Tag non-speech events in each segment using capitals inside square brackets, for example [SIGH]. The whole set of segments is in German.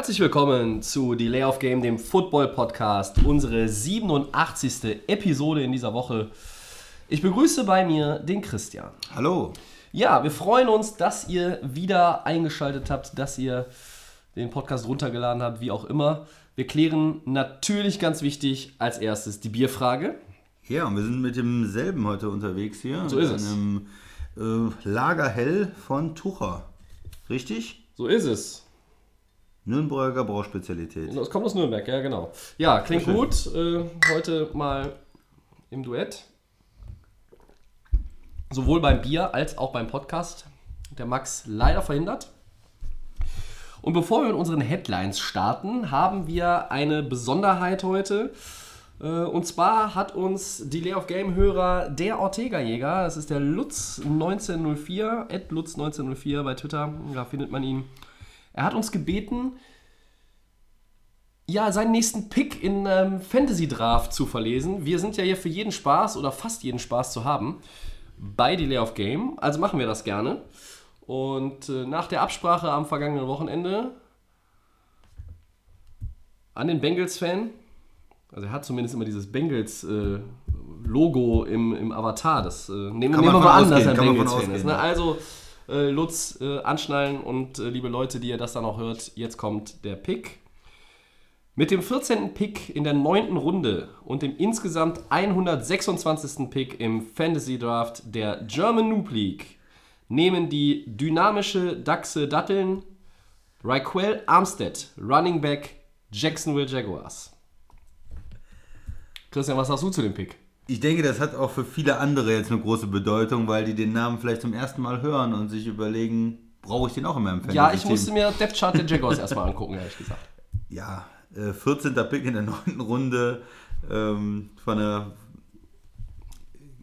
Herzlich willkommen zu Delay of Game, dem Football Podcast, unsere 87. Episode in dieser Woche. Ich begrüße bei mir den Christian. Hallo. Ja, wir freuen uns, dass ihr wieder eingeschaltet habt, dass ihr den Podcast runtergeladen habt, wie auch immer. Wir klären natürlich ganz wichtig als erstes die Bierfrage. Ja, und wir sind mit demselben heute unterwegs hier. So ist es. einem äh, Lagerhell von Tucher. Richtig? So ist es. Nürnberger Brauspezialität. Das kommt aus Nürnberg, ja genau. Ja, klingt schön. gut. Äh, heute mal im Duett. Sowohl beim Bier als auch beim Podcast. Der Max leider verhindert. Und bevor wir mit unseren Headlines starten, haben wir eine Besonderheit heute. Äh, Und zwar hat uns die Lay of Game-Hörer der Ortega-Jäger, das ist der Lutz1904, Lutz1904 bei Twitter, da findet man ihn. Er hat uns gebeten, ja, seinen nächsten Pick in ähm, Fantasy Draft zu verlesen. Wir sind ja hier für jeden Spaß oder fast jeden Spaß zu haben bei Delay of Game. Also machen wir das gerne. Und äh, nach der Absprache am vergangenen Wochenende an den Bengals-Fan, also er hat zumindest immer dieses Bengals-Logo im, im Avatar. Das äh, nehmen, nehmen wir mal an, dass er von Bengals-Fan ist. Ne? Also äh, Lutz äh, anschnallen und äh, liebe Leute, die ihr das dann auch hört, jetzt kommt der Pick. Mit dem 14. Pick in der 9. Runde und dem insgesamt 126. Pick im Fantasy Draft der German Noob League nehmen die dynamische Dachse Datteln Raquel Armstead, Running Back Jacksonville Jaguars. Christian, was sagst du zu dem Pick? Ich denke, das hat auch für viele andere jetzt eine große Bedeutung, weil die den Namen vielleicht zum ersten Mal hören und sich überlegen, brauche ich den auch in meinem Fantasy Ja, ich musste mir Depth Chart der Jaguars erstmal angucken, ehrlich gesagt. [LAUGHS] Ja, äh, 14. Pick in der 9. Runde ähm, von der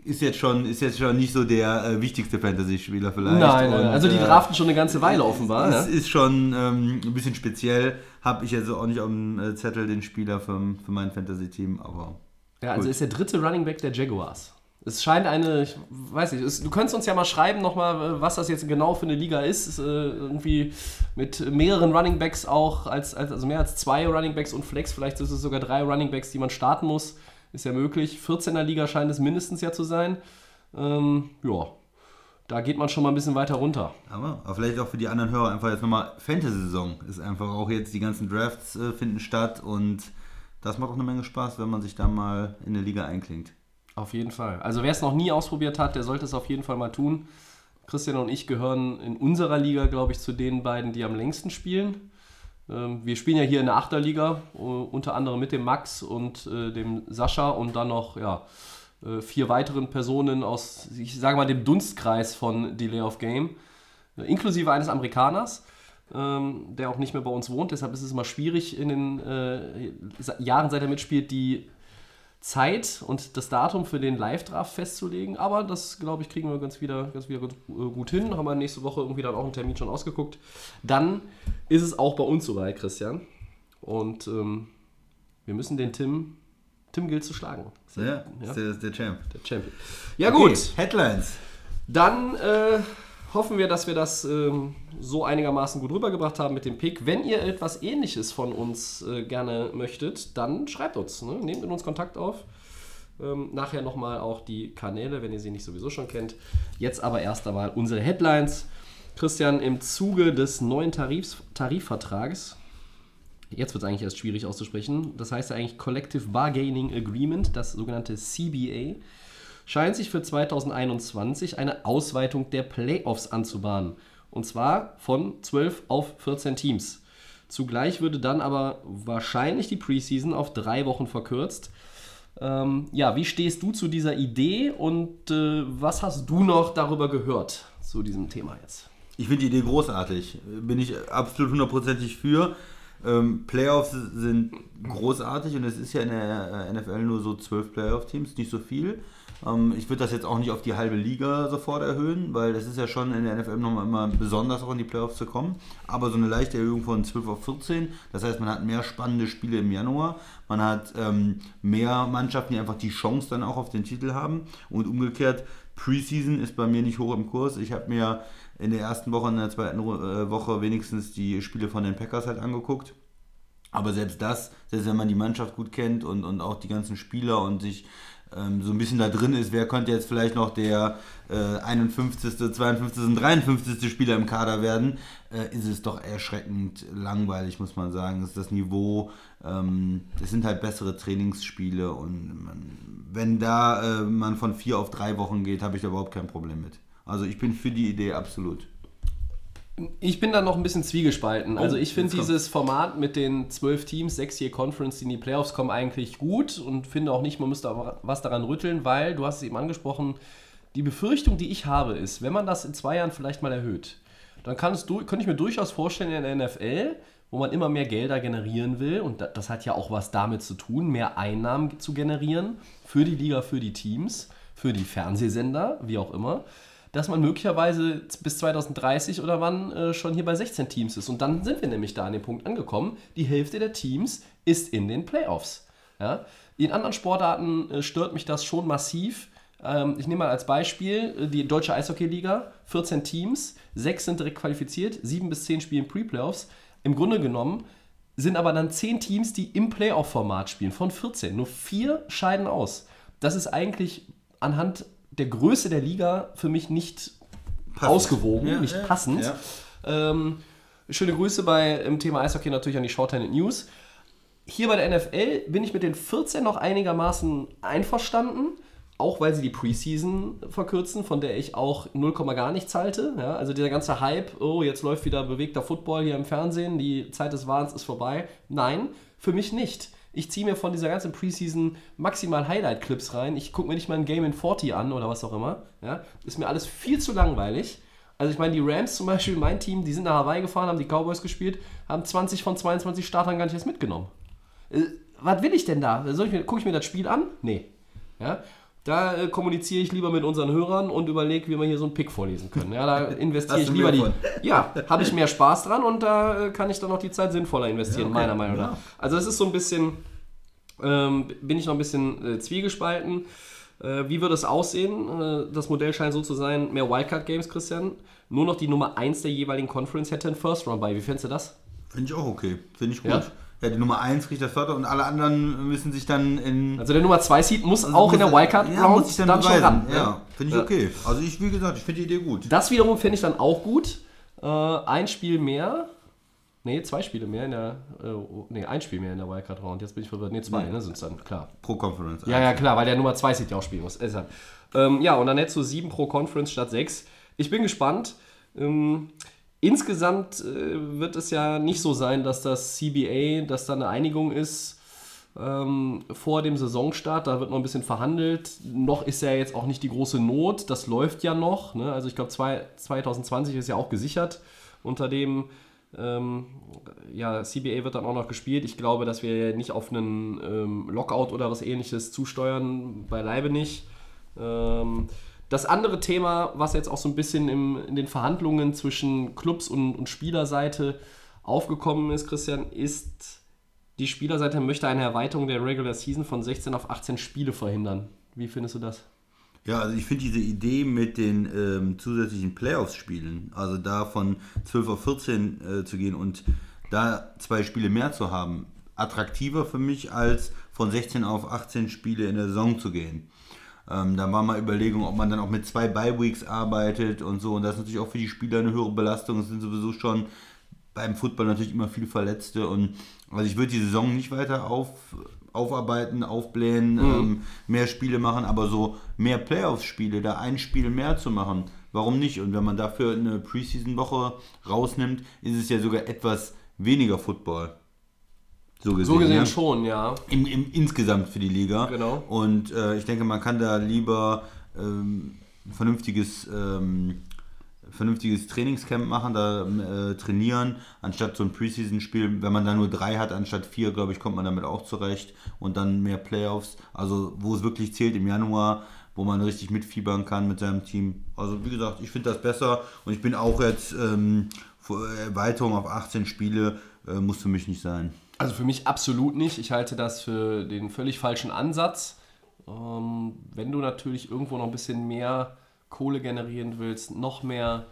ist jetzt schon ist jetzt schon nicht so der äh, wichtigste Fantasy-Spieler vielleicht. Nein, nein, Und, also die äh, draften schon eine ganze Weile offenbar. Es Ne? ist schon ähm, ein bisschen speziell. Habe ich jetzt auch nicht auf dem äh, Zettel den Spieler für, für mein Fantasy-Team, aber Ja, also Gut. ist der dritte Running Back der Jaguars. Es scheint eine, ich weiß nicht, es, du könntest uns ja mal schreiben nochmal, was das jetzt genau für eine Liga ist. ist äh, irgendwie mit mehreren Running Backs auch, als, als, also mehr als zwei Running Backs und Flex, vielleicht ist es sogar drei Running Backs, die man starten muss. Ist ja möglich. 14er Liga scheint es mindestens ja zu sein. Ähm, ja, da geht man schon mal ein bisschen weiter runter. Aber, aber vielleicht auch für die anderen Hörer einfach jetzt nochmal Fantasy-Saison ist einfach auch jetzt die ganzen Drafts äh, finden statt und das macht auch eine Menge Spaß, wenn man sich da mal in eine Liga einklingt. Auf jeden Fall. Also wer es noch nie ausprobiert hat, der sollte es auf jeden Fall mal tun. Christian und ich gehören in unserer Liga, glaube ich, zu den beiden, die am längsten spielen. Ähm, wir spielen ja hier in der Achterliga, unter anderem mit dem Max und äh, dem Sascha und dann noch ja, äh, vier weiteren Personen aus, ich sage mal, dem Dunstkreis von Delay of Game, äh, inklusive eines Amerikaners, ähm, der auch nicht mehr bei uns wohnt. Deshalb ist es immer schwierig in den äh, Jahren, seit er mitspielt, die Zeit und das Datum für den Live-Draft festzulegen. Aber das, glaube ich, kriegen wir ganz wieder, ganz wieder äh, gut hin. Haben wir nächste Woche irgendwie dann auch einen Termin schon ausgeguckt. Dann ist es auch bei uns soweit, Christian. Und ähm, wir müssen den Tim, Tim gilt zu schlagen. Ja, Ja, der, ist der Champ. der Champion. Ja Okay, gut, Headlines. dann äh, hoffen wir, dass wir das ähm, so einigermaßen gut rübergebracht haben mit dem Pick. Wenn ihr etwas ähnliches von uns äh, gerne möchtet, dann schreibt uns. Ne? Nehmt mit uns Kontakt auf. Ähm, nachher nochmal auch die Kanäle, wenn ihr sie nicht sowieso schon kennt. Jetzt aber erst einmal unsere Headlines. Christian, im Zuge des neuen Tarifs, Tarifvertrages, jetzt wird es eigentlich erst schwierig auszusprechen, das heißt ja eigentlich Collective Bargaining Agreement, das sogenannte CBA, scheint sich für 2021 eine Ausweitung der Playoffs anzubahnen. Und zwar von 12 auf 14 Teams. Zugleich würde dann aber wahrscheinlich die Preseason auf drei Wochen verkürzt. Ähm, ja, wie stehst du zu dieser Idee und äh, was hast du noch darüber gehört zu diesem Thema jetzt? Ich finde die Idee großartig. Bin ich absolut hundertprozentig für. Ähm, Playoffs sind großartig und es ist ja in der NFL nur so zwölf Playoff-Teams, nicht so viel. Ähm, ich würde das jetzt auch nicht auf die halbe Liga sofort erhöhen, weil das ist ja schon in der NFL nochmal immer besonders auch in die Playoffs zu kommen. Aber so eine leichte Erhöhung von 12 auf 14, das heißt, man hat mehr spannende Spiele im Januar, man hat ähm, mehr Mannschaften, die einfach die Chance dann auch auf den Titel haben und umgekehrt, Preseason ist bei mir nicht hoch im Kurs. Ich habe mir in der ersten Woche, in der zweiten äh, Woche wenigstens die Spiele von den Packers halt angeguckt. Aber selbst das, selbst wenn man die Mannschaft gut kennt und, und auch die ganzen Spieler und sich ähm, so ein bisschen da drin ist, wer könnte jetzt vielleicht noch der äh, 51., 52. und 53. Spieler im Kader werden, äh, ist es doch erschreckend langweilig, muss man sagen. Das ist das Niveau, ähm, das sind halt bessere Trainingsspiele und man, wenn da äh, man von vier auf drei Wochen geht, habe ich da überhaupt kein Problem mit. Also ich bin für die Idee absolut. Ich bin da noch ein bisschen zwiegespalten. Oh, also ich finde dieses Format mit den zwölf Teams, sechs Year Conference, die in die Playoffs kommen, eigentlich gut und finde auch nicht, man müsste was daran rütteln, weil, du hast es eben angesprochen, die Befürchtung, die ich habe, ist, wenn man das in zwei Jahren vielleicht mal erhöht, dann kann es, könnte ich mir durchaus vorstellen, in der NFL, wo man immer mehr Gelder generieren will, und da- das hat ja auch was damit zu tun, mehr Einnahmen zu generieren für die Liga, für die Teams, für die Fernsehsender, wie auch immer, dass man möglicherweise bis 2030 oder wann äh, schon hier bei 16 Teams ist. Und dann sind wir nämlich da an dem Punkt angekommen, die Hälfte der Teams ist in den Playoffs. Ja? In anderen Sportarten äh, stört mich das schon massiv. Ähm, ich nehme mal als Beispiel äh, die Deutsche Eishockey-Liga, 14 Teams, 6 sind direkt qualifiziert, 7 bis 10 spielen Pre-Playoffs. Im Grunde genommen sind aber dann 10 Teams, die im Playoff-Format spielen, von 14. Nur 4 scheiden aus. Das ist eigentlich anhand der Größe der Liga für mich nicht Passend. ausgewogen, Ja, nicht ja, passend. ja. Ähm, schöne Grüße bei im Thema Eishockey natürlich an die Shorthand News. Hier bei der NFL bin ich mit den 14 noch einigermaßen einverstanden, auch weil sie die Preseason verkürzen, von der ich auch 0, gar nichts halte. Ja, also dieser ganze Hype, oh, jetzt läuft wieder bewegter Football hier im Fernsehen, die Zeit des Wahns ist vorbei. Nein, für mich nicht. Ich ziehe mir von dieser ganzen Preseason maximal Highlight-Clips rein. Ich gucke mir nicht mal ein Game in 40 an oder was auch immer. Ja, ist mir alles viel zu langweilig. Also ich meine, die Rams zum Beispiel, mein Team, die sind nach Hawaii gefahren, haben die Cowboys gespielt, haben 20 von 22 Startern gar nicht erst mitgenommen. Äh, was will ich denn da? Soll ich mir, gucke ich mir das Spiel an? Nee. Ja? Da äh, kommuniziere ich lieber mit unseren Hörern und überlege, wie wir hier so einen Pick vorlesen können. Ja, da [LAUGHS] investiere ich lieber die. von? Ja, [LAUGHS] habe ich mehr Spaß dran und da äh, kann ich dann auch die Zeit sinnvoller investieren, Ja, okay. meiner Meinung nach. Ja. Also es ist so ein bisschen, ähm, bin ich noch ein bisschen äh, zwiegespalten. Äh, wie würde es aussehen? Äh, das Modell scheint so zu sein, mehr Wildcard-Games, Christian. Nur noch die Nummer 1 der jeweiligen Conference hätte einen First Run bei. Wie fändest du das? Finde ich auch okay. Finde ich gut. Ja? Ja? die Nummer 1 kriegt das Vater und alle anderen müssen sich dann in. Also der Nummer 2 Seed muss Also auch in muss- der Wildcard ja, Round muss dann, dann, schon ran. Ja, finde ich Ja. okay. Also ich, wie gesagt, ich finde die Idee gut. Das wiederum fände ich dann auch gut. Äh, ein Spiel mehr. Nee, zwei Spiele mehr in der. Äh, nee, ein Spiel mehr in der Wildcard Round. Jetzt bin ich verwirrt. Nee, zwei, ne, sind es dann, klar. Pro Conference. Ja, ja, klar, weil der Nummer 2 Seed ja auch spielen muss. Deshalb. Ähm, ja, und dann hättest du 7 pro Conference statt 6. Ich bin gespannt. Ähm, insgesamt äh, wird es ja nicht so sein, dass das CBA, dass da eine Einigung ist ähm, vor dem Saisonstart. Da wird noch ein bisschen verhandelt. Noch ist ja jetzt auch nicht die große Not. Das läuft ja noch. Ne? Also ich glaube, 2020 ist ja auch gesichert unter dem ähm, ja, CBA wird dann auch noch gespielt. Ich glaube, dass wir nicht auf einen ähm, Lockout oder was ähnliches zusteuern, beileibe nicht. Ähm, das andere Thema, was jetzt auch so ein bisschen im, in den Verhandlungen zwischen Clubs und, und Spielerseite aufgekommen ist, Christian, ist, die Spielerseite möchte eine Erweiterung der Regular Season von 16 auf 18 Spiele verhindern. Wie findest du das? Ja, also ich finde diese Idee mit den ähm, zusätzlichen Playoffs-Spielen, also da von 12 auf 14 äh, zu gehen und da zwei Spiele mehr zu haben, attraktiver für mich als von 16 auf 18 Spiele in der Saison zu gehen. Ähm, da war mal Überlegung, ob man dann auch mit zwei Bye-Weeks arbeitet und so. Und das ist natürlich auch für die Spieler eine höhere Belastung. Es sind sowieso schon beim Football natürlich immer viele Verletzte. Und also ich würde die Saison nicht weiter auf, aufarbeiten, aufblähen, ähm, mehr Spiele machen, aber so mehr Playoffs-Spiele, da ein Spiel mehr zu machen, warum nicht? Und wenn man dafür eine Preseason-Woche rausnimmt, ist es ja sogar etwas weniger Football. So gesehen. So gesehen ja? schon, ja. Im, im, insgesamt für die Liga. Genau. Und äh, ich denke, man kann da lieber ähm, ein vernünftiges ähm, vernünftiges Trainingscamp machen, da äh, trainieren, anstatt so ein Preseason-Spiel, wenn man da nur drei hat, anstatt vier, glaube ich, kommt man damit auch zurecht und dann mehr Playoffs, also wo es wirklich zählt im Januar, wo man richtig mitfiebern kann mit seinem Team. Also wie gesagt, ich finde das besser und ich bin auch jetzt ähm, Erweiterung auf 18 Spiele, äh, muss für mich nicht sein. Also für mich absolut nicht. Ich halte das für den völlig falschen Ansatz. Ähm, wenn du natürlich irgendwo noch ein bisschen mehr Kohle generieren willst, noch mehr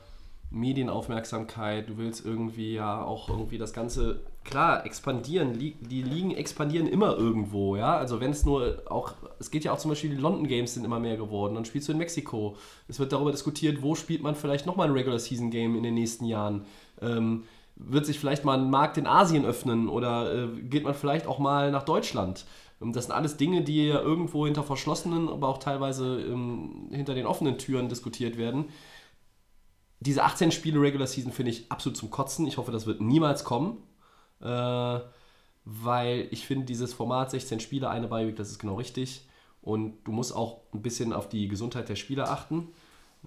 Medienaufmerksamkeit, du willst irgendwie ja auch irgendwie das Ganze, klar, expandieren, die Ligen expandieren immer irgendwo, ja, also wenn es nur auch, es geht ja auch zum Beispiel, die London Games sind immer mehr geworden, dann spielst du in Mexiko, es wird darüber diskutiert, wo spielt man vielleicht nochmal ein Regular Season Game in den nächsten Jahren, ähm, wird sich vielleicht mal ein Markt in Asien öffnen oder äh, geht man vielleicht auch mal nach Deutschland. Ähm, das sind alles Dinge, die ja irgendwo hinter verschlossenen, aber auch teilweise ähm, hinter den offenen Türen diskutiert werden. Diese 18 Spiele Regular Season finde ich absolut zum Kotzen. Ich hoffe, das wird niemals kommen. Äh, weil ich finde, dieses Format 16 Spiele, eine Beiweg, das ist genau richtig. Und du musst auch ein bisschen auf die Gesundheit der Spieler achten.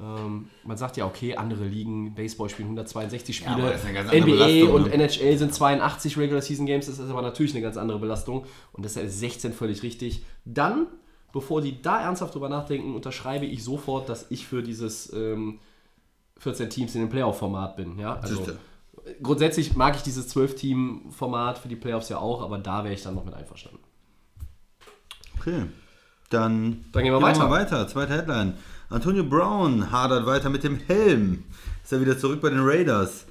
Ähm, man sagt ja, okay, andere Ligen, Baseball spielen 162 Spiele, ja, NBA und ne? NHL sind 82 Regular Season Games, das ist aber natürlich eine ganz andere Belastung und deshalb ist 16 völlig richtig. Dann, bevor die da ernsthaft drüber nachdenken, unterschreibe ich sofort, dass ich für dieses ähm, 14 Teams in dem Playoff-Format bin. Ja? Also, grundsätzlich mag ich dieses 12-Team-Format für die Playoffs ja auch, aber da wäre ich dann noch mit einverstanden. Okay, dann, dann gehen wir weiter. Wir weiter. Zweite Headline. Antonio Brown hadert weiter mit dem Helm. Ist er wieder zurück bei den Raiders.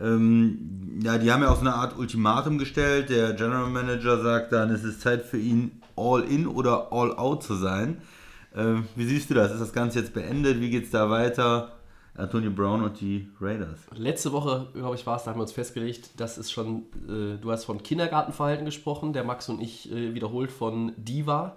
Ähm, ja, die haben ja auch so eine Art Ultimatum gestellt. Der General Manager sagt dann, es ist Zeit für ihn all in oder all out zu sein. Ähm, wie siehst du das? Ist das Ganze jetzt beendet? Wie geht es da weiter? Antonio Brown und die Raiders. Letzte Woche, glaube ich, war es, da haben wir uns festgelegt, das ist schon, äh, du hast von Kindergartenverhalten gesprochen, der Max und ich äh, wiederholt von Diva.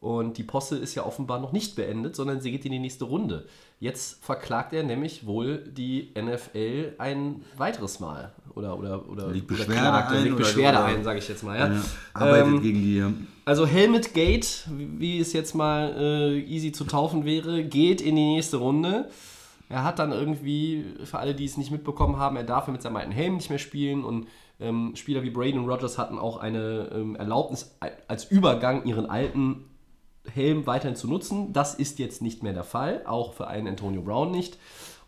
Und die Posse ist ja offenbar noch nicht beendet, sondern sie geht in die nächste Runde. Jetzt verklagt er nämlich wohl die NFL ein weiteres Mal. Oder, oder, oder, legt Beschwerde oder ein. Legt Beschwerde ein, sage ich jetzt mal. Ja. Ja, arbeitet ähm, gegen die. Also Helmet Gate, wie es jetzt mal äh, easy zu taufen wäre, geht in die nächste Runde. Er hat dann irgendwie, für alle, die es nicht mitbekommen haben, er darf mit seinem alten Helm nicht mehr spielen und ähm, Spieler wie Braden Rogers hatten auch eine ähm, Erlaubnis, als Übergang ihren alten Helm weiterhin zu nutzen. Das ist jetzt nicht mehr der Fall, auch für einen Antonio Brown nicht.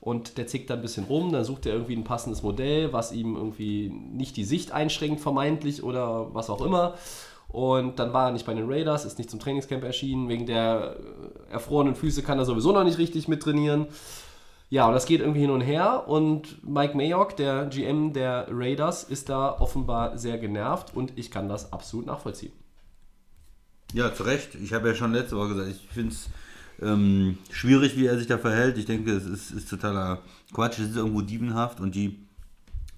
Und der zickt da ein bisschen rum, dann sucht er irgendwie ein passendes Modell, was ihm irgendwie nicht die Sicht einschränkt, vermeintlich oder was auch immer. Und dann war er nicht bei den Raiders, ist nicht zum Trainingscamp erschienen. Wegen der äh, erfrorenen Füße kann er sowieso noch nicht richtig mit trainieren. Ja, und das geht irgendwie hin und her. Und Mike Mayock, der GM der Raiders, ist da offenbar sehr genervt und ich kann das absolut nachvollziehen. Ja, zu Recht. Ich habe ja schon letzte Woche gesagt, ich finde es ähm, schwierig, wie er sich da verhält. Ich denke, es ist, ist totaler Quatsch. Es ist irgendwo diebenhaft und die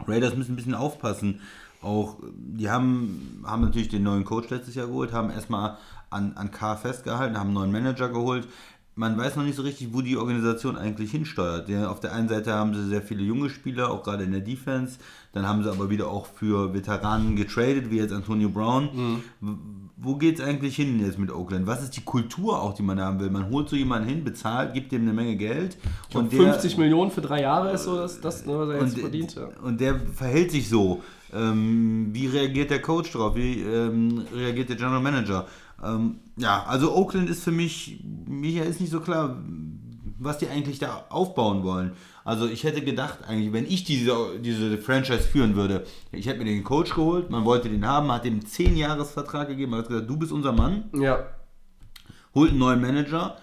Raiders müssen ein bisschen aufpassen. Auch, die haben, haben natürlich den neuen Coach letztes Jahr geholt, haben erstmal an, an K festgehalten, haben einen neuen Manager geholt man weiß noch nicht so richtig, wo die Organisation eigentlich hinsteuert. Ja, auf der einen Seite haben sie sehr viele junge Spieler, auch gerade in der Defense. Dann haben sie aber wieder auch für Veteranen getradet, wie jetzt Antonio Brown. Mhm. Wo geht es eigentlich hin jetzt mit Oakland? Was ist die Kultur auch, die man haben will? Man holt so jemanden hin, bezahlt, gibt ihm eine Menge Geld. und der, 50 Millionen für drei Jahre ist so das, das ne, was er jetzt und, verdient. Ja. Und der verhält sich so. Ähm, wie reagiert der Coach darauf? Wie ähm, reagiert der General Manager? Ähm, ja, also Oakland ist für mich, mir ist nicht so klar, was die eigentlich da aufbauen wollen. Also ich hätte gedacht, eigentlich, wenn ich diese, diese Franchise führen würde, ich hätte mir den Coach geholt, man wollte den haben, hat dem 10 Jahresvertrag gegeben, man hat gesagt, du bist unser Mann. Ja. Holt einen neuen Manager,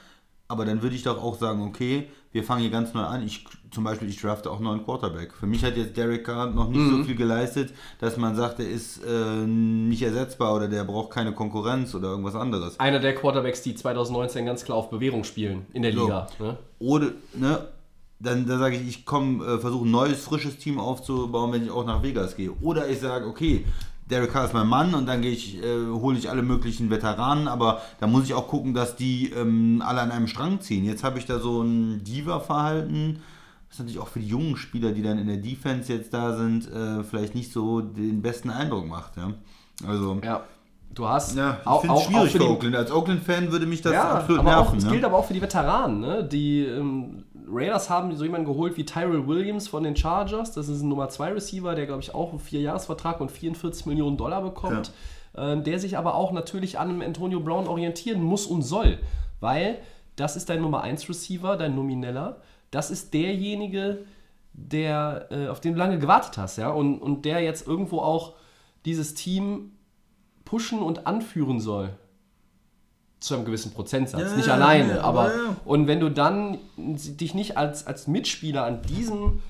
aber dann würde ich doch auch sagen, okay, wir fangen hier ganz neu an. Ich zum Beispiel, ich drafte auch noch einen Quarterback. Für mich hat jetzt Derek Carr noch nicht mhm. so viel geleistet, dass man sagt, er ist äh, nicht ersetzbar oder der braucht keine Konkurrenz oder irgendwas anderes. Einer der Quarterbacks, die 2019 ganz klar auf Bewährung spielen in der Liga. So. Ne? Oder, ne? Dann, dann sage ich, ich komme, äh, versuche ein neues, frisches Team aufzubauen, wenn ich auch nach Vegas gehe. Oder ich sage, okay, Derek Carr ist mein Mann und dann gehe ich, äh, hole ich alle möglichen Veteranen, aber da muss ich auch gucken, dass die ähm, alle an einem Strang ziehen. Jetzt habe ich da so ein Diva-Verhalten das ist natürlich auch für die jungen Spieler, die dann in der Defense jetzt da sind, äh, vielleicht nicht so den besten Eindruck macht. Ja? Also, ja. Du hast ja, ich auch, auch schwierig auch für Oakland. Als Oakland-Fan würde mich das ja, absolut aber nerven. Auch, ne? gilt aber auch für die Veteranen. Ne? Die ähm, Raiders haben so jemanden geholt wie Tyrell Williams von den Chargers. Das ist ein Nummer 2 Receiver, der, glaube ich, auch einen Vierjahresvertrag und 44 Millionen Dollar bekommt. Ähm, der sich aber auch natürlich an einem Antonio Brown orientieren muss und soll. Weil das ist dein Nummer 1 Receiver, dein nomineller. Das ist derjenige, der, äh, auf den du lange gewartet hast, ja, und, und der jetzt irgendwo auch dieses Team pushen und anführen soll. Zu einem gewissen Prozentsatz. Ja, nicht alleine, ja, aber ja. Und wenn du dann dich nicht als, als Mitspieler an diesem,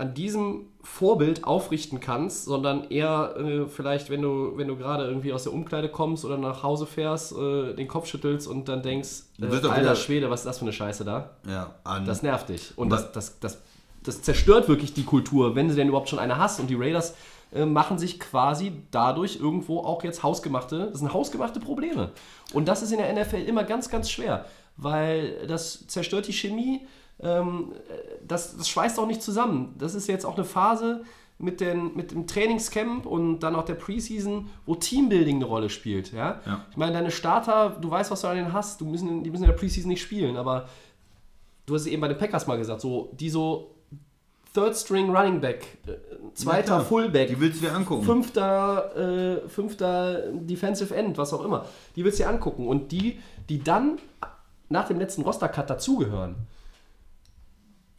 an diesem Vorbild aufrichten kannst, sondern eher äh, vielleicht, wenn du, wenn du gerade irgendwie aus der Umkleide kommst oder nach Hause fährst, äh, den Kopf schüttelst und dann denkst, äh, alter wieder- Schwede, was ist das für eine Scheiße da? Ja, an, Das nervt dich. Und das, das, das, das zerstört wirklich die Kultur, wenn du denn überhaupt schon eine hast. Und die Raiders äh, machen sich quasi dadurch irgendwo auch jetzt hausgemachte, das sind hausgemachte Probleme. Und das ist in der NFL immer ganz, ganz schwer, weil das zerstört die Chemie, ähm, äh, das, das schweißt auch nicht zusammen. Das ist jetzt auch eine Phase mit, den, mit dem Trainingscamp und dann auch der Preseason, wo Teambuilding eine Rolle spielt. Ja? Ja. Ich meine, deine Starter, du weißt, was du an denen hast, du müssen, die müssen in der Preseason nicht spielen, aber du hast es eben bei den Packers mal gesagt, so, die so Third String Running Back, äh, zweiter klar. Fullback, Die willst du dir angucken. fünfter, äh, fünfter Defensive End, was auch immer, die willst du dir angucken und die, die dann nach dem letzten Roster-Cut dazugehören,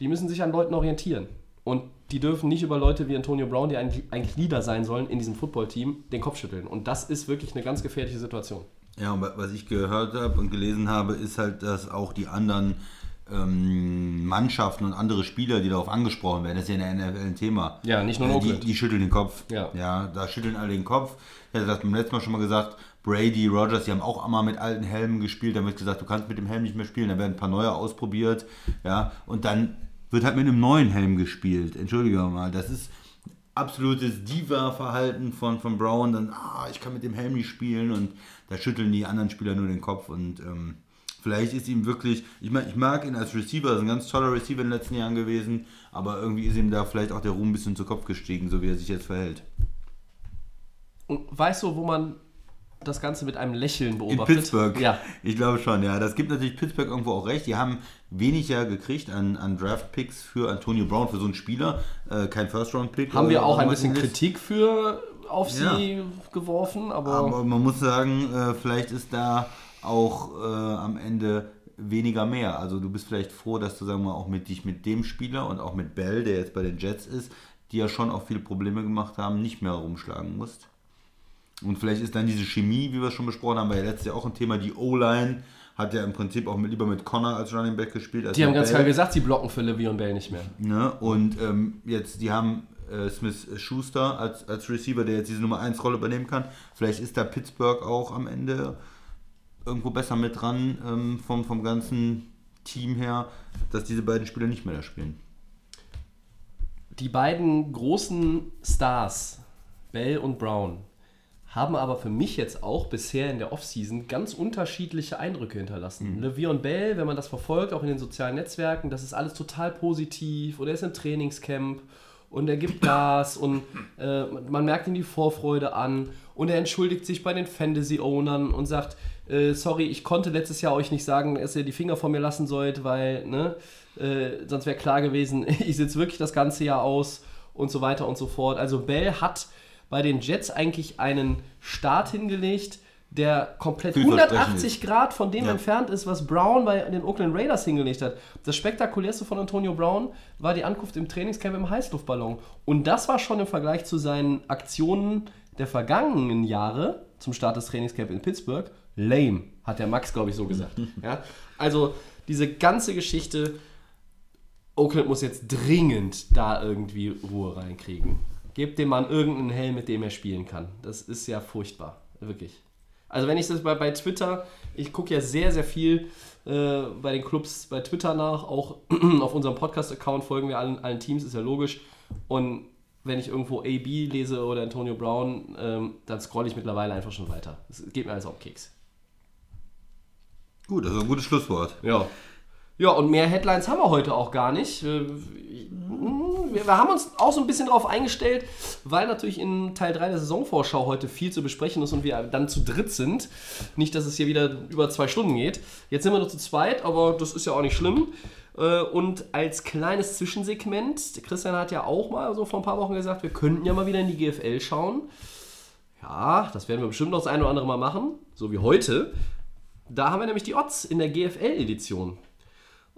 die müssen sich an Leuten orientieren und die dürfen nicht über Leute wie Antonio Brown, die eigentlich, Leader sein sollen in diesem Football-Team, den Kopf schütteln und das ist wirklich eine ganz gefährliche Situation. Ja, und wa- was ich gehört habe und gelesen habe, ist halt, dass auch die anderen ähm, Mannschaften und andere Spieler, die darauf angesprochen werden, das ist ja in der NFL ein Thema. Ja, nicht nur in die, Oakland. die schütteln den Kopf. Ja. ja, da schütteln alle den Kopf. Ich hatte das beim letzten Mal schon mal gesagt. Brady, Rogers, die haben auch einmal mit alten Helmen gespielt. Da wird gesagt, du kannst mit dem Helm nicht mehr spielen. Dann werden ein paar neue ausprobiert. Ja, und dann wird halt mit einem neuen Helm gespielt. Entschuldige mal, das ist absolutes Diva-Verhalten von, von Brown. Dann, ah, ich kann mit dem Helm nicht spielen. Und da schütteln die anderen Spieler nur den Kopf. Und ähm, vielleicht ist ihm wirklich, ich meine, ich mag ihn als Receiver, ist ein ganz toller Receiver in den letzten Jahren gewesen. Aber irgendwie ist ihm da vielleicht auch der Ruhm ein bisschen zu Kopf gestiegen, so wie er sich jetzt verhält. Und weißt du, wo man das Ganze mit einem Lächeln In beobachtet? Pittsburgh. Ja. Ich glaube schon, ja. Das gibt natürlich Pittsburgh irgendwo auch recht. Die haben weniger gekriegt an, an Draft-Picks für Antonio Brown, für so einen Spieler. Äh, kein First-Round-Pick. Haben wir auch ein bisschen. Kritik für auf Ja. sie geworfen, aber, Aber man muss sagen, äh, vielleicht ist da auch äh, am Ende weniger mehr. Also du bist vielleicht froh, dass du sagen wir mal, auch mit dich mit dem Spieler und auch mit Bell, der jetzt bei den Jets ist, die ja schon auch viele Probleme gemacht haben, nicht mehr rumschlagen musst. Und vielleicht ist dann diese Chemie, wie wir schon besprochen haben, war ja letztes Jahr auch ein Thema, die O-Line hat ja im Prinzip auch mit, lieber mit Connor als Running Back gespielt. Als die haben ganz Bell. klar gesagt, sie blocken für Le'Veon Bell nicht mehr. Ne? Und ähm, jetzt, die haben äh, Smith Schuster als, als Receiver, der jetzt diese Nummer 1 Rolle übernehmen kann. Vielleicht ist da Pittsburgh auch am Ende irgendwo besser mit dran ähm, vom, vom ganzen Team her, dass diese beiden Spieler nicht mehr da spielen. Die beiden großen Stars, Bell und Brown, haben aber für mich jetzt auch bisher in der Offseason ganz unterschiedliche Eindrücke hinterlassen. Mhm. Le'Veon Bell, wenn man das verfolgt, auch in den sozialen Netzwerken, das ist alles total positiv und er ist im Trainingscamp und er gibt Gas und äh, man merkt ihm die Vorfreude an und er entschuldigt sich bei den Fantasy-Ownern und sagt, äh, sorry, ich konnte letztes Jahr euch nicht sagen, dass ihr die Finger von mir lassen sollt, weil, ne, äh, sonst wäre klar gewesen, [LAUGHS] ich sitze wirklich das ganze Jahr aus und so weiter und so fort. Also Bell hat bei den Jets eigentlich einen Start hingelegt, der komplett Vielversprechend 180 Grad von dem Ja. entfernt ist, was Brown bei den Oakland Raiders hingelegt hat. Das spektakulärste von Antonio Brown war die Ankunft im Trainingscamp im Heißluftballon. Und das war schon im Vergleich zu seinen Aktionen der vergangenen Jahre zum Start des Trainingscamps in Pittsburgh lame, hat der Max, glaube ich, so gesagt. [LAUGHS] ja? Also diese ganze Geschichte, Oakland muss jetzt dringend da irgendwie Ruhe reinkriegen. Gebt dem Mann irgendeinen Helm, mit dem er spielen kann. Das ist ja furchtbar, wirklich. Also wenn ich das bei, bei Twitter, ich gucke ja sehr, sehr viel äh, bei den Clubs bei Twitter nach, auch [CLEARS THROAT] auf unserem Podcast-Account folgen wir allen, allen Teams, ist ja logisch. Und wenn ich irgendwo AB lese oder Antonio Brown, ähm, dann scrolle ich mittlerweile einfach schon weiter. Es geht mir alles auf Keks. Gut, also ein gutes Schlusswort. Ja. Ja, und mehr Headlines haben wir heute auch gar nicht. Äh, Wir, haben uns auch so ein bisschen darauf eingestellt, weil natürlich in Teil 3 der Saisonvorschau heute viel zu besprechen ist und wir dann zu dritt sind. Nicht, dass es hier wieder über zwei Stunden geht. Jetzt sind wir noch zu zweit, aber das ist ja auch nicht schlimm. Äh, Und als kleines Zwischensegment, Christian hat ja auch mal so vor ein paar Wochen gesagt, wir könnten ja mal wieder in die GFL schauen. Ja, das werden wir bestimmt noch das eine oder andere Mal machen, so wie heute. Da haben wir nämlich die Odds in der GFL-Edition.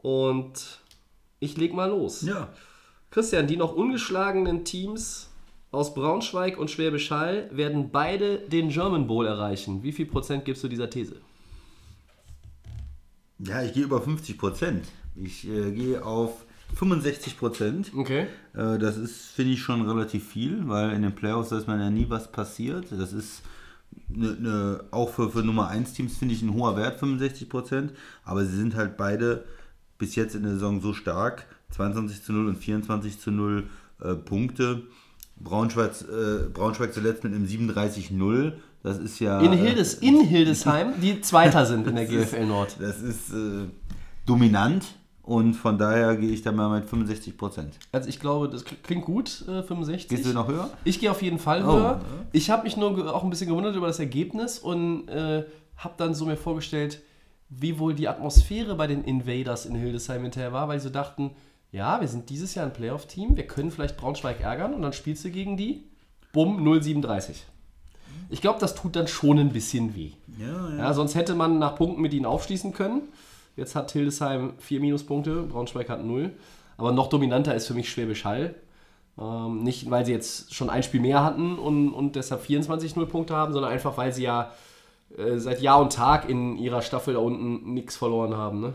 Und ich leg mal los. Ja. Christian, die noch ungeschlagenen Teams aus Braunschweig und Schwäbisch Hall werden beide den German Bowl erreichen. Wie viel Prozent gibst du dieser These? Ja, ich gehe über 50 Prozent. Ich äh, gehe auf 65 Prozent. Okay. Äh, das ist, finde ich, schon relativ viel, weil in den Playoffs weiß man ja nie, was passiert. Das ist ne, ne, auch für, für Nummer 1 Teams, finde ich, ein hoher Wert, 65 Prozent. Aber sie sind halt beide bis jetzt in der Saison so stark. 22 zu 0 und 24 zu 0 äh, Punkte. Braunschweig, äh, Braunschweig zuletzt mit einem 37-0. Das ist ja. In, Hildes, in Hildesheim, die Zweiter sind in der [LAUGHS] GFL Nord. Das ist äh, dominant und von daher gehe ich da mal mit 65 Prozent. Also ich glaube, das klingt gut, äh, 65. Gehst du noch höher? Ich gehe auf jeden Fall Oh, höher. Ich habe mich nur auch ein bisschen gewundert über das Ergebnis und äh, habe dann so mir vorgestellt, wie wohl die Atmosphäre bei den Invaders in Hildesheim hinterher war, weil sie so dachten, ja, wir sind dieses Jahr ein Playoff-Team, wir können vielleicht Braunschweig ärgern und dann spielst du gegen die, bumm, 037. Ich glaube, das tut dann schon ein bisschen weh. Ja, ja. Ja, sonst hätte man nach Punkten mit ihnen aufschließen können. Jetzt hat Hildesheim vier Minuspunkte, Braunschweig hat null. Aber noch dominanter ist für mich Schwäbisch Hall. Ähm, nicht, weil sie jetzt schon ein Spiel mehr hatten und, und deshalb 24 Nullpunkte haben, sondern einfach, weil sie ja äh, seit Jahr und Tag in ihrer Staffel da unten nichts verloren haben. Ne?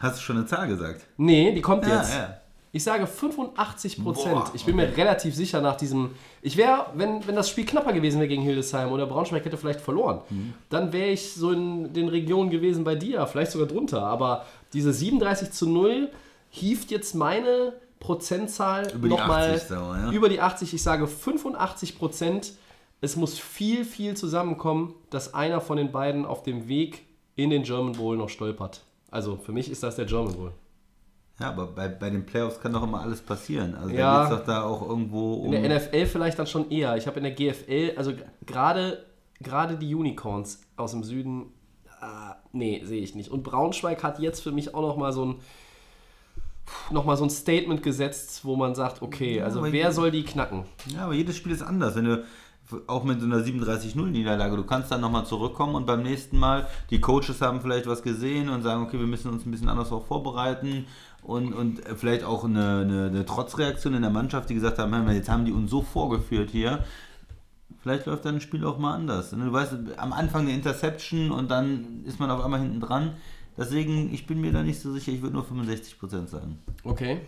Hast du schon eine Zahl gesagt? Nee, die kommt Ja, jetzt. ja. Ich sage 85 Prozent. Ich bin mir relativ sicher nach diesem. Ich wäre, wenn, wenn das Spiel knapper gewesen wäre gegen Hildesheim oder Braunschweig hätte vielleicht verloren, Mhm. dann wäre ich so in den Regionen gewesen bei dir, vielleicht sogar drunter. Aber diese 37 zu 0 hieft jetzt meine Prozentzahl nochmal 80 sauer, ja. über die 80. Ich sage 85 Prozent. Es muss viel, viel zusammenkommen, dass einer von den beiden auf dem Weg in den German Bowl noch stolpert. Also für mich ist das der German Bowl. Ja, aber bei, bei den Playoffs kann doch immer alles passieren. Also Ja. da geht es doch da auch irgendwo um. In der NFL vielleicht dann schon eher. Ich habe in der GFL, also gerade gerade die Unicorns aus dem Süden, ah, nee, sehe ich nicht. Und Braunschweig hat jetzt für mich auch noch mal so ein noch mal so ein Statement gesetzt, wo man sagt, okay, also aber wer soll die knacken? Ja, aber jedes Spiel ist anders. Wenn du auch mit so einer 37-0-Niederlage, du kannst dann nochmal zurückkommen und beim nächsten Mal, die Coaches haben vielleicht was gesehen und sagen, okay, wir müssen uns ein bisschen anders auch vorbereiten und, und vielleicht auch eine, eine, eine Trotzreaktion in der Mannschaft, die gesagt haben, "Hör mal, jetzt haben die uns so vorgeführt hier. Vielleicht läuft dann ein Spiel auch mal anders. Du weißt, am Anfang eine Interception und dann ist man auf einmal hinten dran. Deswegen, ich bin mir da nicht so sicher, ich würde nur 65% sagen. Okay.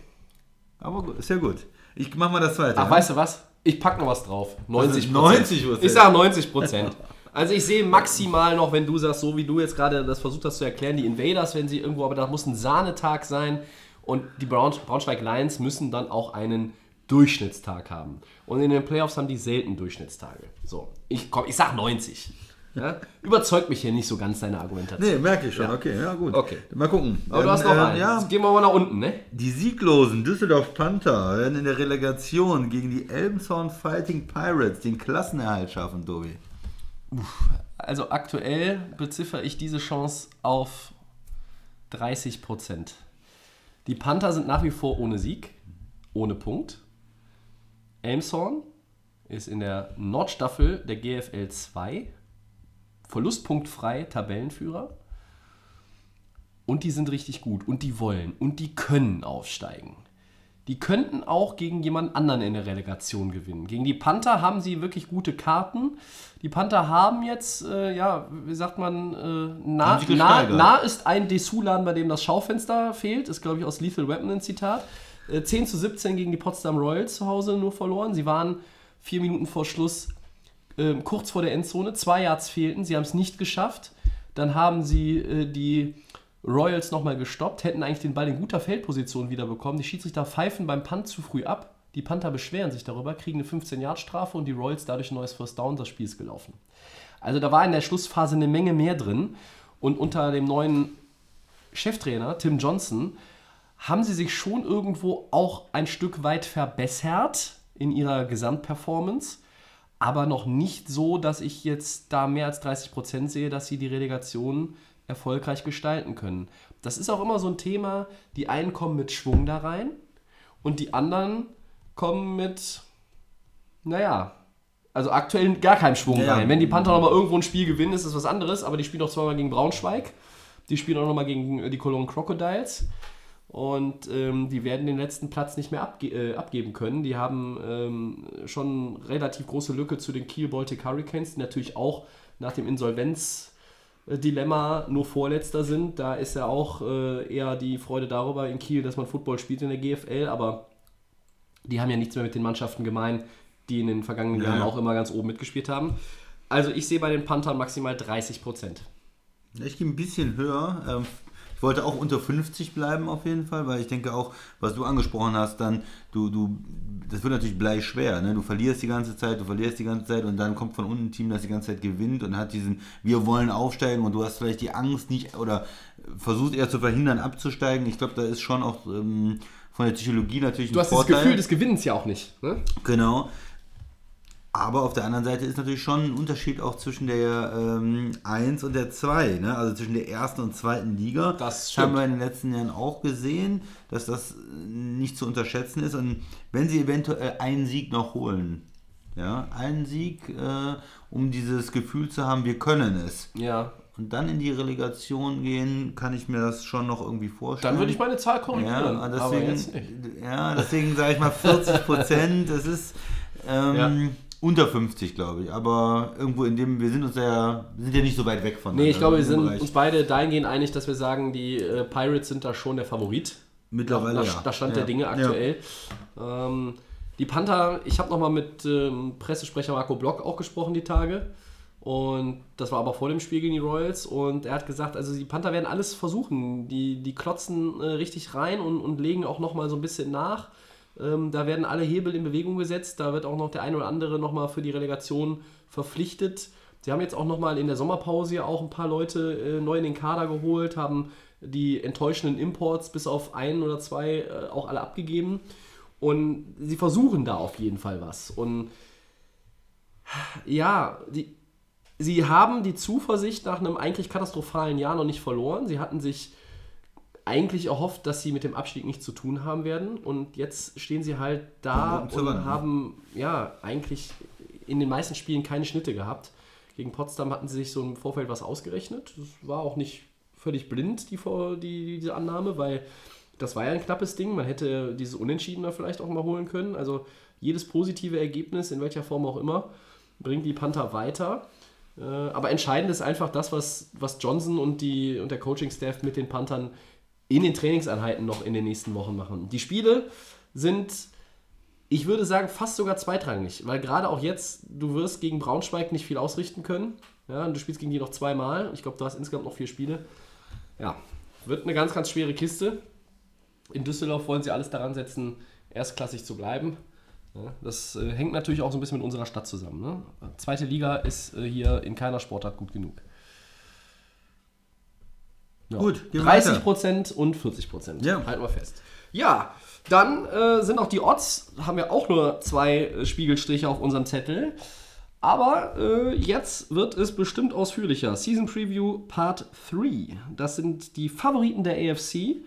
Aber gut, ist ja gut. Ich mach mal das zweite. Ach, ja? weißt du was? Ich pack noch was drauf. 90 90%. Ich sage 90 Prozent. Also ich sehe maximal noch, wenn du sagst, so wie du jetzt gerade das versucht hast zu erklären, die Invaders, wenn sie irgendwo, aber da muss ein Sahnetag sein und die Braun Braunschweig Lions müssen dann auch einen Durchschnittstag haben. Und in den Playoffs haben die selten Durchschnittstage. So, ich komm, ich sag 90. Ja? Überzeugt mich hier nicht so ganz deine Argumentation. Nee, merke ich schon. Ja. Okay, ja gut. Okay. Mal gucken. Aber du Ähm, hast noch äh, einen. Ja, Jetzt gehen wir mal nach unten, ne? die sieglosen Düsseldorf Panther werden in der Relegation gegen die Elmshorn Fighting Pirates den Klassenerhalt schaffen, Tobi. Also aktuell beziffere ich diese Chance auf 30 Prozent. Die Panther sind nach wie vor ohne Sieg, ohne Punkt. Elmshorn ist in der Nordstaffel der GFL 2, verlustpunktfrei Tabellenführer. Und die sind richtig gut und die wollen und die können aufsteigen. Die könnten auch gegen jemand anderen in der Relegation gewinnen. Gegen die Panther haben sie wirklich gute Karten. Die Panther haben jetzt, äh, ja, wie sagt man, äh, nah, nah, nah ist ein Dessous-Laden, bei dem das Schaufenster fehlt. Ist, glaube ich, aus Lethal Weapon ein Zitat. Äh, 10 zu 17 gegen die Potsdam Royals zu Hause nur verloren. Sie waren vier Minuten vor Schluss ähm, kurz vor der Endzone. Zwei Yards fehlten. Sie haben es nicht geschafft. Dann haben sie äh, die Royals nochmal gestoppt, hätten eigentlich den Ball in guter Feldposition wieder bekommen. Die Schiedsrichter pfeifen beim Punt zu früh ab. Die Panther beschweren sich darüber, kriegen eine 15-Yard-Strafe und die Royals dadurch ein neues First Down. Das Spiel ist gelaufen. Also da war in der Schlussphase eine Menge mehr drin. Und unter dem neuen Cheftrainer, Tim Johnson, haben sie sich schon irgendwo auch ein Stück weit verbessert in ihrer Gesamtperformance, aber noch nicht so, dass ich jetzt da mehr als 30% sehe, dass sie die Relegation erfolgreich gestalten können. Das ist auch immer so ein Thema, die einen kommen mit Schwung da rein und die anderen kommen mit, naja, also aktuell gar keinem Schwung Ja, rein. Wenn die Panther nochmal irgendwo ein Spiel gewinnen, ist das was anderes, aber die spielen auch zweimal gegen Braunschweig, die spielen auch nochmal gegen die Cologne Crocodiles und ähm, die werden den letzten Platz nicht mehr abge äh, abgeben können. Die haben ähm, schon relativ große Lücke zu den Kiel Baltic Hurricanes, die natürlich auch nach dem Insolvenz-Dilemma nur Vorletzter sind. Da ist ja auch äh, eher die Freude darüber in Kiel, dass man Football spielt in der GFL, aber die haben ja nichts mehr mit den Mannschaften gemein, die in den vergangenen Ja. Jahren auch immer ganz oben mitgespielt haben. Also ich sehe bei den Panthern maximal 30 Prozent. Ich gehe ein bisschen höher. Ähm, Ich wollte auch unter 50 bleiben auf jeden Fall, weil ich denke auch, was du angesprochen hast, dann, du, du, das wird natürlich bleischwer. Ne? Du verlierst die ganze Zeit, du verlierst die ganze Zeit und dann kommt von unten ein Team, das die ganze Zeit gewinnt und hat diesen, wir wollen aufsteigen und du hast vielleicht die Angst nicht oder versuchst eher zu verhindern, abzusteigen. Ich glaube, da ist schon auch ähm, von der Psychologie natürlich ein Du hast das Vorteil. Gefühl des Gewinnens ja auch nicht. Ne? Genau. Aber auf der anderen Seite ist natürlich schon ein Unterschied auch zwischen der ähm, 1 und der 2, ne? also zwischen der ersten und zweiten Liga. Das haben stimmt. wir in den letzten Jahren auch gesehen, dass das äh, nicht zu unterschätzen ist. Und wenn sie eventuell einen Sieg noch holen, ja, einen Sieg, äh, um dieses Gefühl zu haben, wir können es. Ja. Und dann in die Relegation gehen, kann ich mir das schon noch irgendwie vorstellen. Dann würde ich meine Zahl korrigieren. Ja, aber jetzt nicht. deswegen, ja, deswegen sage ich mal 40 Prozent. Das ist ähm, Ja. Unter 50, glaube ich. Aber irgendwo in dem, wir sind uns ja, sind ja nicht so weit weg von. Nee, ich glaube, wir sind Bereich. uns beide dahingehend einig, dass wir sagen, die äh, Pirates sind da schon der Favorit. mittlerweile da, ja. da stand ja. der Dinge aktuell. Ähm, die Panther, ich habe nochmal mit ähm, Pressesprecher Marco Block auch gesprochen die Tage. Und das war aber vor dem Spiel gegen die Royals. Und er hat gesagt, also die Panther werden alles versuchen. Die, die klotzen äh, richtig rein und, und legen auch nochmal so ein bisschen nach. Ähm, da werden alle Hebel in Bewegung gesetzt. Da wird auch noch der ein oder andere nochmal für die Relegation verpflichtet. Sie haben jetzt auch nochmal in der Sommerpause auch ein paar Leute äh, neu in den Kader geholt, haben die enttäuschenden Imports bis auf ein oder zwei äh, auch alle abgegeben. Und sie versuchen da auf jeden Fall was. Und ja, die, sie haben die Zuversicht nach einem eigentlich katastrophalen Jahr noch nicht verloren. Sie hatten sich eigentlich erhofft, dass sie mit dem Abstieg nichts zu tun haben werden. Und jetzt stehen sie halt da und Wand, ne? haben ja eigentlich in den meisten Spielen keine Schnitte gehabt. Gegen Potsdam hatten sie sich so im Vorfeld was ausgerechnet. Das war auch nicht völlig blind, die, die, diese Annahme, weil das war ja ein knappes Ding. Man hätte dieses Unentschieden da vielleicht auch mal holen können. Also jedes positive Ergebnis, in welcher Form auch immer, bringt die Panther weiter. Äh, aber entscheidend ist einfach das, was, was Johnson und, die, und der Coaching-Staff mit den Panthern in den Trainingseinheiten noch in den nächsten Wochen machen. Die Spiele sind, ich würde sagen, fast sogar zweitrangig, weil gerade auch jetzt, du wirst gegen Braunschweig nicht viel ausrichten können. Ja, du spielst gegen die noch zweimal. Ich glaube, du hast insgesamt noch vier Spiele. Ja, wird eine ganz, ganz schwere Kiste. In Düsseldorf wollen sie alles daran setzen, erstklassig zu bleiben. Ja, das äh, hängt natürlich auch so ein bisschen mit unserer Stadt zusammen. Ne? Zweite Liga ist äh, hier in keiner Sportart gut genug. Ja. Gut, gehen wir 30 weiter. Prozent und 40 Prozent. Ja. Halten wir fest. Ja, dann äh, sind auch die Odds, haben wir auch nur zwei äh, Spiegelstriche auf unserem Zettel. Aber äh, jetzt wird es bestimmt ausführlicher. Season Preview Part 3. Das sind die Favoriten der AFC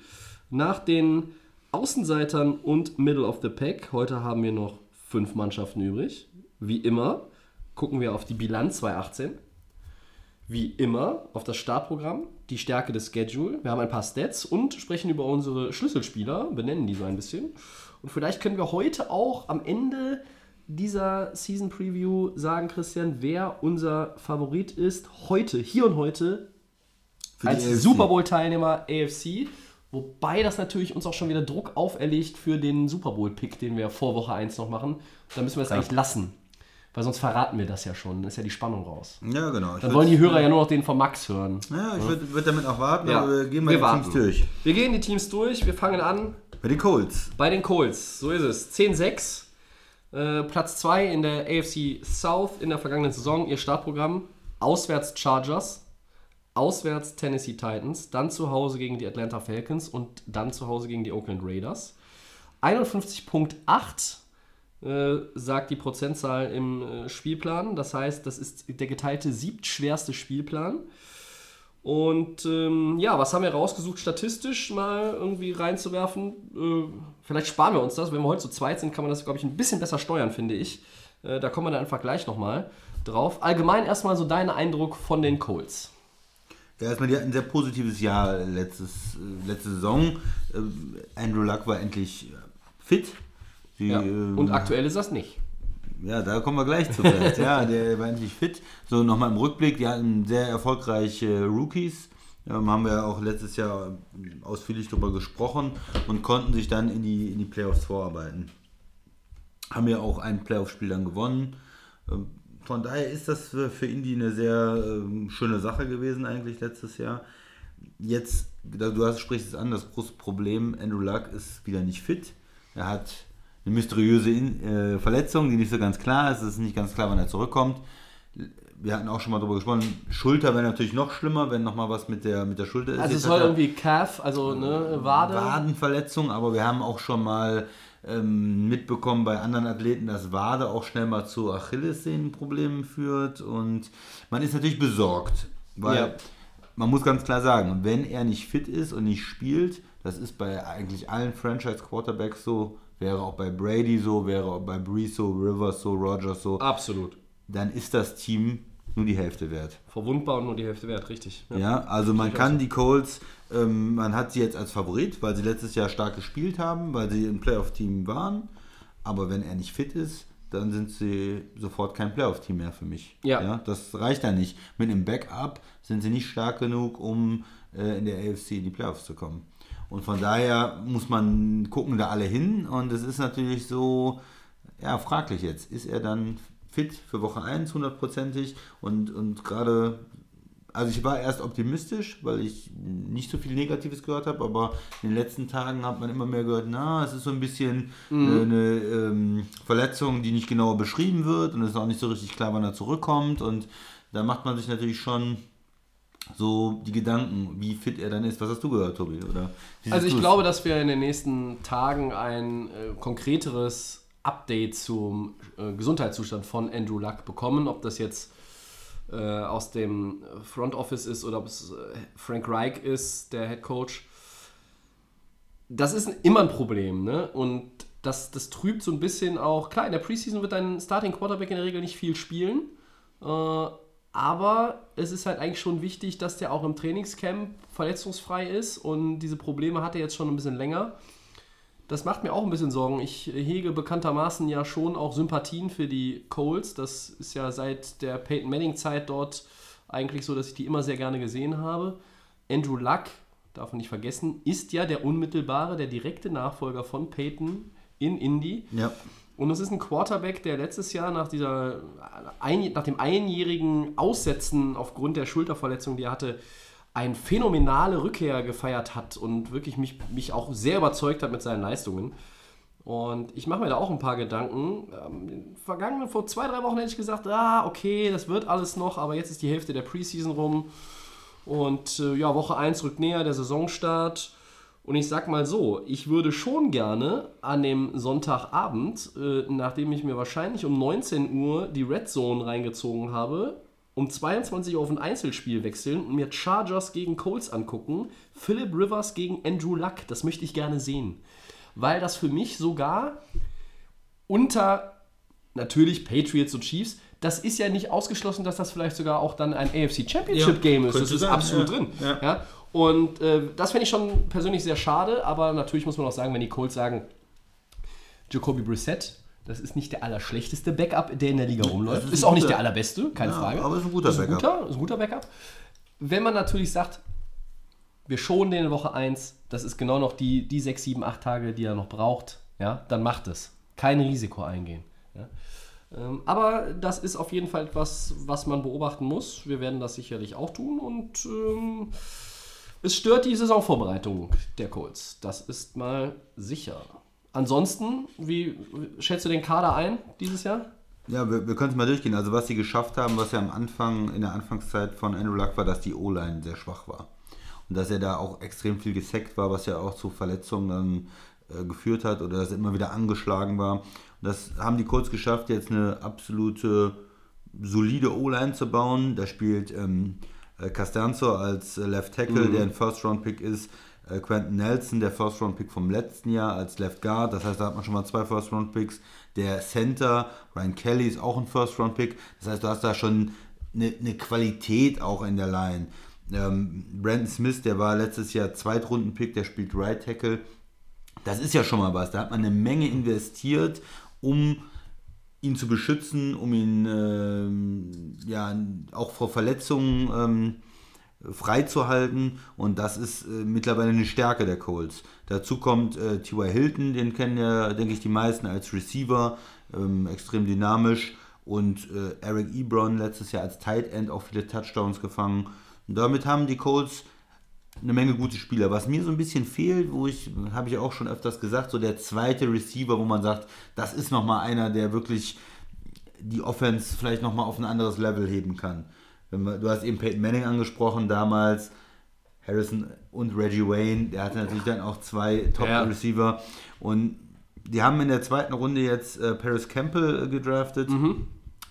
nach den Außenseitern und Middle of the Pack. Heute haben wir noch fünf Mannschaften übrig. Wie immer gucken wir auf die Bilanz 2018 wie immer auf das Startprogramm, die Stärke des Schedule. Wir haben ein paar Stats und sprechen über unsere Schlüsselspieler, benennen die so ein bisschen. Und vielleicht können wir heute auch am Ende dieser Season Preview sagen, Christian, wer unser Favorit ist. Heute, hier und heute, Für als. Super Bowl-Teilnehmer AFC. Wobei das natürlich uns auch schon wieder Druck auferlegt für den Super Bowl-Pick, den wir vor Woche 1 noch machen. Da müssen wir es eigentlich lassen. Weil sonst verraten wir das ja schon. Dann ist ja die Spannung raus. Ja, genau. Ich Dann wollen die Hörer ja nur noch den von Max hören. Ja, ich würde würd damit auch warten, Ja, aber wir gehen mal wir die warten. Teams durch. Wir gehen die Teams durch. Wir fangen an Bei den Colts. bei den Colts. So ist es. 10-6. Äh, Platz 2 in der AFC South in der vergangenen Saison. Ihr Startprogramm. Auswärts Chargers. auswärts Tennessee Titans, dann zu Hause gegen die Atlanta Falcons und dann zu Hause gegen die Oakland Raiders. 51.8 äh, sagt die Prozentzahl im äh, Spielplan. Das heißt, das ist der geteilte siebtschwerste Spielplan. Und ähm, ja, was haben wir rausgesucht, statistisch mal irgendwie reinzuwerfen? Äh, vielleicht sparen wir uns das. Wenn wir heute zu zweit sind, kann man das, glaube ich, ein bisschen besser steuern, finde ich. Äh, da kommen wir dann einfach gleich nochmal drauf. Allgemein erstmal so dein Eindruck von den Colts. Ja, erstmal, die hatten ein sehr positives Jahr letztes, äh, letzte Saison. Äh, Andrew Luck war endlich äh, fit. Die, Ja. ähm, Und aktuell ist das nicht. Ja, da kommen wir gleich zu [LAUGHS] ja, der war endlich fit. So, nochmal im Rückblick, die hatten sehr erfolgreiche Rookies. Ähm, haben wir auch letztes Jahr ausführlich darüber gesprochen und konnten sich dann in die, in die Playoffs vorarbeiten. Haben ja auch ein Playoff-Spiel dann gewonnen. Ähm, Von daher ist das für, für Indy eine sehr ähm, schöne Sache gewesen eigentlich letztes Jahr. Jetzt, du hast, sprichst es an, das große Problem, Andrew Luck ist wieder nicht fit. Er hat eine mysteriöse In äh, Verletzung, die nicht so ganz klar ist. Es ist nicht ganz klar, wann er zurückkommt. Wir hatten auch schon mal darüber gesprochen. Schulter wäre natürlich noch schlimmer, wenn nochmal was mit der, mit der Schulter ist. Also es soll irgendwie Calf, also ne, Wade. Wadenverletzung, aber wir haben auch schon mal ähm, mitbekommen bei anderen Athleten, dass Wade auch schnell mal zu Achillessehnenproblemen führt und man ist natürlich besorgt, weil Ja. man muss ganz klar sagen, wenn er nicht fit ist und nicht spielt, das ist bei eigentlich allen Franchise-Quarterbacks so, wäre auch bei Brady so, wäre auch bei Brees so, Rivers so, Rogers so, Absolut. dann ist das Team nur die Hälfte wert. Verwundbar und nur die Hälfte wert, richtig. Ja, also man kann die Colts, ähm, man hat sie jetzt als Favorit, weil sie letztes Jahr stark gespielt haben, weil sie im Playoff-Team waren. Aber wenn er nicht fit ist, dann sind sie sofort kein Playoff-Team mehr für mich. Ja. das reicht dann nicht. Mit einem Backup sind sie nicht stark genug, um äh, in der AFC in die Playoffs zu kommen. Und von daher muss man gucken da alle hin. Und es ist natürlich so, ja, fraglich jetzt. Ist er dann fit für Woche 1 hundertprozentig? Und, und gerade, also ich war erst optimistisch, weil ich nicht so viel Negatives gehört habe, aber in den letzten Tagen hat man immer mehr gehört, na, es ist so ein bisschen eine, eine ähm, Verletzung, die nicht genau beschrieben wird und es ist auch nicht so richtig klar, wann er zurückkommt. Und da macht man sich natürlich schon so die Gedanken, wie fit er dann ist. Was hast du gehört, Tobi? Oder Also ich glaube, dass wir in den nächsten Tagen ein äh, konkreteres Update zum äh, Gesundheitszustand von Andrew Luck bekommen. Ob das jetzt äh, aus dem Front Office ist oder ob es äh, Frank Reich ist, der Head Coach. Das ist immer ein Problem, ne? Und das, das trübt so ein bisschen auch. Klar, in der Preseason wird dein Starting Quarterback in der Regel nicht viel spielen. Äh, aber es ist halt eigentlich schon wichtig, dass der auch im Trainingscamp verletzungsfrei ist und diese Probleme hat er jetzt schon ein bisschen länger. Das macht mir auch ein bisschen Sorgen. Ich hege bekanntermaßen ja schon auch Sympathien für die Colts. Das ist ja seit der Peyton Manning-Zeit dort eigentlich so, dass ich die immer sehr gerne gesehen habe. Andrew Luck, darf man nicht vergessen, ist ja der unmittelbare, der direkte Nachfolger von Peyton in Indy. Ja. Und es ist ein Quarterback, der letztes Jahr nach, dieser, ein, nach dem einjährigen Aussetzen aufgrund der Schulterverletzung, die er hatte, eine phänomenale Rückkehr gefeiert hat und wirklich mich, mich auch sehr überzeugt hat mit seinen Leistungen. Und ich mache mir da auch ein paar Gedanken. Ähm, vergangenen, vor zwei, drei Wochen hätte ich gesagt, ah, okay, das wird alles noch, aber jetzt ist die Hälfte der Preseason rum. Und äh, ja, Woche 1 rückt näher, der Saisonstart. Und ich sag mal so, ich würde schon gerne an dem Sonntagabend, äh, nachdem ich mir wahrscheinlich um 19 Uhr die Red Zone reingezogen habe, um 22 Uhr auf ein Einzelspiel wechseln und mir Chargers gegen Colts angucken. Philip Rivers gegen Andrew Luck, das möchte ich gerne sehen. Weil das für mich sogar unter natürlich Patriots und Chiefs, das ist ja nicht ausgeschlossen, dass das vielleicht sogar auch dann ein AFC Championship Ja, Game ist. Das ist sein, absolut ja. drin. Ja. Und äh, das fände ich schon persönlich sehr schade, aber natürlich muss man auch sagen, wenn die Colts sagen, Jacoby Brissett, das ist nicht der allerschlechteste Backup, der in der Liga rumläuft. ist Ist, auch nicht guter- der allerbeste, keine Ja, Frage. aber ist ein guter ist ein Backup. Guter, ist ein guter Backup. Wenn man natürlich sagt, wir schonen den in Woche 1, das ist genau noch die, die 6, 7, 8 Tage, die er noch braucht, ja, dann macht es. Kein Risiko eingehen. Ja. Ähm, aber das ist auf jeden Fall etwas, was man beobachten muss. Wir werden das sicherlich auch tun und ähm, es stört die Saisonvorbereitung der Colts. Das ist mal sicher. Ansonsten, wie schätzt du den Kader ein dieses Jahr? Ja, wir, wir können es mal durchgehen. Also was sie geschafft haben, was ja am Anfang, in der Anfangszeit von Andrew Luck war, dass die O-Line sehr schwach war. Und dass er da auch extrem viel gesackt war, was ja auch zu Verletzungen dann äh, geführt hat oder dass er immer wieder angeschlagen war. Das haben die Colts geschafft, jetzt eine absolute solide O-Line zu bauen. Da spielt ähm, äh, Castanzo als äh, Left Tackle, der ein First-Round-Pick ist. Äh, Quentin Nelson, der First-Round-Pick vom letzten Jahr als Left Guard. Das heißt, da hat man schon mal zwei First-Round-Picks. Der Center, Ryan Kelly, ist auch ein First-Round-Pick. Das heißt, du hast da schon eine, eine Qualität auch in der Line. Ähm, Brandon Smith, der war letztes Jahr Zweitrunden-Pick, der spielt Right Tackle. Das ist ja schon mal was. Da hat man eine Menge investiert, um ihn zu beschützen, um ihn ähm, ja auch vor Verletzungen ähm, freizuhalten. Und das ist äh, mittlerweile eine Stärke der Colts. Dazu kommt äh, T.Y. Hilton, den kennen ja, denke ich, die meisten als Receiver, ähm, extrem dynamisch. Und äh, Eric Ebron letztes Jahr als Tight End auch viele Touchdowns gefangen. Und damit haben die Colts eine Menge gute Spieler. Was mir so ein bisschen fehlt, wo ich, habe ich auch schon öfters gesagt, so der zweite Receiver, wo man sagt, das ist nochmal einer, der wirklich die Offense vielleicht nochmal auf ein anderes Level heben kann. Du hast eben Peyton Manning angesprochen, damals Harrison und Reggie Wayne, der hatte natürlich dann auch zwei Top-Receiver und die haben in der zweiten Runde jetzt äh, Paris Campbell äh, gedraftet.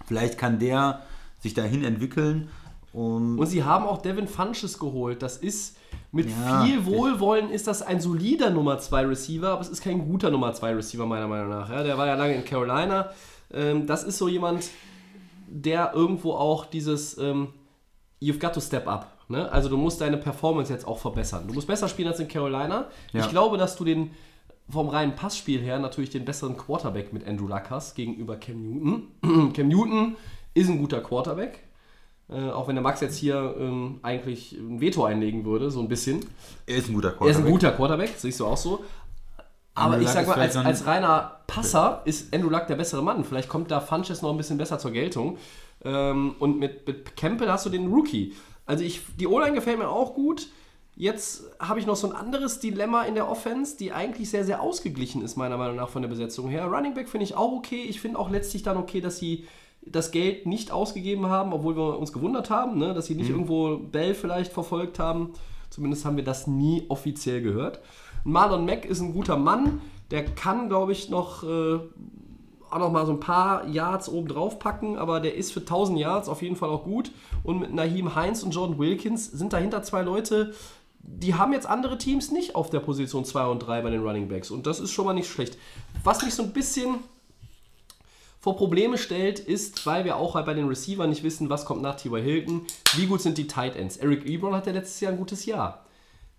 Vielleicht kann der sich dahin entwickeln. Um, Und sie haben auch Devin Funches geholt. Das ist mit Ja, viel Wohlwollen ist das ein solider Nummer 2 Receiver, aber es ist kein guter Nummer 2 Receiver meiner Meinung nach. Ja, der war ja lange in Carolina. Ähm, das ist so jemand, der irgendwo auch dieses ähm, You've got to step up. Ne? Also du musst deine Performance jetzt auch verbessern. Du musst besser spielen als in Carolina. Ja. Ich glaube, dass du den vom reinen Passspiel her natürlich den besseren Quarterback mit Andrew Luck hast gegenüber Cam Newton. [CLEARS THROAT] Cam Newton ist ein guter Quarterback. Äh, auch wenn der Max jetzt hier ähm, eigentlich ein Veto einlegen würde, so ein bisschen. er ist ein guter Er ist Quarterback. ein guter Quarterback, siehst du auch so. Aber Andrew ich Luck sag mal, als, als reiner Passer ist Andrew Luck der bessere Mann. Vielleicht kommt da Funches noch ein bisschen besser zur Geltung. Ähm, und mit, mit Campbell hast du den Rookie. Also ich, die O-Line gefällt mir auch gut. Jetzt habe ich noch so ein anderes Dilemma in der Offense, die eigentlich sehr, sehr ausgeglichen ist, meiner Meinung nach, von der Besetzung her. Running Back finde ich auch okay. Ich finde auch letztlich dann okay, dass sie das Geld nicht ausgegeben haben, obwohl wir uns gewundert haben, ne? dass sie nicht irgendwo Bell vielleicht verfolgt haben. Zumindest haben wir das nie offiziell gehört. Marlon Mack ist ein guter Mann. Der kann, glaube ich, noch äh, auch noch mal so ein paar Yards oben drauf packen, aber der ist für 1000 Yards auf jeden Fall auch gut. Und mit Naheem Heinz und Jordan Wilkins sind dahinter zwei Leute, die haben jetzt andere Teams nicht auf der Position 2 und 3 bei den Running Backs. Und das ist schon mal nicht schlecht. Was mich so ein bisschen vor Probleme stellt, ist, weil wir auch halt bei den Receivern nicht wissen, was kommt nach T.Y. Hilton, wie gut sind die Tight Ends. Eric Ebron hatte letztes Jahr ein gutes Jahr.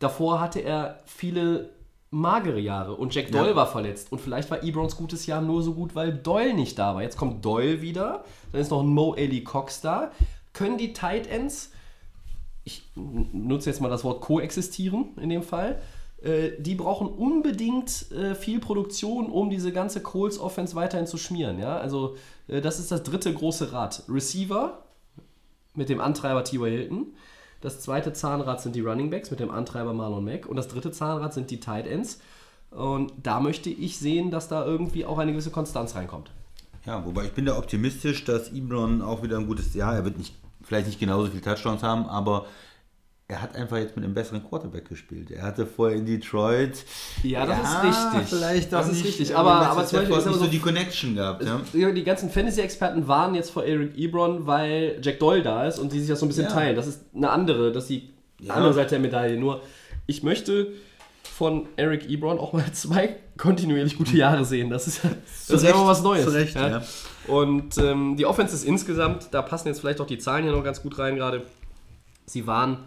Davor hatte er viele magere Jahre und Jack Doyle war verletzt. Und vielleicht war Ebrons gutes Jahr nur so gut, weil Doyle nicht da war. Jetzt kommt Doyle wieder, dann ist noch ein Mo Eli Cox da. Können die Tight Ends, ich nutze jetzt mal das Wort koexistieren in dem Fall, die brauchen unbedingt äh, viel Produktion, um diese ganze Coles Offense weiterhin zu schmieren. Ja? Also äh, das ist das dritte große Rad. Receiver mit dem Antreiber T.Y. Hilton. Das zweite Zahnrad sind die Running Backs mit dem Antreiber Marlon Mack. Und das dritte Zahnrad sind die Tight Ends. Und da möchte ich sehen, dass da irgendwie auch eine gewisse Konstanz reinkommt. Ja, wobei ich bin da optimistisch, dass Ebron auch wieder ein gutes Jahr, er wird nicht, vielleicht nicht genauso viele Touchdowns haben, aber er hat einfach jetzt mit einem besseren Quarterback gespielt. Er hatte vorher in Detroit. Ja, das ist richtig. Vielleicht Das ist richtig. Aber- aber zum Beispiel ist aber so die Connection gehabt. Ja? Ja, Die ganzen Fantasy-Experten waren jetzt vor Eric Ebron, weil Jack Doyle da ist und die sich das so ein bisschen Ja. teilen. Das ist eine andere, das ist die Ja. andere Seite der Medaille. Nur, ich möchte von Eric Ebron auch mal [LAUGHS] zwei kontinuierlich gute Jahre sehen. Das ist, das ist Recht, immer was Neues. Recht, ja. Und ähm, die Offense ist insgesamt, da passen jetzt vielleicht auch die Zahlen hier noch ganz gut rein gerade. Sie waren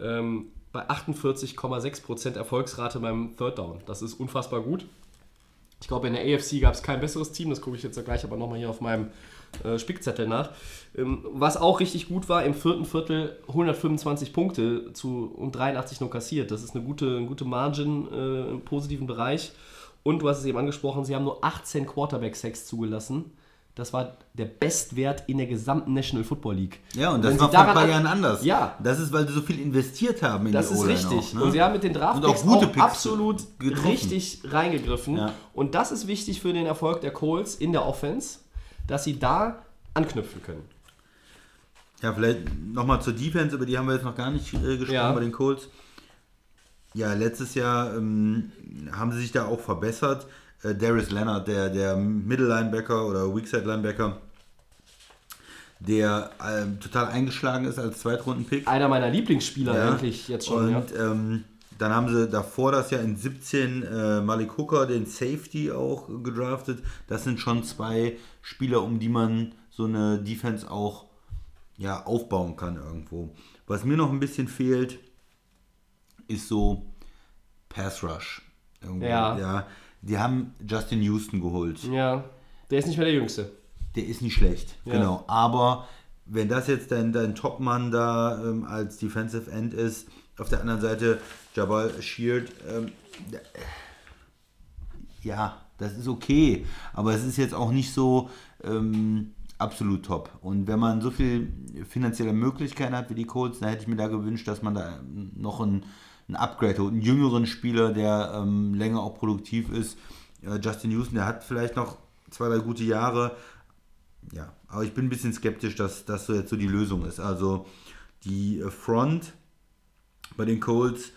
ähm, bei 48,6% Erfolgsrate beim Third Down. Das ist unfassbar gut. Ich glaube, in der AFC gab es kein besseres Team. Das gucke ich jetzt gleich aber nochmal hier auf meinem äh, Spickzettel nach. Ähm, was auch richtig gut war, im vierten Viertel 125 Punkte zu, und 83 nur kassiert. Das ist eine gute, eine gute Margin äh, im positiven Bereich. Und du hast es eben angesprochen, sie haben nur 18 Quarterback-Sacks zugelassen. Das war der Bestwert in der gesamten National Football League. Ja, und Wenn das sie war vor ein paar Jahren anders. Ja. Das ist, weil sie so viel investiert haben in Das die ist O-Line richtig. Auch, ne? Und sie haben mit den Draftpicks auch gute auch Picks absolut getroffen. richtig reingegriffen. Ja. Und das ist wichtig für den Erfolg der Colts in der Offense. dass sie da anknüpfen können. Ja, vielleicht nochmal zur Defense, über die haben wir jetzt noch gar nicht äh, gesprochen Ja. bei den Colts. Ja, letztes Jahr ähm, haben sie sich da auch verbessert. Äh, Darius Leonard, der, der Middle Linebacker oder Weakside Linebacker, der ähm, total eingeschlagen ist als Zweitrunden-Pick. Einer meiner Lieblingsspieler Ja. eigentlich jetzt schon. Und ähm, dann haben sie davor das Jahr in 17 äh, Malik Hooker, den Safety, auch gedraftet. Das sind schon zwei Spieler, um die man so eine Defense auch ja, aufbauen kann irgendwo. Was mir noch ein bisschen fehlt, ist so Pass Rush. Irgendwo. Ja. ja. Die haben Justin Houston geholt. Ja. der ist nicht mehr der Jüngste. Der ist nicht schlecht, Ja. genau. Aber wenn das jetzt dein, dein Topmann da ähm, als Defensive End ist, auf der anderen Seite Jabal Sheard, ähm, da- ja, das ist okay. Aber es ist jetzt auch nicht so ähm, absolut top. Und wenn man so viel finanzielle Möglichkeiten hat wie die Colts, dann hätte ich mir da gewünscht, dass man da noch ein, ein Upgrade holt, einen jüngeren Spieler, der ähm, länger auch produktiv ist. Äh, Justin Houston, der hat vielleicht noch zwei, drei gute Jahre. Ja, aber ich bin ein bisschen skeptisch, dass das so jetzt so die Lösung ist. Also die äh, Front bei den Colts,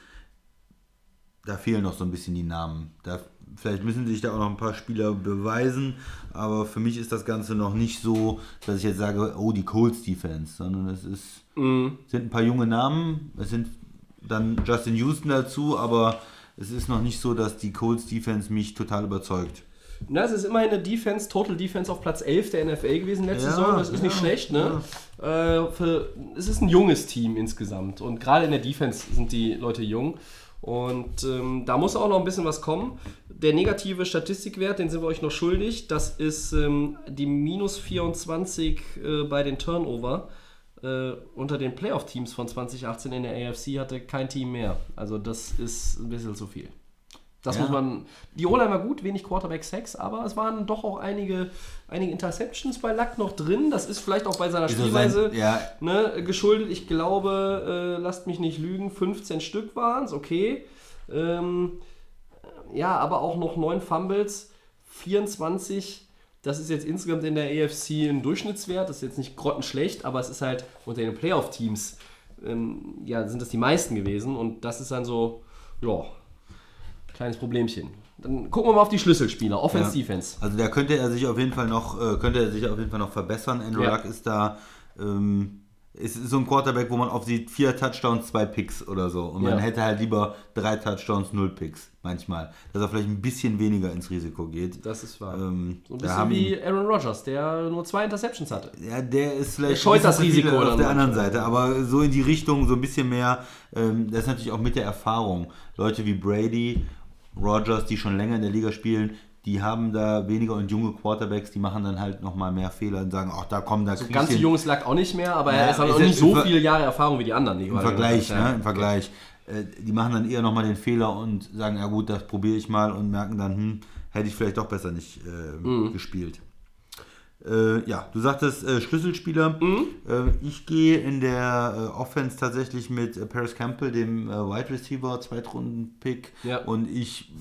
da fehlen noch so ein bisschen die Namen. Da, vielleicht müssen sich da auch noch ein paar Spieler beweisen, aber für mich ist das Ganze noch nicht so, dass ich jetzt sage, oh, die Colts Defense, sondern es ist, sind ein paar junge Namen, es sind dann Justin Houston dazu, aber es ist noch nicht so, dass die Colts Defense mich total überzeugt. Na, es ist immerhin eine Defense, Total Defense auf Platz 11 der NFL gewesen letzte Ja, Saison. Das ist nicht ja, schlecht, ne? Äh, für, es ist ein junges Team insgesamt. Und gerade in der Defense sind die Leute jung. Und ähm, da muss auch noch ein bisschen was kommen. Der negative Statistikwert, den sind wir euch noch schuldig. Das ist ähm, die minus 24 äh, bei den Turnover. Äh, unter den Playoff-Teams von 2018 in der AFC hatte kein Team mehr. Also das ist ein bisschen zu viel. Das Ja. muss man. Die O-Line war gut, wenig Quarterback-Sex, aber es waren doch auch einige, einige Interceptions bei Luck noch drin. Das ist vielleicht auch bei seiner Spielweise sein- ja. ne, geschuldet. Ich glaube, äh, lasst mich nicht lügen, 15 Stück waren es, okay. Ähm, ja, aber auch noch 9 Fumbles, 24. Das ist jetzt insgesamt in der AFC ein Durchschnittswert. Das ist jetzt nicht grottenschlecht, aber es ist halt unter den Playoff-Teams, ähm, ja, sind das die meisten gewesen. Und das ist dann so, ja, kleines Problemchen. Dann gucken wir mal auf die Schlüsselspieler, Offense, Ja. Defense. Also da könnte er sich auf jeden Fall noch, äh, könnte er sich auf jeden Fall noch verbessern. Andrew Ja. Luck ist da, ähm, ist so ein Quarterback, wo man aufsieht, vier Touchdowns, zwei Picks oder so. Und man Ja. hätte halt lieber drei Touchdowns, null Picks manchmal. Dass er vielleicht ein bisschen weniger ins Risiko geht. Das ist wahr. Ähm, so ein bisschen wie Aaron Rodgers, der nur zwei Interceptions hatte. Ja, der ist vielleicht Der scheut das Risiko auf der anderen. Seite, aber so in die Richtung, so ein bisschen mehr, ähm, das ist natürlich auch mit der Erfahrung. Leute wie Brady, Rogers, die schon länger in der Liga spielen, die haben da weniger und junge Quarterbacks, die machen dann halt nochmal mehr Fehler und sagen, ach, da kommen da So krieg ganz junges Lack auch nicht mehr, aber Ja, er ist ist auch nicht so viele Jahre Erfahrung wie die anderen. Die Im Vergleich, ne? Im Vergleich. Äh, Die machen dann eher nochmal den Fehler und sagen, ja gut, das probiere ich mal und merken dann, hm, hätte ich vielleicht doch besser nicht äh, Mhm. gespielt. Äh, ja, du sagtest äh, Schlüsselspieler. Mhm. Äh, ich gehe in der äh, Offense tatsächlich mit äh, Paris Campbell, dem äh, Wide Receiver, Zweitrunden-Pick. Ja. Und ich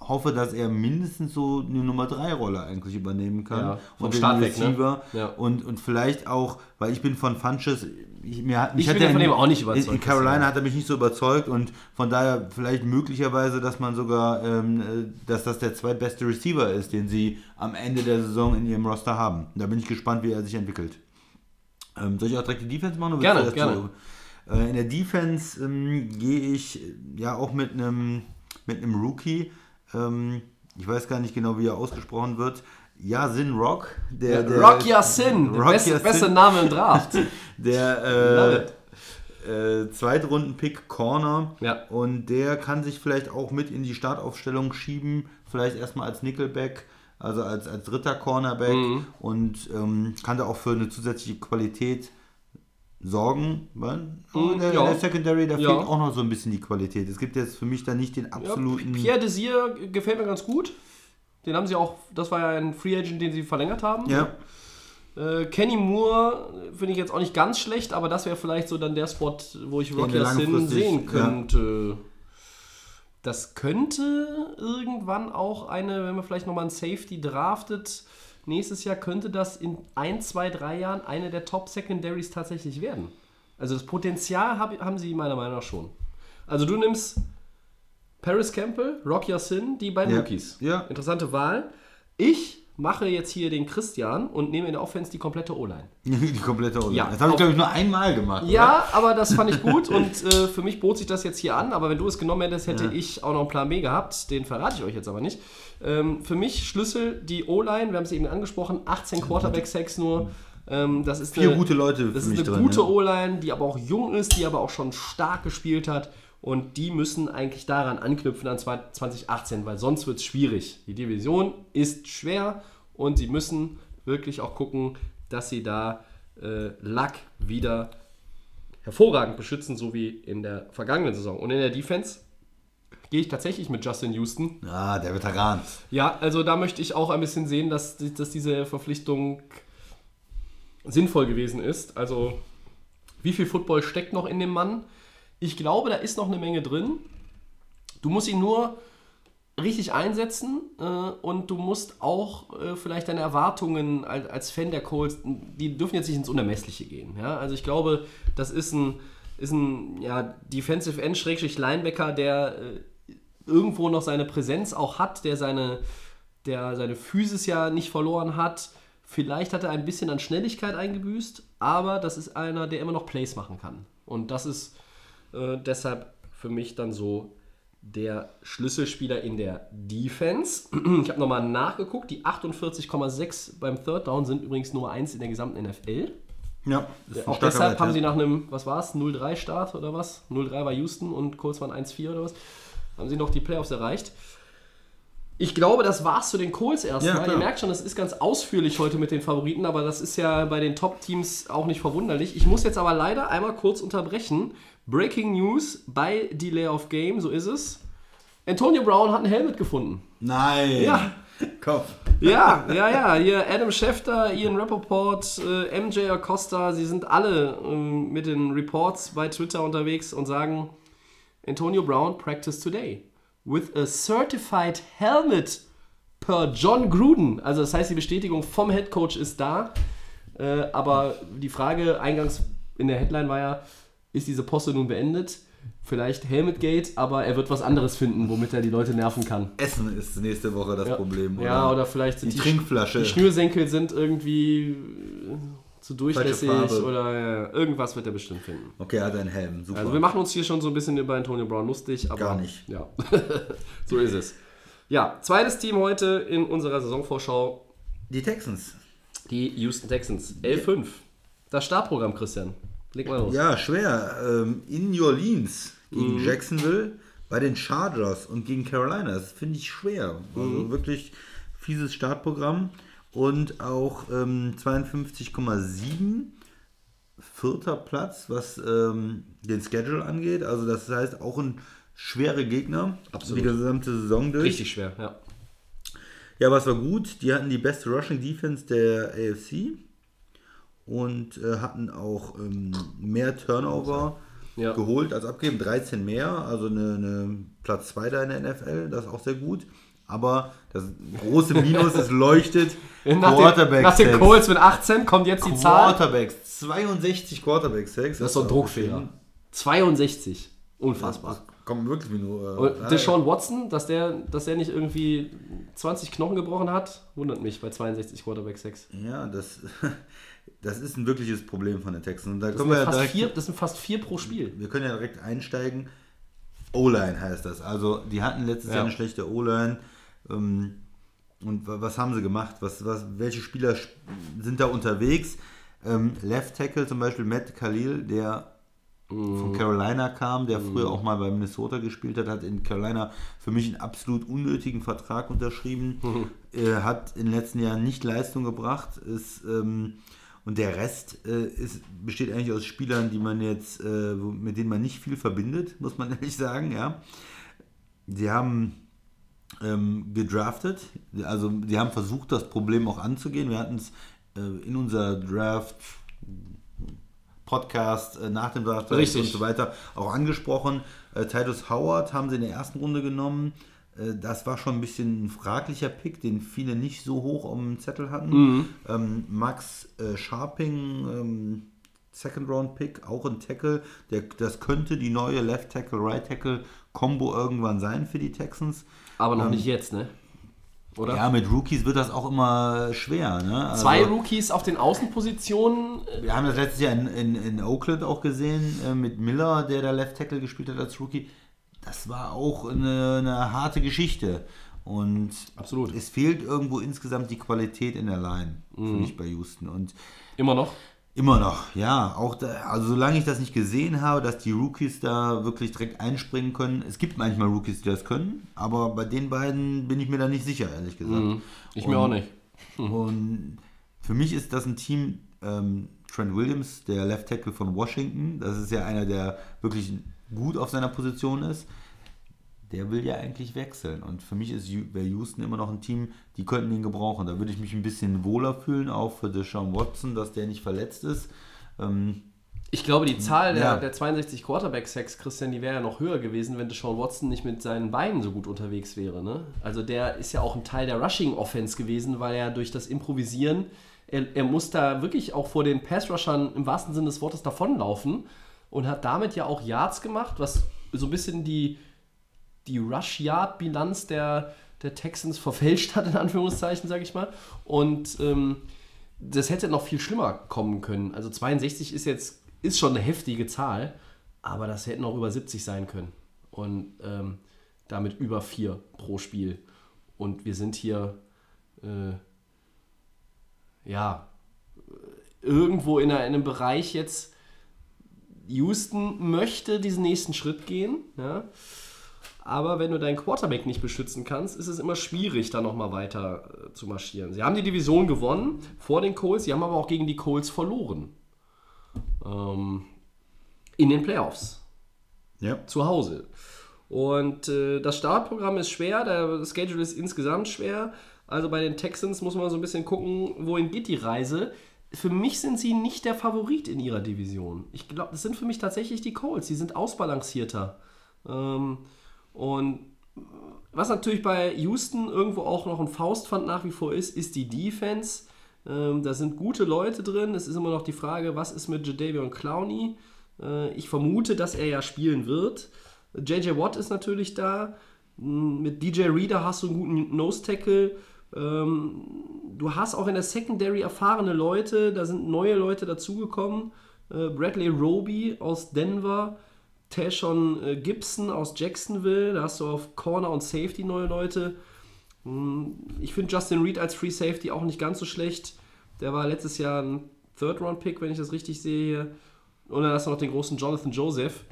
hoffe, dass er mindestens so eine Nummer 3 Rolle eigentlich übernehmen kann. Ja, vom und Start weg, ne? Receiver. Ja. Und, und vielleicht auch, weil ich bin von Funches, ich, mir, Ich hat bin ja von in- dem auch nicht überzeugt, in Carolina hat er mich nicht so überzeugt und von daher vielleicht möglicherweise, dass man sogar, ähm, äh, dass das der zweitbeste Receiver ist, den sie am Ende der Saison in ihrem Roster haben. Da bin ich gespannt, wie er sich entwickelt. Ähm, soll ich auch direkt die Defense machen? oder Gerne, gerne. Äh, in der Defense ähm, gehe ich äh, ja auch mit einem mit einem Rookie. Ähm, ich weiß gar nicht genau, wie er ausgesprochen wird. Yasin Rock. Der, der Rock Yassin, der Rock beste, beste Name im Draft. [LAUGHS] Der äh, äh, Zweitrunden-Pick Corner. Ja. Und der kann sich vielleicht auch mit in die Startaufstellung schieben. Vielleicht erstmal als Nickelback, also als, als dritter Cornerback. Mhm. Und ähm, kann da auch für eine zusätzliche Qualität sorgen. Weil Mhm, der, ja. der Secondary, da Ja. fehlt auch noch so ein bisschen die Qualität. Es gibt jetzt für mich da nicht den Ja, absoluten. Pierre Desir gefällt mir ganz gut. Den haben sie auch, das war ja ein Free Agent, den sie verlängert haben. ja. Äh, Kenny Moore finde ich jetzt auch nicht ganz schlecht, aber das wäre vielleicht so dann der Spot, wo ich Sin langfristig, sehen ja. könnte. Das könnte irgendwann auch eine, wenn man vielleicht nochmal einen Safety draftet, nächstes Jahr könnte das in ein, zwei, drei Jahren eine der Top-Secondaries tatsächlich werden. Also das Potenzial hab, haben sie meiner Meinung nach schon. Also du nimmst Paris Campbell, Rock Yassin, die beiden Ja. Rookies. Ja. Interessante Wahl. Ich mache jetzt hier den Christian und nehme in der Offense die komplette O-Line. [LAUGHS] Die komplette Oder. Ja. Das habe ich, glaube ich, nur einmal gemacht. Ja, aber das fand ich gut [LAUGHS] und äh, für mich bot sich das jetzt hier an. Aber wenn du es genommen hättest, hätte Ja. ich auch noch einen Plan B gehabt. Den verrate ich euch jetzt aber nicht. Ähm, für mich Schlüssel die O-Line. Wir haben es eben angesprochen. 18 Quarterback-Sacks nur. Ähm, das ist Vier eine, gute Leute das ist eine drin. gute ja. O-Line, die aber auch jung ist, die aber auch schon stark gespielt hat. Und die müssen eigentlich daran anknüpfen an 2018, weil sonst wird es schwierig. Die Division ist schwer und sie müssen wirklich auch gucken, dass sie da äh, Luck wieder hervorragend beschützen, so wie in der vergangenen Saison. Und in der Defense gehe ich tatsächlich mit Justin Houston. Ah, der Veteran. Ja, also da möchte ich auch ein bisschen sehen, dass, dass diese Verpflichtung sinnvoll gewesen ist. Also, wie viel Football steckt noch in dem Mann? Ich glaube, da ist noch eine Menge drin. Du musst ihn nur richtig einsetzen äh, und du musst auch äh, vielleicht deine Erwartungen als, als Fan der Colts, die dürfen jetzt nicht ins Unermessliche gehen. Ja? Also ich glaube, das ist ein, ist ein ja, Defensive End Schrägstrich Linebacker, der äh, irgendwo noch seine Präsenz auch hat, der seine, der seine Physis ja nicht verloren hat. Vielleicht hat er ein bisschen an Schnelligkeit eingebüßt, aber das ist einer, der immer noch Plays machen kann. Und das ist äh, deshalb für mich dann so der Schlüsselspieler in der Defense. [CLEARS THROAT] Ich habe nochmal nachgeguckt, die 48,6 beim Third Down sind übrigens Nummer 1 in der gesamten NFL. Ja, ein Auch deshalb Wert, haben ja. sie nach einem, was war es, 0-3 Start oder was? 0-3 war Houston und Colts waren 1-4 oder was? Haben sie noch die Playoffs erreicht. Ich glaube, das war's zu den Colts Ja, erstmal. klar. Ihr merkt schon, das ist ganz ausführlich heute mit den Favoriten, aber das ist ja bei den Top-Teams auch nicht verwunderlich. Ich muss jetzt aber leider einmal kurz unterbrechen. Breaking News bei Delay of Game, so ist es. Antonio Brown hat ein Helmet gefunden. Nein. Ja. Kopf. Ja, ja, ja. Hier Adam Schefter, Ian Rappaport, äh, MJ Acosta, sie sind alle ähm, mit den Reports bei Twitter unterwegs und sagen, Antonio Brown practiced today with a certified helmet per John Gruden. Also das heißt, die Bestätigung vom Head Coach ist da. Äh, aber die Frage eingangs in der Headline war ja, ist diese Posse nun beendet? Vielleicht Helmetgate, aber er wird was anderes finden, womit er die Leute nerven kann. Essen ist nächste Woche das Ja. Problem. Ja, oder vielleicht sind die die, Trinkflasche. die Schnürsenkel sind irgendwie äh, zu durchlässig oder ja, irgendwas wird er bestimmt finden. Okay, er hat einen Helm. Super. Also wir machen uns hier schon so ein bisschen über Antonio Brown lustig, aber Gar nicht. Ja, [LAUGHS] so ist es. Ja, zweites Team heute in unserer Saisonvorschau, die Texans. die Houston Texans. 11-5. Das Startprogramm, Christian. Leg mal los. Ja, schwer. Ähm, in New Orleans gegen Mhm. Jacksonville, bei den Chargers und gegen Carolina. Das finde ich schwer. Also Mhm. wirklich fieses Startprogramm. Und auch ähm, 52,7 vierter Platz, was ähm, den Schedule angeht. Also das heißt auch ein schwere Gegner. Absolut. Die gesamte Saison durch. Richtig schwer, ja. Ja, was war gut? Die hatten die beste Rushing Defense der AFC und äh, hatten auch ähm, mehr Turnover Ja. geholt als abgegeben, 13 mehr, also eine, eine Platz 2 da in der NFL, das ist auch sehr gut. Aber das große [LAUGHS] Minus, es leuchtet. Nach den, nach den Sacks. Colts mit 18 kommt jetzt die Zahl. Quarterbacks, 62 Quarterback-Sacks. Das ist so ein Druckfehler. 62. Unfassbar. Das kommt wirklich wie nur. Und äh, Deshaun Watson, dass der, dass der nicht irgendwie 20 Knochen gebrochen hat, wundert mich bei 62 Quarterback 6. Ja, das, [LAUGHS] das ist ein wirkliches Problem von den Texans. Da Das, sind ja fast direkt vier, das sind fast vier pro Spiel. Wir können ja direkt einsteigen. O-Line heißt das. Also die hatten letztes Ja. Jahr eine schlechte O-Line. Ähm, und wa- was haben sie gemacht? Was, was, welche Spieler sp- sind da unterwegs? Ähm, Left Tackle zum Beispiel Matt Khalil, der von Carolina kam, der früher auch mal bei Minnesota gespielt hat, hat in Carolina für mich einen absolut unnötigen Vertrag unterschrieben, äh, [LAUGHS] hat in den letzten Jahren nicht Leistung gebracht, ist, ähm, und der Rest äh, ist, besteht eigentlich aus Spielern, die man jetzt, äh, mit denen man nicht viel verbindet, muss man [LAUGHS] ehrlich sagen, ja. Sie haben ähm, gedraftet, also sie haben versucht, das Problem auch anzugehen. Wir hatten es äh, in unserer Draft Podcast äh, nach dem Draft Richtig. und so weiter auch angesprochen. Äh, Titus Howard haben sie in der ersten Runde genommen. Äh, Das war schon ein bisschen ein fraglicher Pick, den viele nicht so hoch auf dem Zettel hatten. Ähm, Max äh, Sharping, ähm, Second Round Pick, auch ein Tackle. Der, das könnte die neue Left Tackle, Right Tackle Combo irgendwann sein für die Texans. Aber noch nicht jetzt, ne? Oder? Ja, mit Rookies wird das auch immer schwer. Ne? Also, Zwei Rookies auf den Außenpositionen. äh, Wir haben das letztes Jahr in, in, in Oakland auch gesehen, äh, mit Miller, der da Left Tackle gespielt hat als Rookie. Das war auch eine, eine harte Geschichte. Und Absolut. es fehlt irgendwo insgesamt die Qualität in der Line, finde ich, bei Houston. Und Immer noch. immer noch, ja, auch da, also solange ich das nicht gesehen habe, dass die Rookies da wirklich direkt einspringen können. Es gibt manchmal Rookies, die das können, aber bei den beiden bin ich mir da nicht sicher, ehrlich gesagt. Ich mir auch nicht. [LAUGHS] Und für mich ist das ein Team, ähm, Trent Williams, der Left Tackle von Washington, das ist ja einer, der wirklich gut auf seiner Position ist. Der will ja eigentlich wechseln. Und für mich ist wäre Houston immer noch ein Team, die könnten ihn gebrauchen. Da würde ich mich ein bisschen wohler fühlen, auch für Deshaun Watson, dass der nicht verletzt ist. Ähm, Ich glaube, die Zahl der, Ja. der 62 Quarterback-Sacks, Christian, die wäre ja noch höher gewesen, wenn Deshaun Watson nicht mit seinen Beinen so gut unterwegs wäre. Ne? Also der ist ja auch ein Teil der Rushing-Offense gewesen, weil er durch das Improvisieren, er, er muss da wirklich auch vor den Pass-Rushern im wahrsten Sinne des Wortes davonlaufen und hat damit ja auch Yards gemacht, was so ein bisschen die, die Rush-Yard-Bilanz der, der Texans verfälscht hat, in Anführungszeichen, sage ich mal. Und ähm, das hätte noch viel schlimmer kommen können. Also 62 ist jetzt ist schon eine heftige Zahl, aber das hätten auch über 70 sein können. Und ähm, damit über 4 pro Spiel. Und wir sind hier, äh, ja, irgendwo in, einem Bereich jetzt, Houston möchte diesen nächsten Schritt gehen, ja. Aber wenn du deinen Quarterback nicht beschützen kannst, ist es immer schwierig, da nochmal weiter äh, zu marschieren. Sie haben die Division gewonnen vor den Colts, sie haben aber auch gegen die Colts verloren. Ähm, in den Playoffs ja. zu Hause. Und äh, das Startprogramm ist schwer, der Schedule ist insgesamt schwer. Also bei den Texans muss man so ein bisschen gucken, wohin geht die Reise. Für mich sind sie nicht der Favorit in ihrer Division. Ich glaube, das sind für mich tatsächlich die Colts. Die sind ausbalancierter. Ähm, und was natürlich bei Houston irgendwo auch noch ein Faustpfand nach wie vor ist, ist die Defense. Ähm, da sind gute Leute drin. Es ist immer noch die Frage, was ist mit Jadavion Clowney? Äh, ich vermute, dass er ja spielen wird. JJ Watt ist natürlich da. Mm, Mit DJ Reader hast du einen guten Nose-Tackle. Ähm, du hast auch in der Secondary erfahrene Leute. Da sind neue Leute dazugekommen. Äh, Bradley Roby aus Denver. Tashon äh, Gibson aus Jacksonville. Da hast du auf Corner und Safety neue Leute. Mm, Ich finde Justin Reed als Free Safety auch nicht ganz so schlecht. Der war letztes Jahr ein Third-Round-Pick, wenn ich das richtig sehe hier. Und dann hast du noch den großen Jonathan Joseph,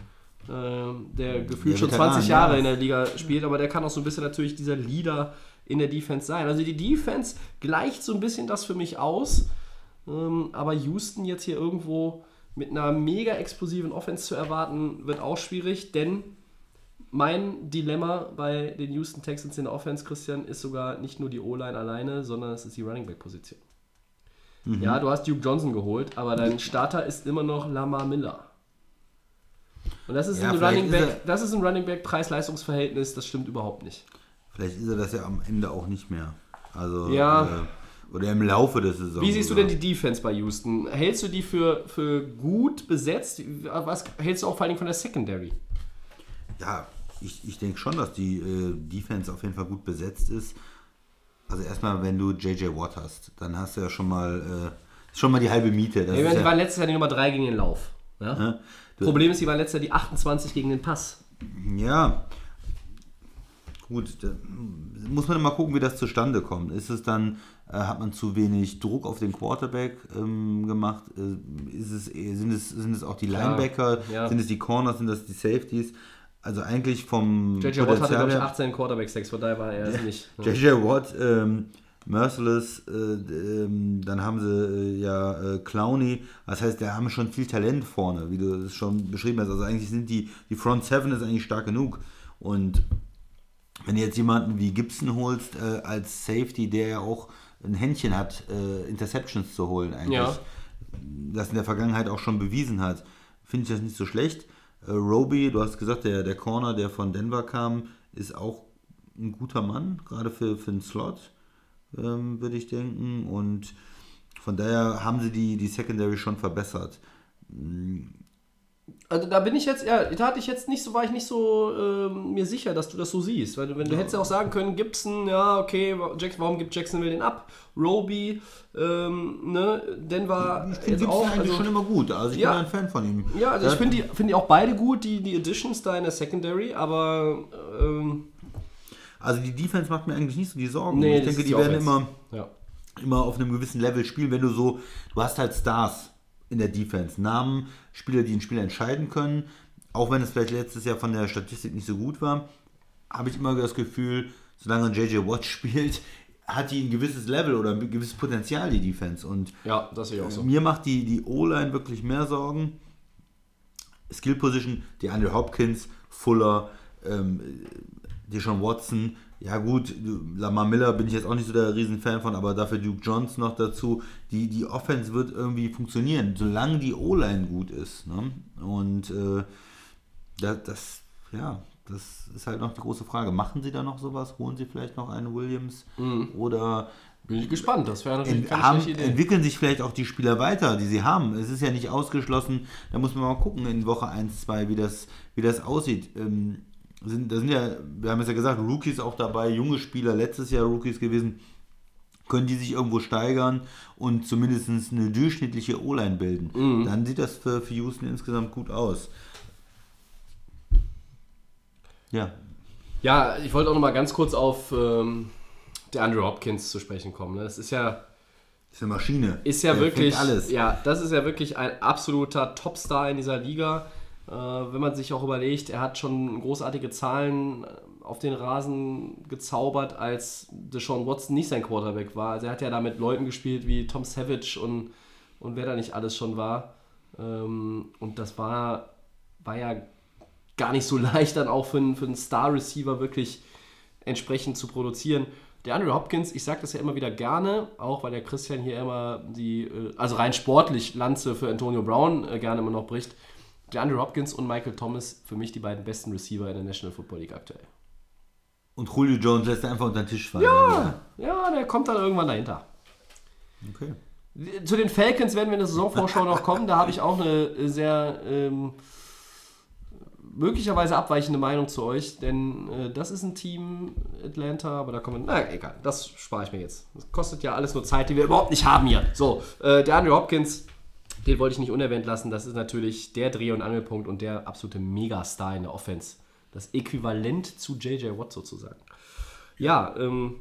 ähm, der gefühlt Der schon Veteran, 20 Jahre ja. in der Liga spielt, aber der kann auch so ein bisschen natürlich dieser Leader in der Defense sein. Also die Defense gleicht so ein bisschen das für mich aus, ähm, aber Houston jetzt hier irgendwo mit einer mega explosiven Offense zu erwarten, wird auch schwierig, denn mein Dilemma bei den Houston Texans in der Offense, Christian, ist sogar nicht nur die O-Line alleine, sondern es ist die Running Back Position. Ja, du hast Duke Johnson geholt, aber dein Starter ist immer noch Lamar Miller. Und das ist Ja, ein Running Back, das ist ein Running Back Preis-Leistungs-Verhältnis, das stimmt überhaupt nicht. Vielleicht ist er das ja am Ende auch nicht mehr. Also, Ja. äh, oder im Laufe der Saison. Wie siehst du denn die Defense bei Houston? Hältst du die für, für gut besetzt? Was hältst du auch vor allem von der Secondary? Ja, ich, ich denke schon, dass die äh, Defense auf jeden Fall gut besetzt ist. Also erstmal, wenn du JJ Watt hast, dann hast du ja schon mal äh, schon mal die halbe Miete. Das Ja, die ja, waren letztes Jahr die Nummer 3 gegen den Lauf. Ja? Problem ist, die waren letztes Jahr die 28 gegen den Pass. Ja. Gut, da muss man mal gucken, wie das zustande kommt. Ist es dann, äh, hat man zu wenig Druck auf den Quarterback ähm, gemacht? Äh, ist es, eher- sind, es, sind es auch die Linebacker? ja. Sind es die Corners? Sind das die Safeties? Also eigentlich vom JJ Watt hatte, glaube ich, her- 18 Quarterback-Sacks, von daher war er es nicht. Ja. JJ Watt, ähm, Merciless, äh, ähm, dann haben sie äh, ja äh, Clowney. Das heißt, da haben schon viel Talent vorne, wie du es schon beschrieben hast. Also eigentlich sind die, die Front Seven ist eigentlich stark genug. Und wenn du jetzt jemanden wie Gibson holst äh, als Safety, der ja auch ein Händchen hat, äh, Interceptions zu holen eigentlich, Ja. das in der Vergangenheit auch schon bewiesen hat, finde ich das nicht so schlecht. Äh, Roby, du hast gesagt, der, der Corner, der von Denver kam, ist auch ein guter Mann, gerade für, für den Slot, ähm, würde ich denken. Und von daher haben sie die, die Secondary schon verbessert. Also da bin ich jetzt, ja, da hatte ich jetzt nicht so, war ich nicht so ähm, mir sicher, dass du das so siehst. Weil du, wenn du hättest ja auch sagen können, Gibson, ja, okay, Jackson, warum gibt Jacksonville den ab? Roby, ähm, ne, Denver Ich finde Gibson auch. eigentlich Also, schon immer gut. Also ich Ja. bin ein Fan von ihm. ja, also Der ich finde die, find die auch beide gut, die, die Additions da in der Secondary, aber ähm, Also die Defense macht mir eigentlich nicht so die Sorgen. nee, ich denke, ist die werden immer, Ja. immer auf einem gewissen Level spielen, wenn du so, du hast halt Stars in der Defense, Namen, Spieler, die ein Spiel entscheiden können, auch wenn es vielleicht letztes Jahr von der Statistik nicht so gut war, habe ich immer das Gefühl, solange JJ Watt [LAUGHS] spielt, hat die ein gewisses Level oder ein gewisses Potenzial, die Defense. Und ja, das sehe ich auch so. mir macht die, die O-Line wirklich mehr Sorgen. Skill Position, die Andrew Hopkins, Fuller, ähm, Deshaun Watson. Ja gut, Lamar Miller bin ich jetzt auch nicht so der Riesenfan von, aber dafür Duke Jones noch dazu. Die, die Offense wird irgendwie funktionieren, solange die O-Line gut ist. Ne? Und äh, das, das, ja, das ist halt noch die große Frage. Machen sie da noch sowas? Holen sie vielleicht noch einen Williams? Oder Bin ich gespannt, das wäre natürlich keine haben, schlechte Idee. entwickeln sich vielleicht auch die Spieler weiter, die sie haben. Es ist ja nicht ausgeschlossen, da muss man mal gucken in Woche 1, 2, wie das, wie das aussieht. Ähm, sind, da sind ja, wir haben es ja gesagt, Rookies auch dabei, junge Spieler, letztes Jahr Rookies gewesen. Können die sich irgendwo steigern und zumindest eine durchschnittliche O-Line bilden? Mhm. Dann sieht das für, für Houston insgesamt gut aus. Ja, Ja, ich wollte auch noch mal ganz kurz auf ähm, der Andrew Hopkins zu sprechen kommen. ne? Das ist ja, ist eine Maschine. ist ja Der wirklich, alles. ja, das ist ja wirklich ein absoluter Topstar in dieser Liga. Äh, wenn man sich auch überlegt, er hat schon großartige Zahlen auf den Rasen gezaubert, als Deshaun Watson nicht sein Quarterback war. Also er hat ja da mit Leuten gespielt wie Tom Savage und, und wer da nicht alles schon war. Ähm, und das war, war ja gar nicht so [LAUGHS] leicht dann auch für einen, für einen Star-Receiver wirklich entsprechend zu produzieren. Der Andrew Hopkins, ich sage das ja immer wieder gerne, auch weil der Christian hier immer die, äh, also rein sportlich Lanze für Antonio Brown äh, gerne immer noch bricht. Der Andrew Hopkins und Michael Thomas für mich die beiden besten Receiver in der National Football League aktuell. Und Julio Jones lässt er einfach unter den Tisch fallen. Ja, ja, der kommt dann irgendwann dahinter. Okay. Zu den Falcons werden wir in der Saisonvorschau noch kommen. Da habe ich auch eine sehr ähm, möglicherweise abweichende Meinung zu euch, denn äh, das ist ein Team Atlanta, aber da kommen wir. Na, egal, das spare ich mir jetzt. Das kostet ja alles nur Zeit, die wir überhaupt nicht haben hier. So, äh, der Andrew Hopkins, den wollte ich nicht unerwähnt lassen. Das ist natürlich der Dreh- und Angelpunkt und der absolute Megastar in der Offense. Das Äquivalent zu JJ Watt sozusagen. Ja, ähm,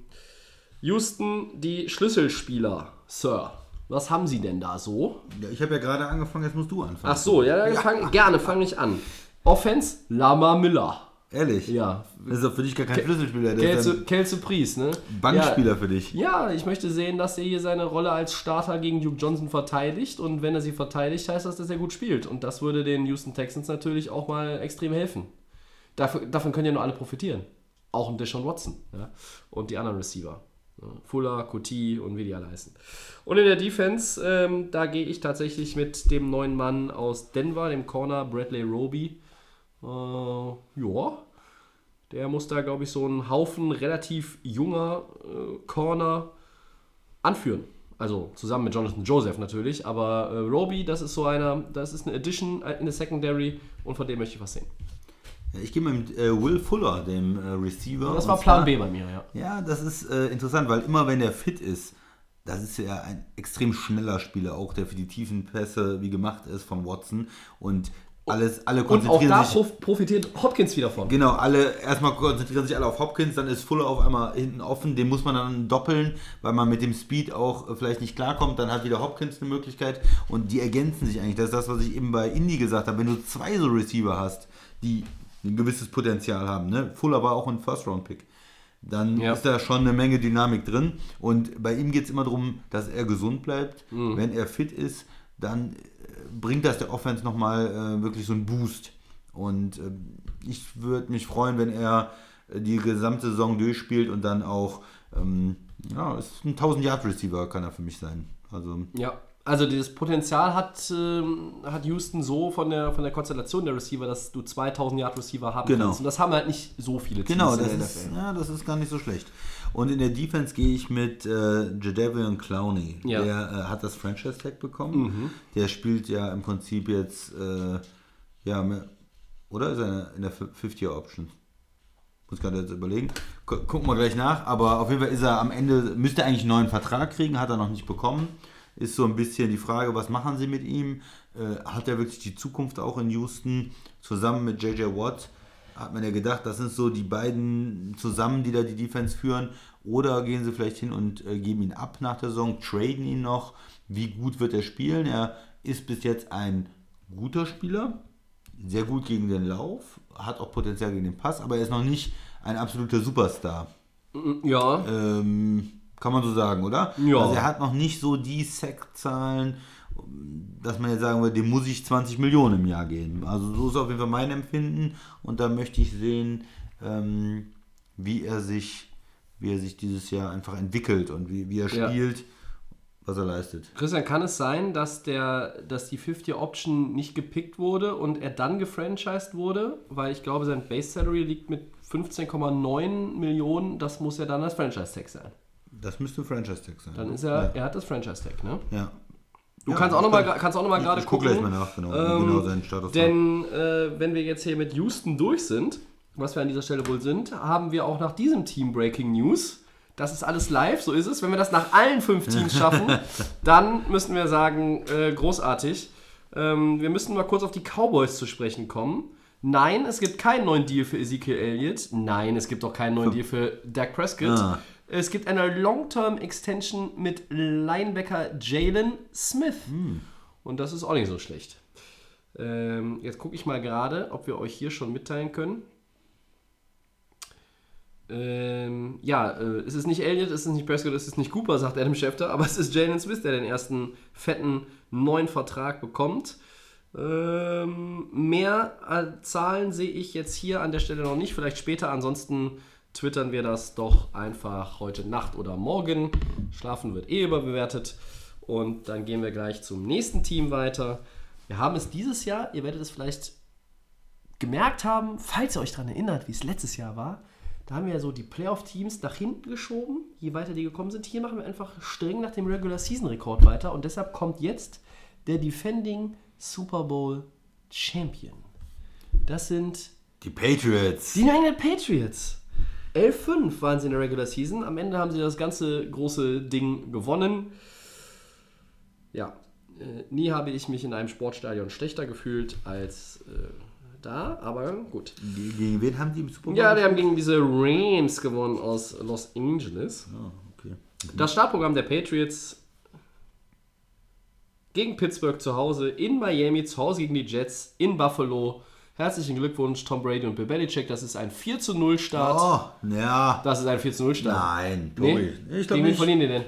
Houston, die Schlüsselspieler, Sir. Was haben sie denn da so? Ja, ich habe ja gerade angefangen, jetzt musst du anfangen. Ach so, ja, dann fang, gerne, fange ich an. Offense, Lama Miller. Ehrlich? Ja. Das ist doch für dich gar kein Schlüsselspieler, Kelce, ein Kelce Priest, ne? Bankspieler für dich. Ja, ja, ich möchte sehen, dass er hier seine Rolle als Starter gegen Duke Johnson verteidigt. Und wenn er sie verteidigt, heißt das, dass er gut spielt. Und das würde den Houston Texans natürlich auch mal extrem helfen. Dafür, davon können ja nur alle profitieren. Auch ein Deshaun Watson ja? und die anderen Receiver. Ja? Fuller, Kuti und wie die alle heißen. Und in der Defense, ähm, da gehe ich tatsächlich mit dem neuen Mann aus Denver, dem Corner Bradley Roby. Äh, ja, der muss da, glaube ich, so einen Haufen relativ junger äh, Corner anführen. Also zusammen mit Jonathan Joseph natürlich. Aber äh, Roby, das ist so einer, das ist eine Addition in der Secondary und von dem möchte ich was sehen. Ich gehe mit äh, Will Fuller, dem äh, Receiver. Das war Plan zwar- B bei mir, ja. Ja, das ist äh, interessant, weil immer wenn der fit ist, das ist ja ein extrem schneller Spieler, auch der für die tiefen Pässe wie gemacht ist von Watson. Und alles, alle Und auch konzentrieren da sich. prof profitiert Hopkins wieder von. Genau, alle erstmal konzentrieren sich alle auf Hopkins, dann ist Fuller auf einmal hinten offen, den muss man dann doppeln, weil man mit dem Speed auch äh, vielleicht nicht klarkommt, dann hat wieder Hopkins eine Möglichkeit und die ergänzen sich eigentlich. Das ist das, was ich eben bei Indy gesagt habe, wenn du zwei so Receiver hast, die ein gewisses Potenzial haben, ne? Fuller war auch ein First-Round-Pick. Dann Ja. ist da schon eine Menge Dynamik drin. Und bei ihm geht es immer darum, dass er gesund bleibt. Mhm. Wenn er fit ist, dann äh, bringt das der Offense nochmal äh, wirklich so einen Boost. Und äh, ich würde mich freuen, wenn er äh, die gesamte Saison durchspielt und dann auch, ähm, ja, ist ein 1000-Yard-Receiver kann er für mich sein. Also, Ja, Also dieses Potenzial hat, ähm, hat Houston so von der, von der Konstellation der Receiver, dass du 2000 Yard Receiver haben Genau. kannst. Und das haben halt nicht so viele Teams Genau, in das der ist, ja, das ist gar nicht so schlecht. Und in der Defense gehe ich mit äh, Jadavion Clowney. Ja. Der äh, hat das Franchise-Tag bekommen. Der spielt ja im Prinzip jetzt, äh, ja, oder ist er in der 50-Year-Option? Muss gerade jetzt überlegen. Gu- Gucken wir gleich nach. Aber auf jeden Fall ist er am Ende, müsste er eigentlich einen neuen Vertrag kriegen, hat er noch nicht bekommen. Ist so ein bisschen die Frage, was machen sie mit ihm? Äh, hat er wirklich die Zukunft auch in Houston? Zusammen mit JJ Watt hat man ja gedacht, das sind so die beiden zusammen, die da die Defense führen. Oder gehen sie vielleicht hin und äh, geben ihn ab nach der Saison, traden ihn noch. Wie gut wird er spielen? Er ist bis jetzt ein guter Spieler, sehr gut gegen den Lauf, hat auch Potenzial gegen den Pass, aber er ist noch nicht ein absoluter Superstar. Ja, Ähm, kann man so sagen, oder? Ja. Also er hat noch nicht so die Sack-Zahlen, dass man jetzt sagen würde, dem muss ich 20 Millionen im Jahr geben. Also so ist auf jeden Fall mein Empfinden und da möchte ich sehen, ähm, wie er sich, wie er sich dieses Jahr einfach entwickelt und wie, wie er Ja. spielt, was er leistet. Christian, kann es sein, dass, der, dass die 50-Option nicht gepickt wurde und er dann gefranchised wurde? Weil ich glaube, sein Base Salary liegt mit 15,9 Millionen. Das muss ja dann das Franchise-Tag sein. Das müsste Franchise-Tag sein. Dann ist er, er hat das Franchise-Tag, ne? Ja. Du Ja, kannst, auch ich noch mal, guck- kannst auch noch mal ich- gerade ich guck gucken. gleich mal nach, genau, wie ähm, genau sein Status. Denn äh, wenn wir jetzt hier mit Houston durch sind, was wir an dieser Stelle wohl sind, haben wir auch nach diesem Team Breaking News. Das ist alles live, so ist es. Wenn wir das nach allen fünf Teams schaffen, [LAUGHS] dann müssen wir sagen, äh, großartig. Ähm, wir müssen mal kurz auf die Cowboys zu sprechen kommen. Nein, es gibt keinen neuen Deal für Ezekiel Elliott. Nein, es gibt auch keinen neuen Deal für Dak Prescott. Ah. Es gibt eine Long-Term Extension mit Linebacker Jalen Smith. Und das ist auch nicht so schlecht. Ähm, jetzt gucke ich mal gerade, ob wir euch hier schon mitteilen können. Ähm, ja, äh, es ist nicht Elliott, es ist nicht Prescott, es ist nicht Cooper, sagt Adam Schefter, aber es ist Jalen Smith, der den ersten fetten neuen Vertrag bekommt. Ähm, mehr äh, Zahlen sehe ich jetzt hier an der Stelle noch nicht, vielleicht später. Ansonsten twittern wir das doch einfach heute Nacht oder morgen. Schlafen wird eh überbewertet. Und dann gehen wir gleich zum nächsten Team weiter. Wir haben es dieses Jahr, ihr werdet es vielleicht gemerkt haben, falls ihr euch daran erinnert, wie es letztes Jahr war, da haben wir ja so die Playoff-Teams nach hinten geschoben, je weiter die gekommen sind. Hier machen wir einfach streng nach dem Regular-Season-Rekord weiter und deshalb kommt jetzt der Defending Super Bowl Champion. Das sind Die Patriots. die New England Patriots. 11-5 waren sie in der Regular Season. Am Ende haben sie das ganze große Ding gewonnen. Ja, äh, nie habe ich mich in einem Sportstadion schlechter gefühlt als äh, da, aber gut. Ge- Gegen wen haben die im Super Bowl? Ja, die haben gegen diese Rams gewonnen aus Los Angeles. Ah, okay. Das Startprogramm der Patriots gegen Pittsburgh zu Hause, in Miami zu Hause gegen die Jets, in Buffalo. Herzlichen Glückwunsch, Tom Brady und Bill Belichick. Das ist ein 4 zu 0 Start. Oh, ja. Das ist ein 4 zu 0 Start. Nein, Nee? Tobi. Ich Gegen glaube nicht. verlieren die denn?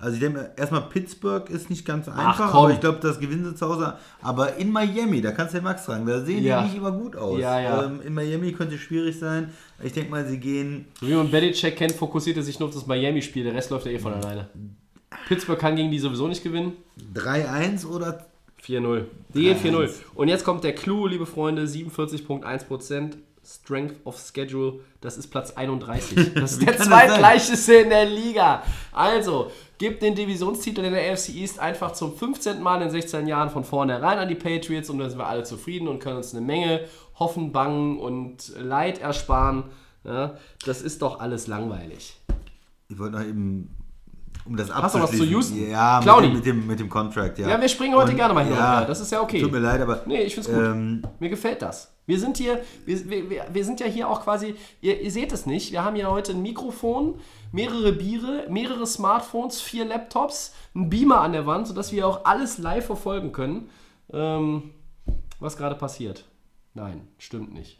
Also ich denke, erstmal Pittsburgh ist nicht ganz einfach, komm. aber ich glaube, das gewinnen sie zu Hause. Aber in Miami, da kannst du den Max fragen, da sehen Ja. die nicht immer gut aus. Ja, ja. Ähm, in Miami könnte es schwierig sein. Ich denke mal, sie gehen So wie man Belichick kennt, fokussiert er sich nur auf das Miami-Spiel. Der Rest läuft ja eh von alleine. Pittsburgh kann gegen die sowieso nicht gewinnen. 3-1 oder 4-0. Die gehen 4-0. Und jetzt kommt der Clou, liebe Freunde, 47,1%. Strength of Schedule, das ist Platz 31. [LAUGHS] Das ist der zweitgleicheste in der Liga. Also, gibt den Divisionstitel in der AFC East einfach zum 15. Mal in 16 Jahren von vornherein an die Patriots und dann sind wir alle zufrieden und können uns eine Menge Hoffen, Bangen und Leid ersparen. Ja, das ist doch alles langweilig. ich wollte noch eben um das Hast du was zu abzuschließen. Houston? Ja, Claudi. mit dem, mit dem mit dem Contract, ja. Ja, wir springen heute Und, gerne mal hin ja. Das ist ja okay. Tut mir leid, aber Nee, ich find's gut. ähm, Mir gefällt das. Wir sind hier, wir, wir, wir- sind ja hier auch quasi, ihr, ihr seht es nicht, wir haben ja heute ein Mikrofon, mehrere Biere, mehrere Smartphones, vier Laptops, ein Beamer an der Wand, sodass wir auch alles live verfolgen können, ähm, was gerade passiert. Nein, stimmt nicht.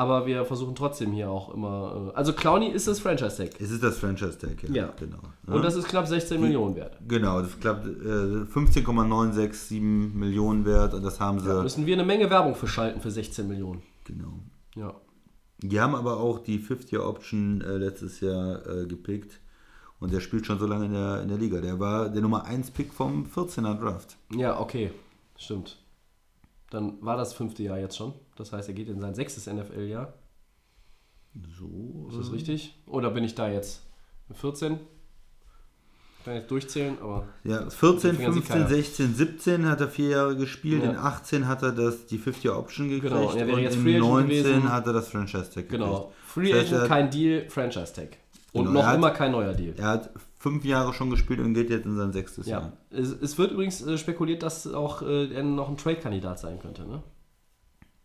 Aber wir versuchen trotzdem hier auch immer, äh, also Clowny ist das Franchise-Tag. es ist das Franchise-Tag, ja, Ja. genau. Und das ist knapp 16 Millionen wert. Genau, das klappt äh, 15,967 Millionen wert und das haben sie. Müssen wir eine Menge Werbung für schalten für 16 Millionen. genau. Ja. Die haben aber auch die 50-Year-Option äh, letztes Jahr äh, gepickt. Und der spielt schon so lange in der, in der Liga. Der war der Nummer 1 Pick vom 14er Draft. Ja, okay. Stimmt. Dann war das fünfte Jahr jetzt schon. Das heißt, er geht in sein sechstes NFL-Jahr. So. Ist das richtig? Oder bin ich da jetzt 14? Kann ich durchzählen, aber. Ja, 14, Finger sieht 15, keiner. 16, 17 hat er vier Jahre gespielt. Ja. In 18 hat er das, die 50-Option gekriegt. Genau, und er wäre jetzt in Free Agent 19 gewesen. hat er das Franchise-Tag Genau. Free Das heißt, Agent, kein Deal, Franchise Tag. Und Genau, noch hat- immer kein neuer Deal. Er hat fünf Jahre schon gespielt und geht jetzt in sein sechstes Ja. Jahr. Es, es wird übrigens äh, spekuliert, dass auch äh, er noch ein Trade-Kandidat sein könnte. Ne?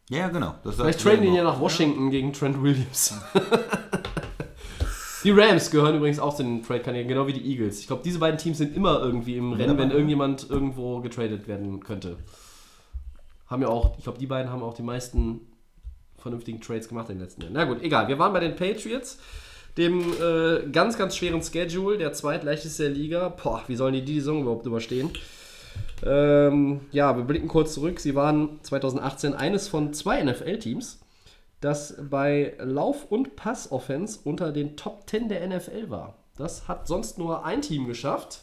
Ja, ja, genau. Das Vielleicht traden ihn ja nach Washington gegen Trent Williams. [LAUGHS] die Rams gehören übrigens auch zu den Trade-Kandidaten, genau wie die Eagles. Ich glaube, diese beiden Teams sind immer irgendwie im Rennen, wenn irgendjemand irgendwo getradet werden könnte. Haben ja auch, ich glaube, die beiden haben auch die meisten vernünftigen Trades gemacht in den letzten Jahren. Na gut, egal. Wir waren bei den Patriots, dem äh, ganz, ganz schweren Schedule, der zweitleichteste der Liga. Boah, wie sollen die die Saison überhaupt überstehen? Ähm, ja, wir blicken kurz zurück. Sie waren 2018 eines von zwei NFL-Teams, das bei Lauf- und Pass-Offense unter den Top 10 der NFL war. Das hat sonst nur ein Team geschafft.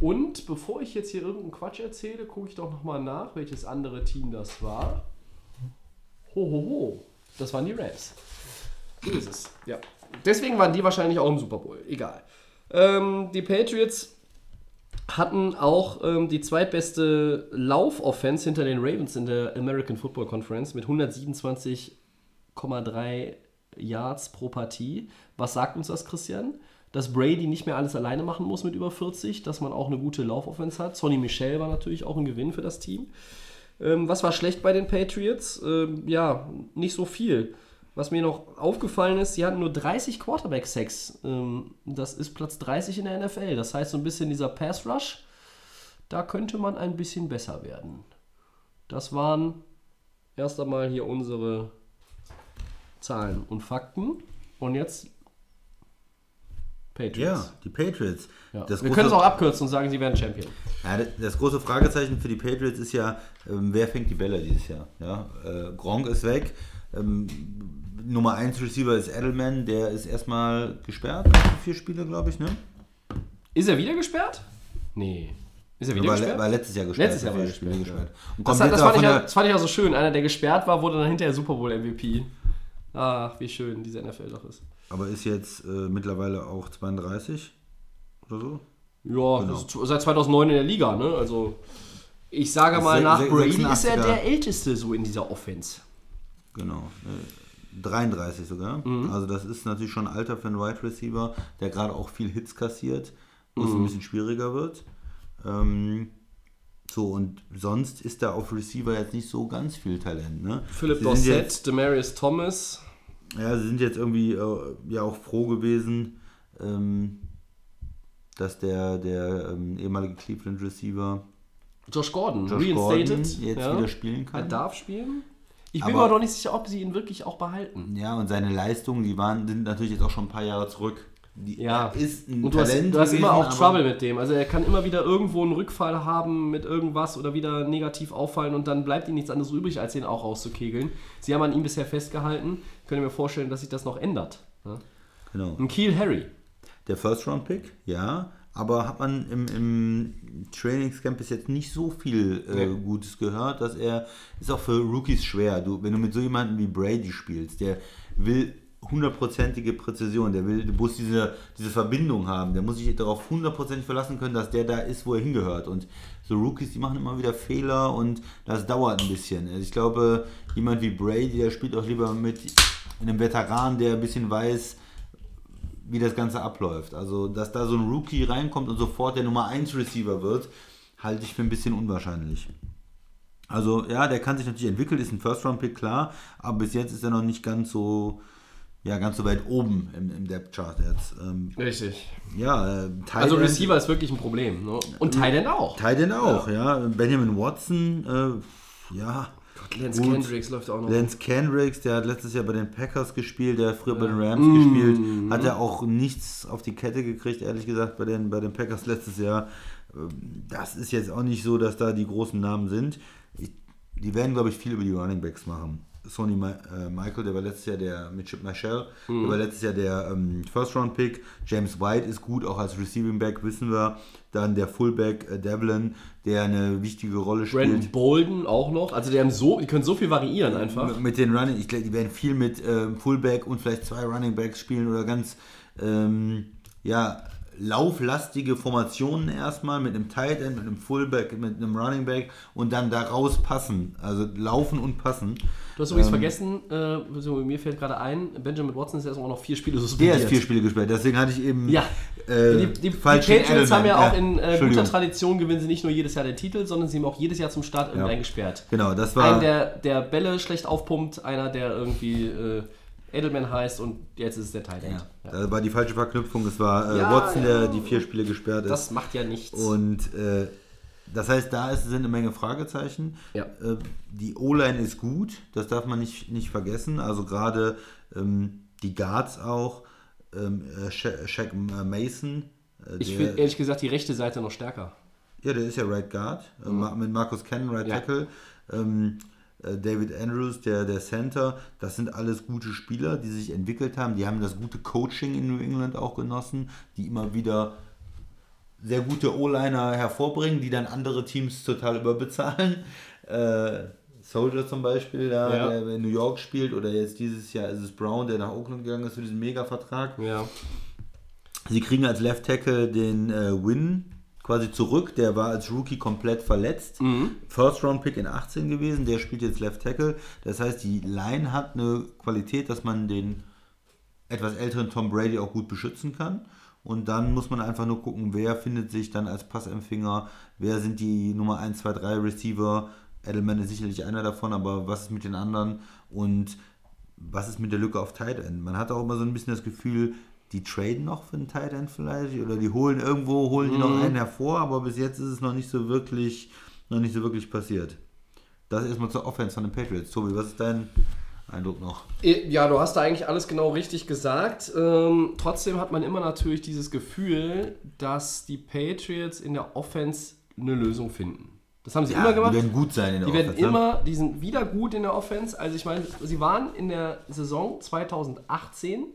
Und bevor ich jetzt hier irgendeinen Quatsch erzähle, gucke ich doch nochmal nach, welches andere Team das war. Ho, ho, ho. Das waren die Rams. So ist es. Ja. Deswegen waren die wahrscheinlich auch im Super Bowl. Egal. Ähm, die Patriots hatten auch ähm, die zweitbeste Laufoffense hinter den Ravens in der American Football Conference mit 127,3 Yards pro Partie. Was sagt uns das, Christian? Dass Brady nicht mehr alles alleine machen muss mit über 40, dass man auch eine gute Laufoffense hat. Sonny Michel war natürlich auch ein Gewinn für das Team. Ähm, was war schlecht bei den Patriots? Ähm, ja, nicht so viel. Was mir noch aufgefallen ist, sie hatten nur 30 Quarterback-Sacks. Ähm, das ist Platz 30 in der NFL. Das heißt, so ein bisschen dieser Pass-Rush, da könnte man ein bisschen besser werden. Das waren erst einmal hier unsere Zahlen und Fakten. Und jetzt Patriots. Ja, die Patriots. Ja. Das, Wir große, können es auch abkürzen und sagen, sie werden Champion. ja, das- das große Fragezeichen für die Patriots ist ja, ähm, wer fängt die Bälle dieses Jahr? Ja, äh, Gronk ist weg. Ähm, Nummer 1 Receiver ist Edelman, der ist erstmal gesperrt. Vier Spiele, glaube ich, ne? Ist er wieder gesperrt? Nee. Ist er wieder War, gesperrt? war letztes Jahr gesperrt. Letztes Jahr war er Spiele gesperrt, Und Das, das, fand ja, das fand ich auch so schön. Einer, der gesperrt war, wurde dann hinterher Super Bowl MVP. Ach, wie schön diese NFL doch ist. aber ist jetzt äh, mittlerweile auch 32 oder so. Ja, Genau. seit 2009 in der Liga, ne? Also, ich sage mal, nach Brady ist er 86er. der Älteste so in dieser Offense. Genau. Äh, 33 sogar. Mhm. Also das ist natürlich schon ein Alter für einen Wide Receiver, der gerade auch viel Hits kassiert, wo es Mhm. ein bisschen schwieriger wird. Ähm, so, und sonst ist da auf Receiver jetzt nicht so ganz viel Talent. Ne? Philip Sie sind Dorsett, Jetzt, Demarius Thomas. ja, sie sind jetzt irgendwie äh, ja auch froh gewesen, ähm, dass der, der ähm, ehemalige Cleveland Receiver Josh Gordon, Josh reinstated. Gordon jetzt ja. wieder spielen Er kann. darf spielen. Ich bin Aber- mir aber noch nicht sicher, ob sie ihn wirklich auch behalten. Ja, und seine Leistungen, die waren, sind natürlich jetzt auch schon ein paar Jahre zurück. Die, Ja. ist ein Und du hast, Talent du hast immer auch Trouble mit dem. Also er kann immer wieder irgendwo einen Rückfall haben mit irgendwas oder wieder negativ auffallen und dann bleibt ihm nichts anderes übrig, als ihn auch rauszukegeln. Sie haben an ihm bisher festgehalten. Ich könnte mir vorstellen, dass sich das noch ändert. Ja? Genau. Ein Kiel Harry. Der First-Round-Pick, ja. Aber hat man im, im Trainingscamp bis jetzt nicht so viel äh, Nee. Gutes gehört, dass er ist auch für Rookies schwer. Du, wenn du mit so jemandem wie Brady spielst, der will hundertprozentige Präzision, der will, du musst diese, diese Verbindung haben, der muss sich darauf hundertprozentig verlassen können, dass der da ist, wo er hingehört. Und so Rookies, die machen immer wieder Fehler und das dauert ein bisschen. Also ich glaube, jemand wie Brady, der spielt auch lieber mit einem Veteran, der ein bisschen weiß, wie das Ganze abläuft. Also, dass da so ein Rookie reinkommt und sofort der Nummer 1 Receiver wird, halte ich für ein bisschen unwahrscheinlich. Also, ja, der kann sich natürlich entwickeln, ist ein First-Round-Pick, klar, aber bis jetzt ist er noch nicht ganz so, ja, ganz so weit oben im, im Depth-Chart jetzt. Ähm, Richtig. ja, äh, Tight Also Receiver ist wirklich ein Problem. Ne? Und Thailand auch. Tight End auch, ja. Benjamin Watson, äh, ja. Lance Gut. Kendricks läuft auch noch. Lance Kendricks, der hat letztes Jahr bei den Packers gespielt, der hat früher bei den Rams Mm. gespielt, hat er auch nichts auf die Kette gekriegt, ehrlich gesagt, bei den, bei den Packers letztes Jahr. Ähm, Das ist jetzt auch nicht so, dass da die großen Namen sind. Ich, die werden, glaube ich, viel über die Running Backs machen. Sony Ma äh, Michael, der war letztes Jahr der mit Chip Michelle, Mhm. der war letztes Jahr der ähm, First-Round-Pick. James White ist gut, auch als Receiving Back, wissen wir. Dann der Fullback äh, Devlin, der eine wichtige Rolle spielt. Brandon Bolden auch noch. Also die haben so, die können so viel variieren einfach. Mit- Mit den Running, ich glaube, die werden viel mit ähm, Fullback und vielleicht zwei Running Backs spielen oder ganz ähm, ja, lauflastige Formationen erstmal mit einem Tight End, mit einem Fullback, mit einem Running Back und dann daraus passen. Also laufen und passen. Du hast übrigens Ähm, vergessen, äh, so, mir fällt gerade ein, Benjamin Watson ist erstmal noch vier Spiele suspendiert. Der ist vier Spiele gespielt, deswegen hatte ich eben Ja. äh, Die, die, die Patriots haben ja auch in äh, guter Tradition gewinnen sie nicht nur jedes Jahr den Titel, sondern sie haben auch jedes Jahr zum Start irgendeinen gesperrt. Genau, das war. Einen, der, der Bälle schlecht aufpumpt, einer, der irgendwie äh, Edelman heißt und jetzt ist es der Tight End. ja, Ja. da war die falsche Verknüpfung. Es war äh, Ja, Watson, ja. der die vier Spiele gesperrt ist. Das macht ja nichts. Und äh, das heißt, da ist, sind eine Menge Fragezeichen. Ja. Äh, die O-Line ist gut, das darf man nicht, nicht vergessen. Also gerade ähm, die Guards auch. Ähm, äh, Sha- Shaq äh, Mason. äh, ich finde ehrlich gesagt die rechte Seite noch stärker. ja, der ist ja Right Guard. äh, Ma- Mit Marcus Cannon, Right Ja. Tackle. Ähm, äh, David Andrews, der, der Center. Das sind alles gute Spieler, die sich entwickelt haben. Die haben das gute Coaching in New England auch genossen, die immer wieder sehr gute O-Liner hervorbringen, die dann andere Teams total überbezahlen. Äh, Soldier zum Beispiel, da, Ja. der in New York spielt, oder jetzt dieses Jahr ist es Brown, der nach Oakland gegangen ist für diesen Mega-Vertrag. Ja. Sie kriegen als Left Tackle den äh, Win quasi zurück. Der war als Rookie komplett verletzt. First Round Pick in 18 gewesen. Der spielt jetzt Left Tackle. Das heißt, die Line hat eine Qualität, dass man den etwas älteren Tom Brady auch gut beschützen kann. Und dann muss man einfach nur gucken, wer findet sich dann als Passempfänger, wer sind die Nummer 1, 2, 3 Receiver. Edelman ist sicherlich einer davon, aber was ist mit den anderen? Und was ist mit der Lücke auf Tight End? Man hat auch immer so ein bisschen das Gefühl, die traden noch für einen Tight End vielleicht oder die holen irgendwo, holen die noch einen hervor, aber bis jetzt ist es noch nicht so wirklich, noch nicht so wirklich passiert. Das erstmal zur Offense von den Patriots. Tobi, was ist dein Eindruck noch? Ja, du hast da eigentlich alles genau richtig gesagt. Ähm, trotzdem hat man immer natürlich dieses Gefühl, dass die Patriots in der Offense eine Lösung finden. Das haben sie immer gemacht. Die werden gut sein in der Die werden Offense, ne? immer, die sind wieder gut in der Offense. Also ich meine, sie waren in der Saison 2018,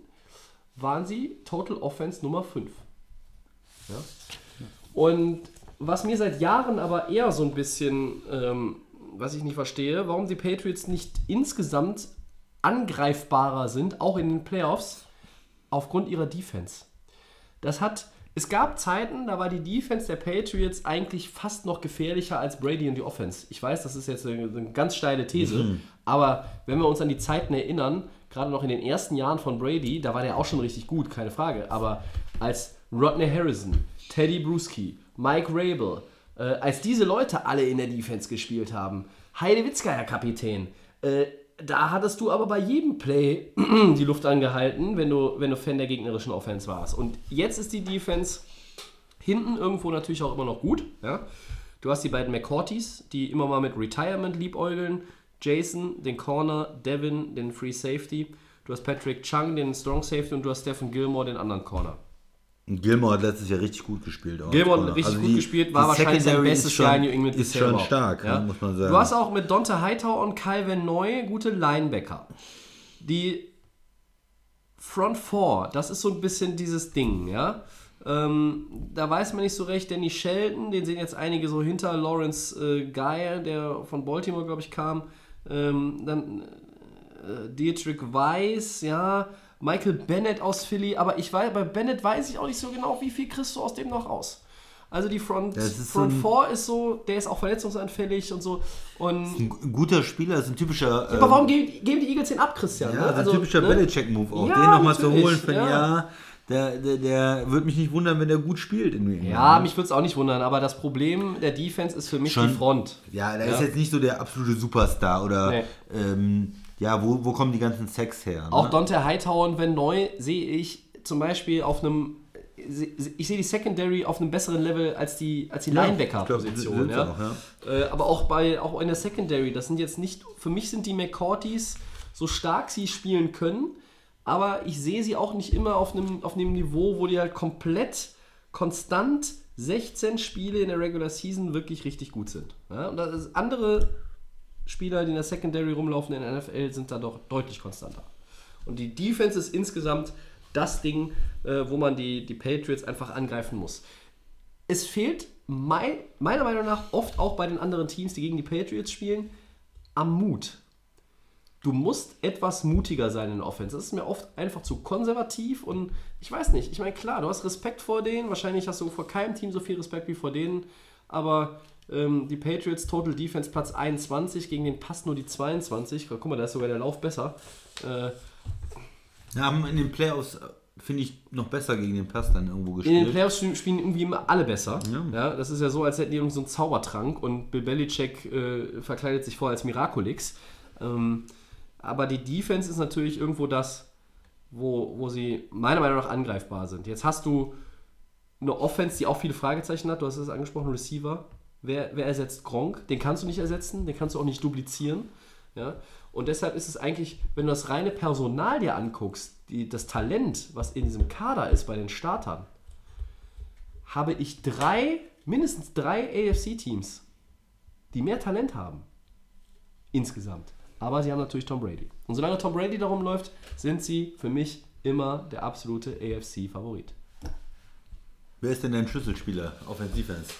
waren sie Total Offense Nummer 5. Ja? Und was mir seit Jahren aber eher so ein bisschen, ähm, was ich nicht verstehe, warum die Patriots nicht insgesamt angreifbarer sind, auch in den Playoffs, aufgrund ihrer Defense. Das hat, es gab Zeiten, da war die Defense der Patriots eigentlich fast noch gefährlicher als Brady und die Offense. Ich weiß, das ist jetzt eine, eine ganz steile These, aber wenn wir uns an die Zeiten erinnern, gerade noch in den ersten Jahren von Brady, da war der auch schon richtig gut, keine Frage. Aber als Rodney Harrison, Teddy Bruschi, Mike Rabel, äh, als diese Leute alle in der Defense gespielt haben, Heide Witzgeier Kapitän, äh, da hattest du aber bei jedem Play [CLEARS THROAT] die Luft angehalten, wenn du, wenn du Fan der gegnerischen Offense warst. Und jetzt ist die Defense hinten irgendwo natürlich auch immer noch gut. Ja? Du hast die beiden McCourtys, die immer mal mit Retirement liebäugeln. Jason, den Corner, Devin, den Free Safety. Du hast Patrick Chung, den Strong Safety und du hast Stephen Gilmore, den anderen Corner. Gilmore hat letztes Jahr richtig gut gespielt. auch Gilmore hat richtig Also gut die- gespielt, war wahrscheinlich sein bestes schon, Jahr in New England Ist schon stark, Ja? muss man sagen. Du hast auch mit Dante Hightower und Calvin Neu gute Linebacker. Die Front Four, das ist so ein bisschen dieses Ding, ja. Ähm, da weiß man nicht so recht, Danny Shelton, den sehen jetzt einige so hinter Lawrence äh, Guy, der von Baltimore, glaube ich, kam. Ähm, dann äh, Dietrich Weiss, ja. Michael Bennett aus Philly, aber ich weiß, bei Bennett weiß ich auch nicht so genau, wie viel kriegst du aus dem noch raus. Also die Front, Das ist Front so ein- Four ist so, der ist auch verletzungsanfällig und so. Und ein guter Spieler, ist ein typischer. aber warum geben, geben die Eagles den ab, Christian? Ja, ne? also, ein typischer ne? Belichick-Move auch. Ja, den nochmal zu holen für ein ja. Jahr, der, der, der würde mich nicht wundern, wenn der gut spielt in New England. Ja, ne? mich würde es auch nicht wundern, aber das Problem der Defense ist für mich Schon- die Front. Ja, der Ja. ist jetzt nicht so der absolute Superstar oder. Nee. Ähm, ja, wo, wo kommen die ganzen Sex her? Ne? Auch Dante Hightower und Wenn Neu sehe ich zum Beispiel auf einem. Ich sehe die Secondary auf einem besseren Level als die, als die Ja, Linebacker-Position. Ja, auch, Äh, aber auch, bei, auch in der Secondary, das sind jetzt nicht. Für mich sind die McCourtys so stark sie spielen können, aber ich sehe sie auch nicht immer auf einem, auf einem Niveau, wo die halt komplett konstant 16 Spiele in der Regular Season wirklich richtig gut sind. Ja, und das ist andere Spieler, die in der Secondary rumlaufen in der NFL, sind da doch deutlich konstanter. Und die Defense ist insgesamt das Ding, äh, wo man die, die Patriots einfach angreifen muss. Es fehlt mein, meiner Meinung nach oft auch bei den anderen Teams, die gegen die Patriots spielen, am Mut. Du musst etwas mutiger sein in der Offense. Das ist mir oft einfach zu konservativ und ich weiß nicht. Ich meine, klar, du hast Respekt vor denen. Wahrscheinlich hast du vor keinem Team so viel Respekt wie vor denen. Aber ähm, die Patriots Total Defense Platz 21, gegen den Pass nur die 22. Guck mal, da ist sogar der Lauf besser. Äh, haben in den Playoffs, äh, finde ich, noch besser gegen den Pass dann irgendwo in gespielt. den Playoffs spielen- spielen irgendwie immer alle besser. Ja. Ja. das ist ja so, als hätten die irgendwie so einen Zaubertrank und Bill Belichick äh, verkleidet sich vor als Miraculix. Ähm, aber die Defense ist natürlich irgendwo das, wo, wo sie meiner Meinung nach angreifbar sind. Jetzt hast du eine Offense, die auch viele Fragezeichen hat. Du hast es angesprochen, Receiver. Wer, wer ersetzt Gronk? Den kannst du nicht ersetzen, den kannst du auch nicht duplizieren. Ja? Und deshalb ist es eigentlich, wenn du das reine Personal dir anguckst, die, das Talent, was in diesem Kader ist bei den Startern, habe ich drei, mindestens drei AFC-Teams, die mehr Talent haben. Insgesamt. Aber sie haben natürlich Tom Brady. Und solange Tom Brady darum läuft, sind sie für mich immer der absolute AFC-Favorit. Wer ist denn dein Schlüsselspieler auf Defense?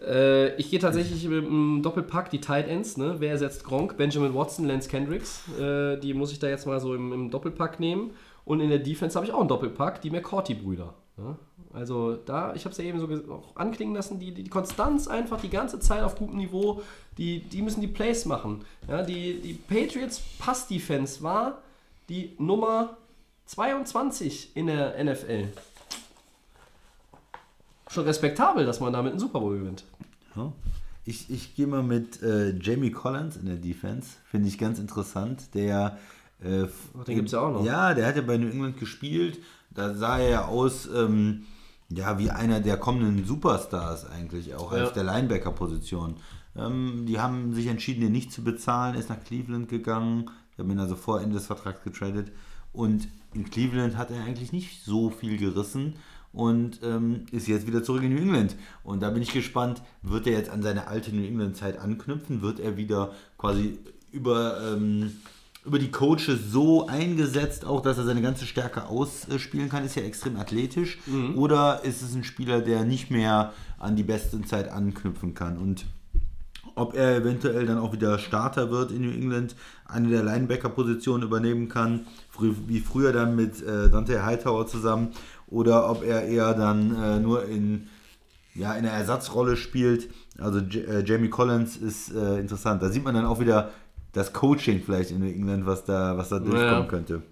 Äh, ich gehe tatsächlich mit dem Doppelpack, die Tight Ends. Ne? Wer ersetzt Gronk? Benjamin Watson, Lance Kendricks. Äh, die muss ich da jetzt mal so im, im Doppelpack nehmen. Und in der Defense habe ich auch einen Doppelpack, die McCourty-Brüder. Ne? Also da, ich habe es ja eben so auch anklingen lassen, die, die Konstanz einfach die ganze Zeit auf gutem Niveau, die, die müssen die Plays machen. Ja, die, die Patriots Pass-Defense war die Nummer 22 in der NFL. Schon respektabel, dass man damit einen Super Bowl gewinnt. Ja. Ich, ich gehe mal mit äh, Jamie Collins in der Defense. Finde ich ganz interessant. Der. Äh, den gibt's ja auch noch. Ja, der hat ja bei New England gespielt. Da sah er ja aus. Ähm, ja, wie einer der kommenden Superstars eigentlich, auch Ja. auf der Linebacker-Position. Ähm, die haben sich entschieden, den nicht zu bezahlen, ist nach Cleveland gegangen, haben ihn also vor Ende des Vertrags getradet. Und in Cleveland hat er eigentlich nicht so viel gerissen und ähm, ist jetzt wieder zurück in New England. Und da bin ich gespannt, wird er jetzt an seine alte New England-Zeit anknüpfen? Wird er wieder quasi über, ähm, über die Coaches so eingesetzt, auch dass er seine ganze Stärke ausspielen kann? Ist ja extrem athletisch. Oder ist es ein Spieler, der nicht mehr an die beste Zeit anknüpfen kann? Und ob er eventuell dann auch wieder Starter wird in New England, eine der Linebacker-Positionen übernehmen kann, wie früher dann mit äh, Dante Hightower zusammen, oder ob er eher dann äh, nur in, ja, in einer Ersatzrolle spielt. Also äh, Jamie Collins ist äh, interessant. Da sieht man dann auch wieder das Coaching vielleicht in England, was da, was da durchkommen Ja. könnte.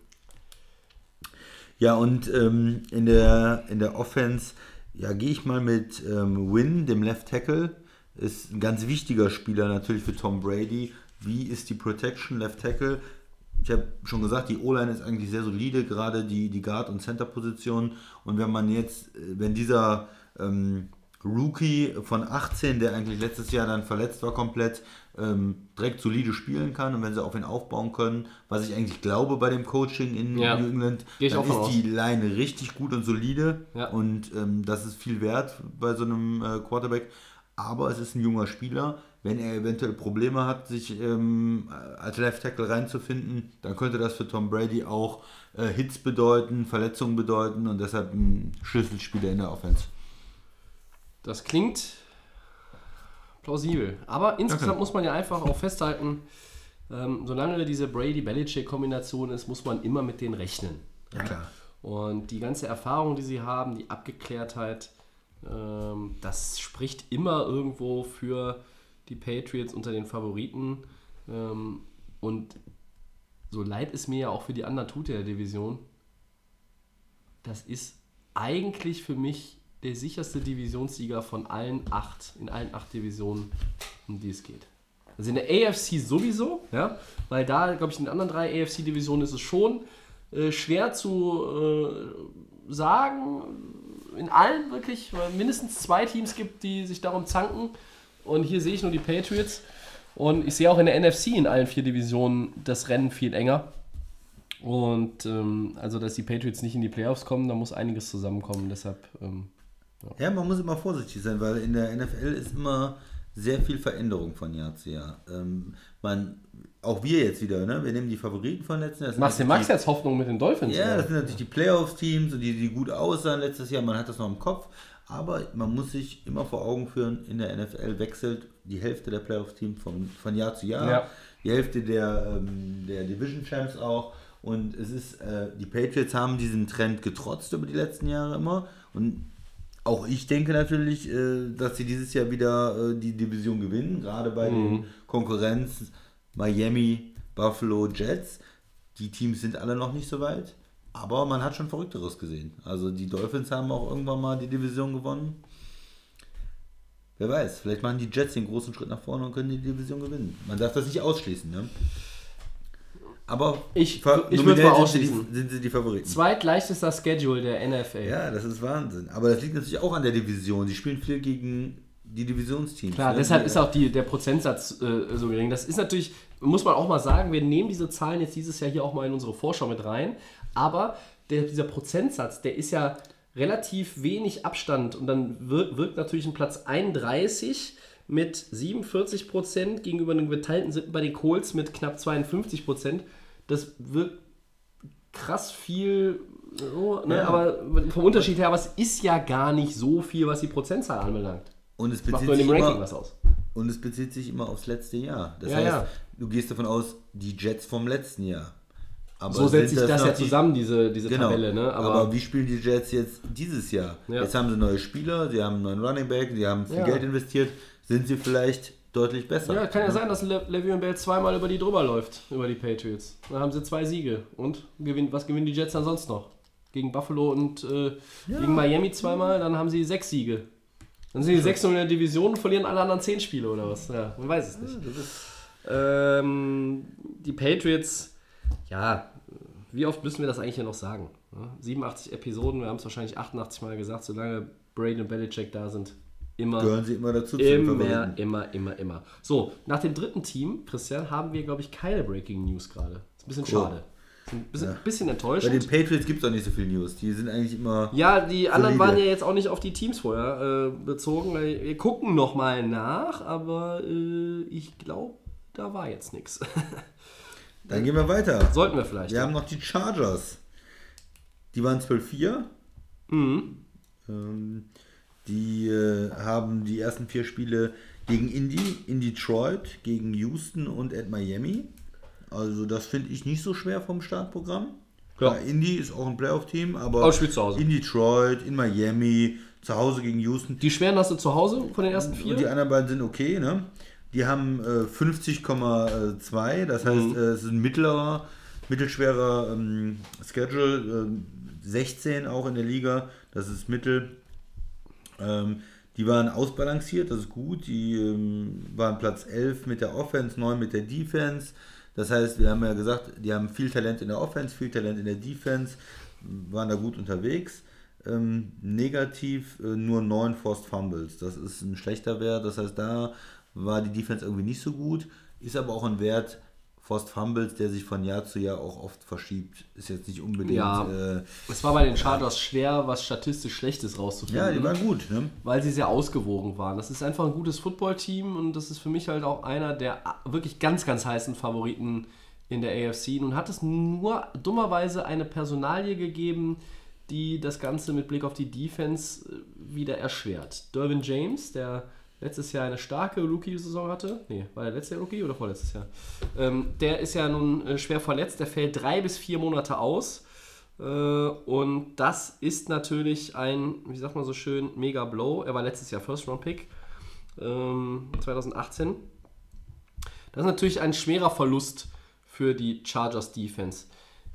Ja, und ähm, in, der, in der Offense, ja, gehe ich mal mit ähm, Win, dem Left Tackle. Ist ein ganz wichtiger Spieler natürlich für Tom Brady. Wie ist die Protection Left Tackle? Ich habe schon gesagt, die O-Line ist eigentlich sehr solide, gerade die, die Guard- und Center-Position. Und wenn man jetzt, äh, wenn dieser ähm, Rookie von 18, der eigentlich letztes Jahr dann verletzt war komplett, ähm, direkt solide spielen kann und wenn sie auf ihn aufbauen können, was ich eigentlich glaube bei dem Coaching in Ja. New England, dann ist die Line richtig gut und solide Ja. und ähm, das ist viel wert bei so einem äh, Quarterback. Aber es ist ein junger Spieler. Wenn er eventuell Probleme hat, sich ähm, als Left Tackle reinzufinden, dann könnte das für Tom Brady auch äh, Hits bedeuten, Verletzungen bedeuten und deshalb ein Schlüsselspieler in der Offense. Das klingt plausibel. Aber insgesamt Danke. muss man ja einfach auch festhalten, ähm, solange diese Brady-Belichick-Kombination ist, muss man immer mit denen rechnen. Ja, klar. Und die ganze Erfahrung, die sie haben, die Abgeklärtheit, ähm, das spricht immer irgendwo für die Patriots unter den Favoriten. Ähm, und so leid es mir ja auch für die anderen tut der Division, das ist eigentlich für mich der sicherste Divisionssieger von allen acht, in allen acht Divisionen, um die es geht. Also in der AFC sowieso, ja, weil da, glaube ich, in den anderen drei AFC-Divisionen ist es schon äh, schwer zu äh, sagen. In allen wirklich, weil mindestens zwei Teams gibt, die sich darum zanken. Und hier sehe ich nur die Patriots. Und ich sehe auch in der NFC in allen vier Divisionen das Rennen viel enger. Und ähm, also, dass die Patriots nicht in die Playoffs kommen, da muss einiges zusammenkommen. Deshalb, ähm, Ja, man muss immer vorsichtig sein, weil in der NFL ist immer sehr viel Veränderung von Jahr zu Jahr. Ähm, man, auch wir jetzt wieder, ne? wir nehmen die Favoriten von letzten Jahr. Machst du Max jetzt Hoffnung mit den Dolphins? ja, oder? das sind natürlich die Playoffs-Teams die, die gut aussahen letztes Jahr. Man hat das noch im Kopf. Aber man muss sich immer vor Augen führen, in der NFL wechselt die Hälfte der Playoffs-Teams von, von Jahr zu Jahr. Ja. Die Hälfte der, ähm, der Division-Champs auch. Und es ist, äh, die Patriots haben diesen Trend getrotzt über die letzten Jahre immer. Und auch ich denke natürlich, äh, dass sie dieses Jahr wieder äh, die Division gewinnen, gerade bei den Konkurrenz Miami, Buffalo, Jets. Die Teams sind alle noch nicht so weit, aber man hat schon Verrückteres gesehen. Also die Dolphins haben auch irgendwann mal die Division gewonnen. Wer weiß, vielleicht machen die Jets den großen Schritt nach vorne und können die Division gewinnen. Man darf das nicht ausschließen, ne? Aber Ich- ich nominell mal sind sie ausschließen. die, sind sie die Favoriten. Zweitleichtester Schedule der NFL. Ja, das ist Wahnsinn. Aber das liegt natürlich auch an der Division. Sie spielen viel gegen die Divisionsteams. Klar, ne? deshalb ist auch die, der Prozentsatz äh, so gering. Das ist natürlich, muss man auch mal sagen, wir nehmen diese Zahlen jetzt dieses Jahr hier auch mal in unsere Vorschau mit rein. Aber der, dieser Prozentsatz, der ist ja relativ wenig Abstand und dann wirkt, wirkt natürlich ein Platz 31 mit 47 Prozent gegenüber einem geteilten Siebten bei den Colts mit knapp 52 Prozent. Das wirkt krass viel, so, ne? Ja. aber vom Unterschied her, aber es ist ja gar nicht so viel, was die Prozentzahl anbelangt. Und es Macht bezieht, nur in sich dem Ranking immer, was aus. und es bezieht sich immer aufs letzte Jahr. Das Ja, heißt, ja. du gehst davon aus, die Jets vom letzten Jahr. Aber So setzt sich das noch ja zusammen, diese, diese Genau. Tabelle, ne? Aber, Aber, wie spielen die Jets jetzt dieses Jahr? Ja. Jetzt haben sie neue Spieler, sie haben einen neuen Running Back, sie haben viel. Geld investiert. Sind sie vielleicht deutlich besser? ja, kann ja sein, dass Le Le'Veon Bell zweimal über die drüber läuft, über die Patriots. Dann haben sie zwei Siege. Und gewinnt, was gewinnen die Jets dann sonst noch? Gegen Buffalo und äh, gegen Miami zweimal, dann haben sie sechs Siege. Dann sind die sechs in der Division und verlieren alle anderen zehn Spiele oder was? Ja, man weiß es nicht. Ähm, die Patriots, ja, wie oft müssen wir das eigentlich hier noch sagen? Ja, 87 Episoden, wir haben es wahrscheinlich 88 Mal gesagt, solange Brady und Belichick da sind, immer Gehören sie immer dazu Immer, immer, immer, immer. So, nach dem dritten Team, Christian, haben wir, glaube ich, keine Breaking News gerade. Ist ein bisschen Cool. schade. Ist ein bisschen, bisschen Bei den. Patriots gibt es auch nicht so viel News. Die sind eigentlich immer. Ja, die anderen Solide. waren ja jetzt auch nicht auf die Teams vorher äh, bezogen. Wir gucken nochmal nach, aber äh, ich glaube, da war jetzt nichts. [LAUGHS] Dann gehen wir weiter. Sollten wir vielleicht. Wir haben noch die Chargers. Die waren 12-4. Mhm. Ähm, die äh, haben die ersten vier Spiele gegen Indy, in Detroit, gegen Houston und at Miami. Also das finde ich nicht so schwer vom Startprogramm. Ja. Klar, Indy ist auch ein Playoff-Team, aber Aber spielt zu Hause. in Detroit, in Miami, zu Hause gegen Houston. Die schweren hast du zu Hause von den ersten Und die vier? anderen beiden sind okay, ne? Die haben äh, 50,2, das heißt, Mhm. äh, es ist ein mittlerer, mittelschwerer ähm, Schedule, ähm, 16 auch in der Liga, das ist Mittel. Ähm, die waren ausbalanciert, das ist gut. Die ähm, waren Platz 11 mit der Offense, 9 mit der Defense. Das heißt, wir haben ja gesagt, die haben viel Talent in der Offense, viel Talent in der Defense, waren da gut unterwegs. Ähm, negativ äh, nur 9 Forced Fumbles. Das ist ein schlechter Wert. Das heißt, da war die Defense irgendwie nicht so gut. Ist aber auch ein Wert, Forced Fumbles, der sich von Jahr zu Jahr auch oft verschiebt. Ist jetzt nicht unbedingt. Ja. Äh, Es war bei den Chargers schwer, was statistisch Schlechtes rauszufinden. ja, die waren gut. Ne? weil sie sehr ausgewogen waren. Das ist einfach ein gutes Footballteam und das ist für mich halt auch einer der wirklich ganz, ganz heißen Favoriten in der AFC. Nun hat es nur dummerweise eine Personalie gegeben, die das Ganze mit Blick auf die Defense äh, wieder erschwert. Derwin James, der letztes Jahr eine starke Rookie-Saison hatte. Nee, war der letzte Jahr Rookie oder vorletztes Jahr? Ähm, der ist ja nun äh, schwer verletzt. Der fällt drei bis vier Monate aus. Äh, Und das ist natürlich ein, wie sagt man so schön, mega Blow. Er war letztes Jahr First Round Pick, ähm, 2018. Das ist natürlich ein schwerer Verlust für die Chargers Defense.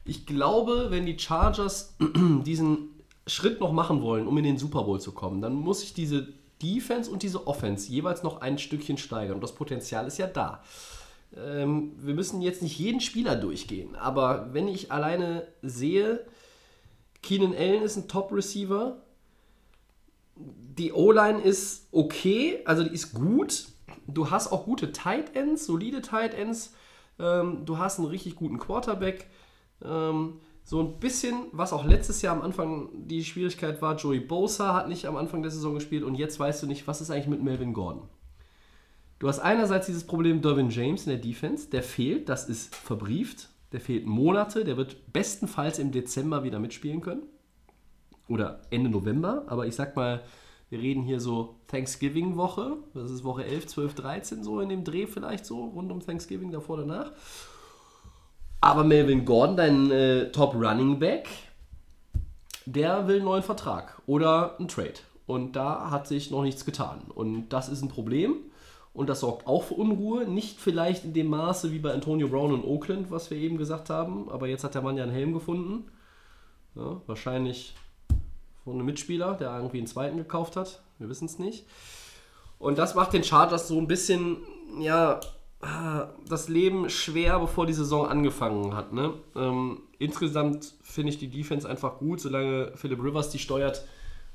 Ich glaube, wenn die Chargers [CLEARS THROAT] diesen Schritt noch machen wollen, um in den Super Bowl zu kommen, dann muss ich diese Defense und diese Offense jeweils noch ein Stückchen steigern. Und das Potenzial ist ja da. Ähm, wir müssen jetzt nicht jeden Spieler durchgehen, aber wenn ich alleine sehe, Keenan Allen ist ein Top-Receiver, die O-Line ist okay, also die ist gut. Du hast auch gute Tight Ends, solide Tight Ends. Ähm, du hast einen richtig guten Quarterback. Ähm, so ein bisschen, was auch letztes Jahr am Anfang die Schwierigkeit war, Joey Bosa hat nicht am Anfang der Saison gespielt und jetzt weißt du nicht, was ist eigentlich mit Melvin Gordon. Du hast einerseits dieses Problem Derwin James in der Defense, der fehlt, das ist verbrieft, der fehlt Monate, der wird bestenfalls im Dezember wieder mitspielen können. Oder Ende November, aber ich sag mal, wir reden hier so Thanksgiving-Woche, das ist Woche 11, 12, 13, so in dem Dreh vielleicht so, rund um Thanksgiving, davor, danach. Aber Melvin Gordon, dein äh, Top Running Back, der will einen neuen Vertrag oder einen Trade. Und da hat sich noch nichts getan. Und das ist ein Problem. Und das sorgt auch für Unruhe. Nicht vielleicht in dem Maße wie bei Antonio Brown und Oakland, was wir eben gesagt haben. Aber jetzt hat der Mann ja einen Helm gefunden. Ja, wahrscheinlich von einem Mitspieler, der irgendwie einen zweiten gekauft hat. Wir wissen es nicht. Und das macht den Chargers so ein bisschen, ja, das Leben schwer, bevor die Saison angefangen hat. Ne? Ähm, insgesamt finde ich die Defense einfach gut. Solange Philip Rivers die steuert,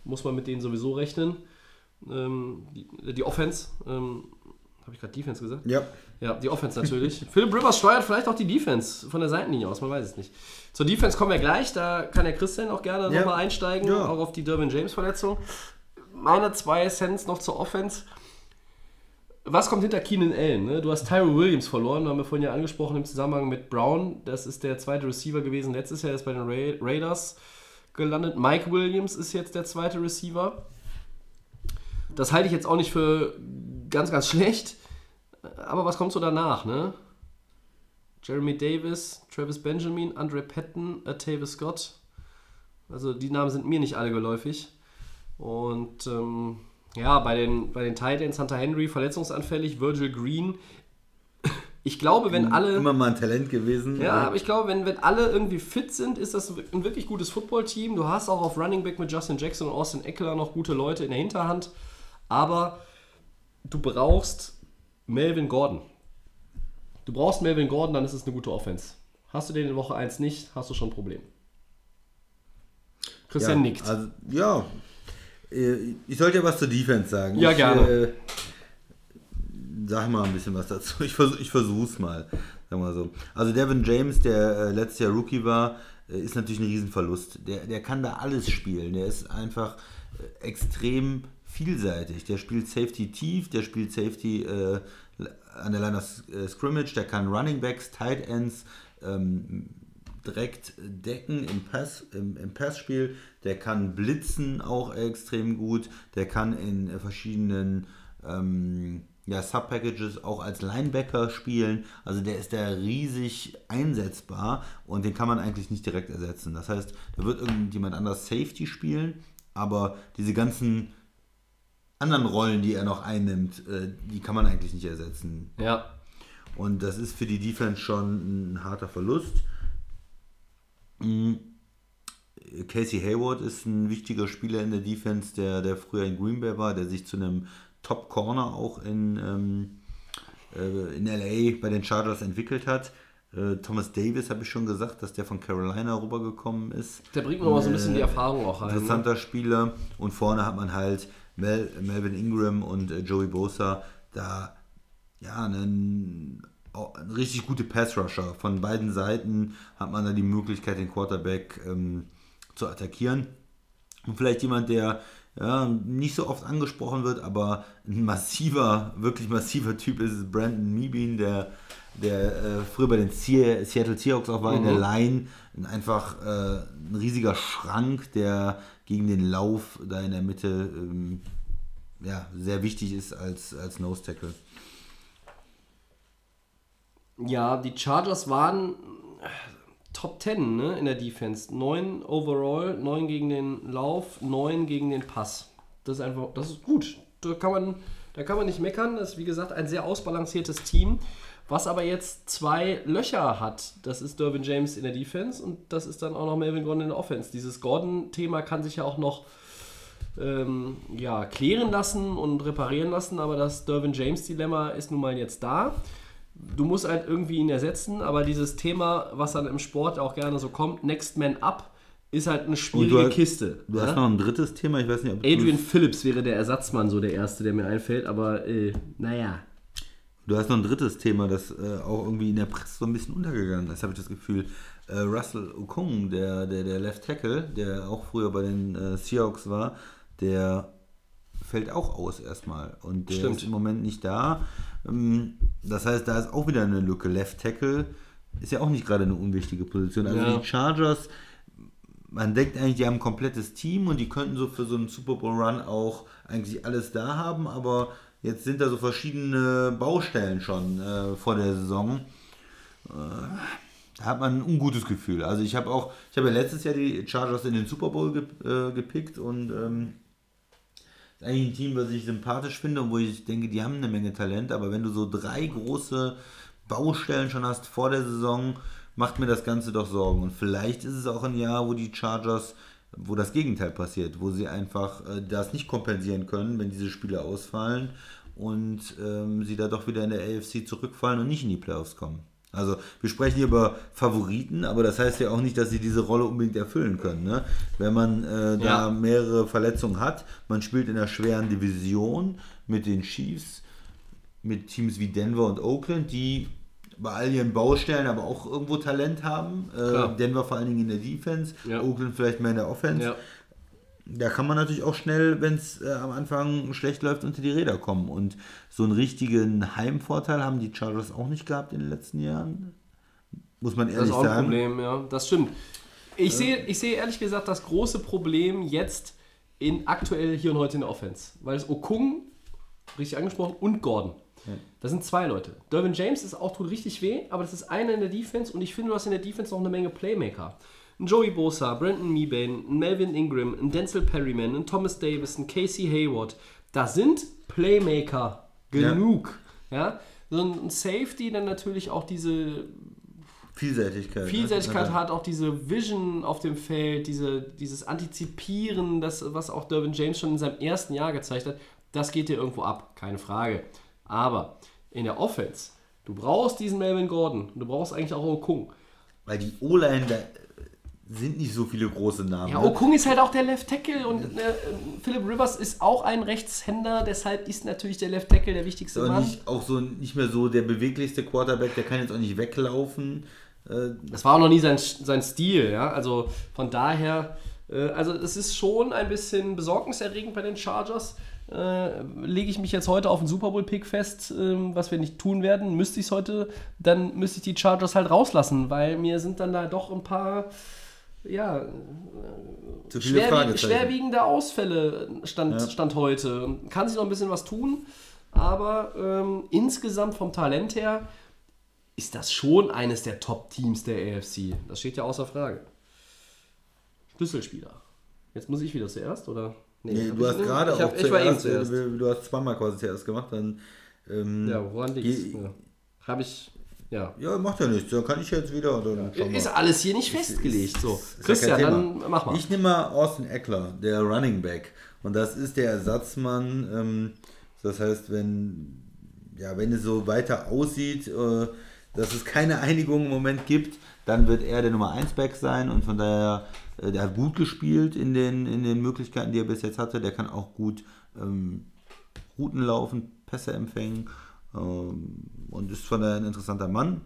muss man mit denen sowieso rechnen. Ähm, die, die, Offense, ähm, habe ich gerade Defense gesagt? Ja. Ja, die Offense natürlich. [LAUGHS] Philip Rivers steuert vielleicht auch die Defense von der Seitenlinie aus, man weiß es nicht. Zur Defense kommen wir gleich, da kann der Christian auch gerne ja. nochmal einsteigen, ja. auch auf die Derwin James Verletzung. Meine zwei Cents noch zur Offense was kommt hinter Keenan Allen? Ne? Du hast Tyrell Williams verloren, haben wir vorhin ja angesprochen im Zusammenhang mit Brown. Das ist der zweite Receiver gewesen letztes Jahr, ist bei den Ra Raiders gelandet. Mike Williams ist jetzt der zweite Receiver. Das halte ich jetzt auch nicht für ganz, ganz schlecht. Aber was kommt so danach? Ne? Jeremy Davis, Travis Benjamin, Andre Patton, Tavis Scott. Also die Namen sind mir nicht alle geläufig. Und ähm, ja, bei den, bei den Titans Hunter Henry verletzungsanfällig, Virgil Green. Ich glaube, wenn alle. Immer mal ein Talent gewesen. Ja, aber ich glaube, wenn, wenn alle irgendwie fit sind, ist das ein wirklich gutes Footballteam. Du hast auch auf Running Back mit Justin Jackson und Austin Eckler noch gute Leute in der Hinterhand. Aber du brauchst Melvin Gordon. Du brauchst Melvin Gordon, dann ist es eine gute Offense. Hast du den in Woche 1 nicht, hast du schon ein Problem. Christian ja, nickt. Also, ja, äh, ich sollte ja was zur Defense sagen. Ja, ich, gerne. Äh, sag mal ein bisschen was dazu. Ich, vers ich versuch's mal. Sagen wir so. Also Devin James, der äh, letztes Jahr Rookie war, äh, ist natürlich ein Riesenverlust. Der, der kann da alles spielen. Der ist einfach äh, extrem vielseitig. Der spielt Safety tief, der spielt Safety äh, an der Line of Scrimmage, der kann Running Backs, Tight Ends, ähm, direkt decken im, Pass, im, im Passspiel. Der kann blitzen auch extrem gut. Der kann in verschiedenen ähm, ja, Sub-Packages auch als Linebacker spielen. Also der ist da riesig einsetzbar und den kann man eigentlich nicht direkt ersetzen. Das heißt, da wird irgendjemand anders Safety spielen, aber diese ganzen anderen Rollen, die er noch einnimmt, äh, die kann man eigentlich nicht ersetzen. Ja. Und das ist für die Defense schon ein harter Verlust. Mhm. Casey Hayward ist ein wichtiger Spieler in der Defense, der, der früher in Green Bay war, der sich zu einem Top Corner auch in, ähm, äh, in LA bei den Chargers entwickelt hat. Äh, Thomas Davis habe ich schon gesagt, dass der von Carolina rübergekommen ist. Der bringt nochmal so ein bisschen die Erfahrung auch rein. Ne? Interessanter ne? Spieler. Und vorne hat man halt Mel, Melvin Ingram und äh, Joey Bosa. Da ja, einen richtig gute Pass-Rusher. Von beiden Seiten hat man da die Möglichkeit, den Quarterback ähm, zu attackieren. Und vielleicht jemand, der ja, nicht so oft angesprochen wird, aber ein massiver, wirklich massiver Typ ist Brandon Meebeen, der, der äh, früher bei den Seattle Seahawks auch war, mhm. in der mhm. Line. Einfach äh, ein riesiger Schrank, der gegen den Lauf da in der Mitte ähm, ja, sehr wichtig ist als, als Nose Tackle. Ja, die Chargers waren äh, Top 10 ne, in der Defense. 9 overall, 9 gegen den Lauf, 9 gegen den Pass. Das ist einfach, das ist gut. Da kann man, da kann man nicht meckern. Das ist wie gesagt ein sehr ausbalanciertes Team, was aber jetzt zwei Löcher hat. Das ist Dervin James in der Defense und das ist dann auch noch Melvin Gordon in der Offense. Dieses Gordon-Thema kann sich ja auch noch ähm, ja, klären lassen und reparieren lassen, aber das Dervin James-Dilemma ist nun mal jetzt da du musst halt irgendwie ihn ersetzen, aber dieses Thema, was dann im Sport auch gerne so kommt, Next Man Up, ist halt eine schwierige du hast, Kiste. Du ja? hast noch ein drittes Thema, ich weiß nicht, ob Adrian Phillips wäre der Ersatzmann, so der erste, der mir einfällt, aber äh, naja. Du hast noch ein drittes Thema, das äh, auch irgendwie in der Presse so ein bisschen untergegangen ist, habe ich das Gefühl. Äh, Russell Okung, der, der, der Left Tackle, der auch früher bei den äh, Seahawks war, der fällt auch aus erstmal. Und der Stimmt. ist im Moment nicht da. Ähm, Das heißt, da ist auch wieder eine Lücke. Left Tackle ist ja auch nicht gerade eine unwichtige Position. Also Ja. die Chargers, man denkt eigentlich, die haben ein komplettes Team und die könnten so für so einen Super Bowl Run auch eigentlich alles da haben, aber jetzt sind da so verschiedene Baustellen schon äh, vor der Saison. Äh, da hat man ein ungutes Gefühl. Also ich habe auch, ich habe ja letztes Jahr die Chargers in den Super Bowl ge äh, gepickt und ähm, eigentlich ein Team, was ich sympathisch finde und wo ich denke, die haben eine Menge Talent, aber wenn du so drei große Baustellen schon hast vor der Saison, macht mir das Ganze doch Sorgen. Und vielleicht ist es auch ein Jahr, wo die Chargers, wo das Gegenteil passiert, wo sie einfach äh, das nicht kompensieren können, wenn diese Spiele ausfallen und ähm, sie da doch wieder in der AFC zurückfallen und nicht in die Playoffs kommen. Also wir sprechen hier über Favoriten, aber das heißt ja auch nicht, dass sie diese Rolle unbedingt erfüllen können. Ne? Wenn man äh, da Ja. mehrere Verletzungen hat, man spielt in einer schweren Division mit den Chiefs, mit Teams wie Denver und Oakland, die bei all ihren Baustellen aber auch irgendwo Talent haben. Äh. Denver vor allen Dingen in der Defense, Ja. Oakland vielleicht mehr in der Offense. Ja. Da kann man natürlich auch schnell, wenn es äh, am Anfang schlecht läuft, unter die Räder kommen. Und so einen richtigen Heimvorteil haben die Chargers auch nicht gehabt in den letzten Jahren. Muss man Das ehrlich ist auch ein sagen. Problem, ja. Das stimmt. Ich sehe, ich sehe ehrlich gesagt das große Problem jetzt in aktuell hier und heute in der Offense. Weil es Okung, richtig angesprochen, und Gordon. Das sind zwei Leute. Dervin James ist auch tut richtig weh, aber das ist einer in der Defense und ich finde, du hast in der Defense noch eine Menge Playmaker. Ein Joey Bosa, Brandon Meebane, ein Melvin Ingram, ein Denzel Perryman, ein Thomas Davis, ein Casey Hayward. Da sind Playmaker genug. Ja. So ein Safety dann natürlich auch diese Vielseitigkeit. ne? Vielseitigkeit Ja. hat auch diese Vision auf dem Feld, diese, dieses Antizipieren, das, was auch Dervin James schon in seinem ersten Jahr gezeigt hat, das geht dir irgendwo ab, keine Frage. Aber in der Offense, du brauchst diesen Melvin Gordon, du brauchst eigentlich auch Okung. Weil die O-Line, sind nicht so viele große Namen. Ja, ne? Okung ist halt auch der Left Tackle und äh, Philip Rivers ist auch ein Rechtshänder, deshalb ist natürlich der Left Tackle der wichtigste Mann. nicht, auch so nicht mehr so der beweglichste Quarterback, der kann jetzt auch nicht weglaufen. Äh, Das war auch noch nie sein, sein Stil, ja. Also von daher, äh, also es ist schon ein bisschen besorgniserregend bei den Chargers. Äh, lege ich mich jetzt heute auf den Super Bowl-Pick fest, ähm, was wir nicht tun werden, müsste ich es heute, dann müsste ich die Chargers halt rauslassen, weil mir sind dann da doch ein paar, ja, zu viele schwerwieg schwerwiegende Ausfälle stand, Ja. stand heute. Kann sich noch ein bisschen was tun, aber ähm, insgesamt vom Talent her ist das schon eines der Top-Teams der AFC. Das steht ja außer Frage. Schlüsselspieler. Jetzt muss ich wieder zuerst, oder? Nee, hab du hast gerade hab- auch war eben zuerst, zuerst. äh, du hast zweimal quasi zuerst gemacht, dann ähm, Ja, woran liegt's? Ja. Habe ich, ja. ja, macht ja nichts, dann kann ich jetzt wieder dann. Ist alles hier nicht festgelegt. So, Ist Christian, dann mach mal. Ich nehme mal Austin Eckler, der Running Back. Und das ist der Ersatzmann. Ähm, das heißt, wenn, ja, wenn es so weiter aussieht, äh, dass es keine Einigung im Moment gibt, dann wird er der Nummer 1 Back sein. Und von daher, äh, der hat gut gespielt in den, in den Möglichkeiten, die er bis jetzt hatte. Der kann auch gut ähm, Routen laufen, Pässe empfängen. Ähm, und ist von daher ein interessanter Mann.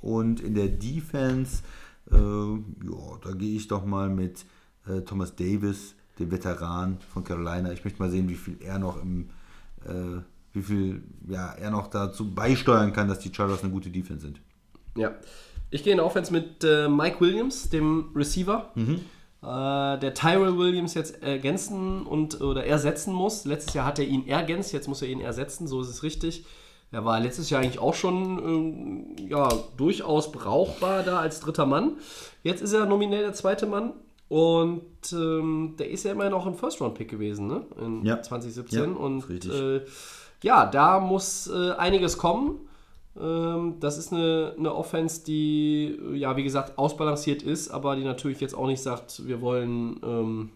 Und in der Defense, äh, ja, da gehe ich doch mal mit äh, Thomas Davis, dem Veteran von Carolina. Ich möchte mal sehen, wie viel er noch im, äh, wie viel ja, er noch dazu beisteuern kann, dass die Chargers eine gute Defense sind. Ja. Ich gehe in der Offense mit äh, Mike Williams, dem Receiver, äh, der Tyrell Williams jetzt ergänzen und oder ersetzen muss. Letztes Jahr hat er ihn ergänzt, jetzt muss er ihn ersetzen, so ist es richtig. Er war letztes Jahr eigentlich auch schon ähm, ja, durchaus brauchbar da als dritter Mann. Jetzt ist er nominell der zweite Mann und ähm, der ist ja immerhin auch ein First-Round-Pick gewesen, ne? In Ja. 2017. Ja, und äh, ja, da muss äh, einiges kommen. Ähm, das ist eine, eine Offense, die, äh, ja, wie gesagt, ausbalanciert ist, aber die natürlich jetzt auch nicht sagt, wir wollen, ähm,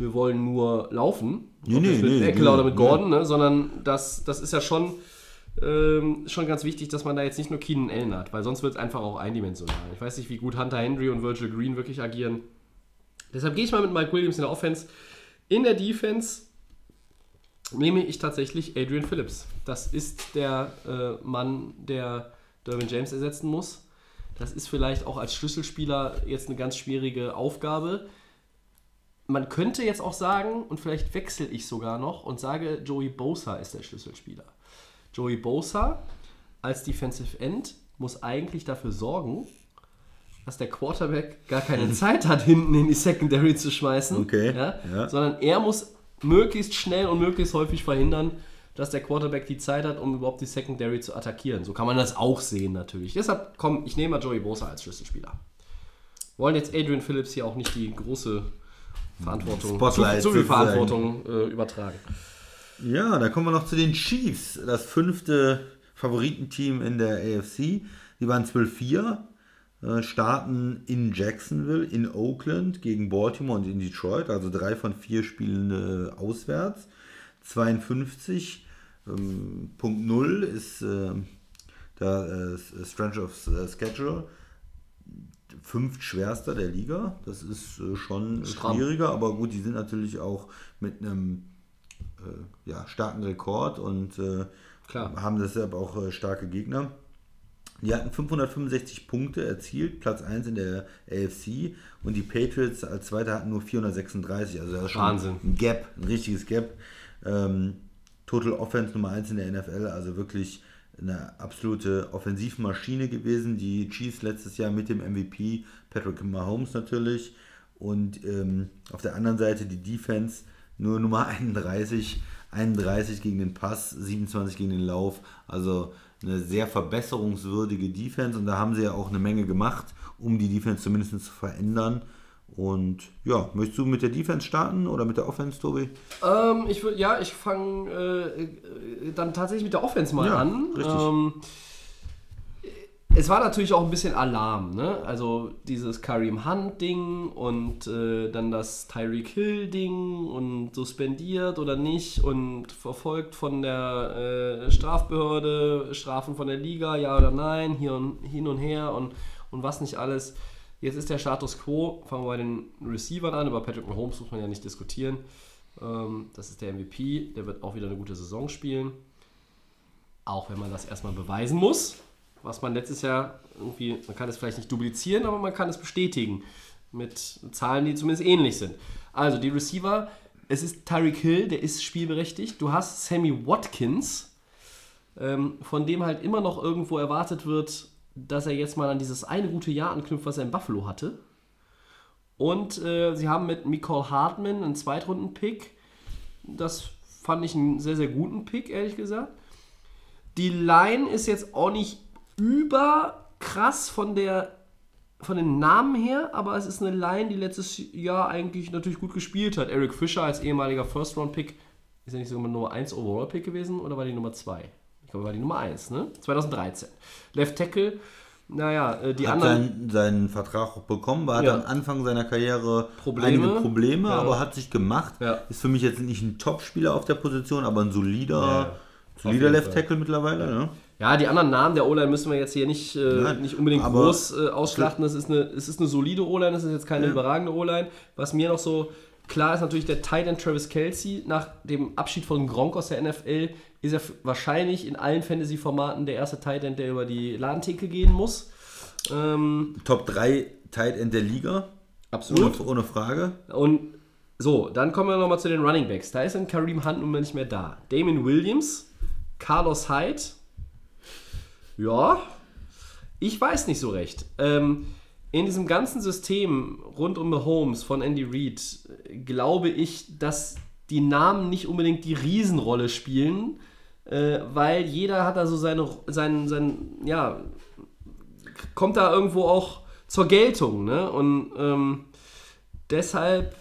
wir wollen nur laufen. Nee, Ob nee, mit nee, Eckler nee, oder mit nee. Gordon, ne? sondern das, das ist ja schon, ähm, schon ganz wichtig, dass man da jetzt nicht nur Keenan Allen hat, weil sonst wird es einfach auch eindimensional. Ich weiß nicht, wie gut Hunter Henry und Virgil Green wirklich agieren. Deshalb gehe ich mal mit Mike Williams in der Offense. In der Defense nehme ich tatsächlich Adrian Phillips. Das ist der äh, Mann, der Derwin James ersetzen muss. Das ist vielleicht auch als Schlüsselspieler jetzt eine ganz schwierige Aufgabe. Man könnte jetzt auch sagen, und vielleicht wechsle ich sogar noch und sage, Joey Bosa ist der Schlüsselspieler. Joey Bosa als Defensive End muss eigentlich dafür sorgen, dass der Quarterback gar keine Zeit hat, hinten in die Secondary zu schmeißen. Okay, Ja? ja. Sondern er muss möglichst schnell und möglichst häufig verhindern, dass der Quarterback die Zeit hat, um überhaupt die Secondary zu attackieren. So kann man das auch sehen natürlich. Deshalb, komm, ich nehme mal Joey Bosa als Schlüsselspieler. Wollen jetzt Adrian Phillips hier auch nicht die große Verantwortung, Spotlight zu, zu viel. Verantwortung äh, übertragen. Ja, da kommen wir noch zu den Chiefs, das fünfte Favoritenteam in der AFC. Die waren 12-4, äh, starten in Jacksonville, in Oakland gegen Baltimore und in Detroit, also drei von vier Spielen äh, auswärts. 52, ähm, Punkt 0 ist äh, der äh, Strength of äh, Schedule. Fünft schwerster der Liga. Das ist äh, schon Stramm. schwieriger, aber gut, die sind natürlich auch mit einem äh, ja, starken Rekord und äh, Klar. haben deshalb auch äh, starke Gegner. Die hatten 565 Punkte erzielt, Platz 1 in der AFC und die Patriots als Zweiter hatten nur 436. Also das ist schon Wahnsinn. ein Gap, ein richtiges Gap. Ähm, Total Offense Nummer 1 in der NFL, also wirklich eine absolute Offensivmaschine gewesen. Die Chiefs letztes Jahr mit dem MVP, Patrick Mahomes natürlich. Und ähm, auf der anderen Seite die Defense nur Nummer 31, 31 gegen den Pass, 27 gegen den Lauf. Also eine sehr verbesserungswürdige Defense und da haben sie ja auch eine Menge gemacht, um die Defense zumindest zu verändern. Und ja, möchtest du mit der Defense starten oder mit der Offense, Tobi? Ähm, ich würde, ja, ich fange äh, äh, dann tatsächlich mit der Offense mal Ja, an. richtig. Ähm, es war natürlich auch ein bisschen Alarm, ne? Also dieses Kareem Hunt-Ding und äh, dann das Tyreek Hill-Ding und suspendiert oder nicht und verfolgt von der äh, Strafbehörde, Strafen von der Liga, ja oder nein, hier und, hin und her und, und was nicht alles. Jetzt ist der Status quo, fangen wir bei den Receivern an, über Patrick Mahomes muss man ja nicht diskutieren. Ähm, das ist der MVP, der wird auch wieder eine gute Saison spielen. Auch wenn man das erstmal beweisen muss, was man letztes Jahr irgendwie, man kann es vielleicht nicht duplizieren, aber man kann es bestätigen mit Zahlen, die zumindest ähnlich sind. Also die Receiver, es ist Tyreek Hill, der ist spielberechtigt. Du hast Sammy Watkins, ähm, von dem halt immer noch irgendwo erwartet wird, dass er jetzt mal an dieses eine gute Jahr anknüpft, was er in Buffalo hatte. Und äh, sie haben mit Nicole Hartman einen Zweitrunden-Pick. Das fand ich einen sehr, sehr guten Pick, ehrlich gesagt. Die Line ist jetzt auch nicht überkrass von der von den Namen her, aber es ist eine Line, die letztes Jahr eigentlich natürlich gut gespielt hat. Eric Fischer als ehemaliger First-Round-Pick, ist ja nicht sogar Nummer 1 Overall-Pick gewesen oder war die Nummer 2? Ich glaube, war die Nummer 1, ne? 2013. Left Tackle, naja, äh, die hat anderen. seinen, seinen Vertrag auch bekommen, war Ja. am Anfang seiner Karriere Probleme. einige Probleme, Ja. aber hat sich gemacht. Ja. Ist für mich jetzt nicht ein Top-Spieler auf der Position, aber ein solider, solider Left Tackle mittlerweile. Ne? Ja, die anderen Namen der O-Line müssen wir jetzt hier nicht, äh, Nein, nicht unbedingt groß äh, ausschlachten. Das ist eine, es ist eine solide O-Line, das ist jetzt keine überragende O-Line. Was mir noch so klar ist, natürlich der Tight End Travis Kelsey. Nach dem Abschied von Gronk aus der NFL ist er wahrscheinlich in allen Fantasy-Formaten der erste Tight End, der über die Ladentheke gehen muss. Ähm, Top 3 Tight End der Liga. absolut. Ohne, ohne Frage. Und so, dann kommen wir nochmal zu den Running Backs. Da ist ein Kareem Hunt nun mal nicht mehr da. Damon Williams, Carlos Hyde. Ja, ich weiß nicht so recht. Ähm, in diesem ganzen System rund um Mahomes von Andy Reid äh, glaube ich, dass die Namen nicht unbedingt die Riesenrolle spielen, äh, weil jeder hat da so seine, sein, sein, ja, kommt da irgendwo auch zur Geltung. Ne? Und ähm, deshalb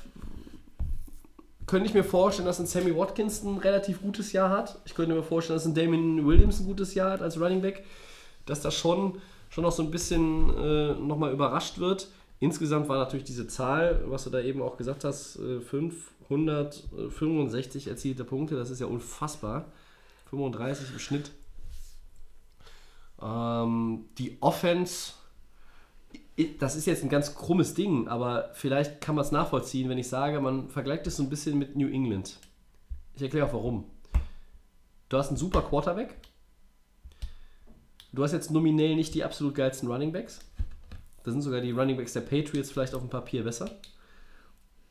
könnte ich mir vorstellen, dass ein Sammy Watkins ein relativ gutes Jahr hat. Ich könnte mir vorstellen, dass ein Damien Williams ein gutes Jahr hat als Running Back. Dass das schon, schon noch so ein bisschen äh, nochmal überrascht wird. Insgesamt war natürlich diese Zahl, was du da eben auch gesagt hast, äh, 565 erzielte Punkte. Das ist ja unfassbar. 35 im Schnitt. Ähm, die Offense das ist jetzt ein ganz krummes Ding, aber vielleicht kann man es nachvollziehen, wenn ich sage, man vergleicht es so ein bisschen mit New England. Ich erkläre auch warum. Du hast einen super Quarterback. Du hast jetzt nominell nicht die absolut geilsten Running Backs. Da sind sogar die Running Backs der Patriots vielleicht auf dem Papier besser.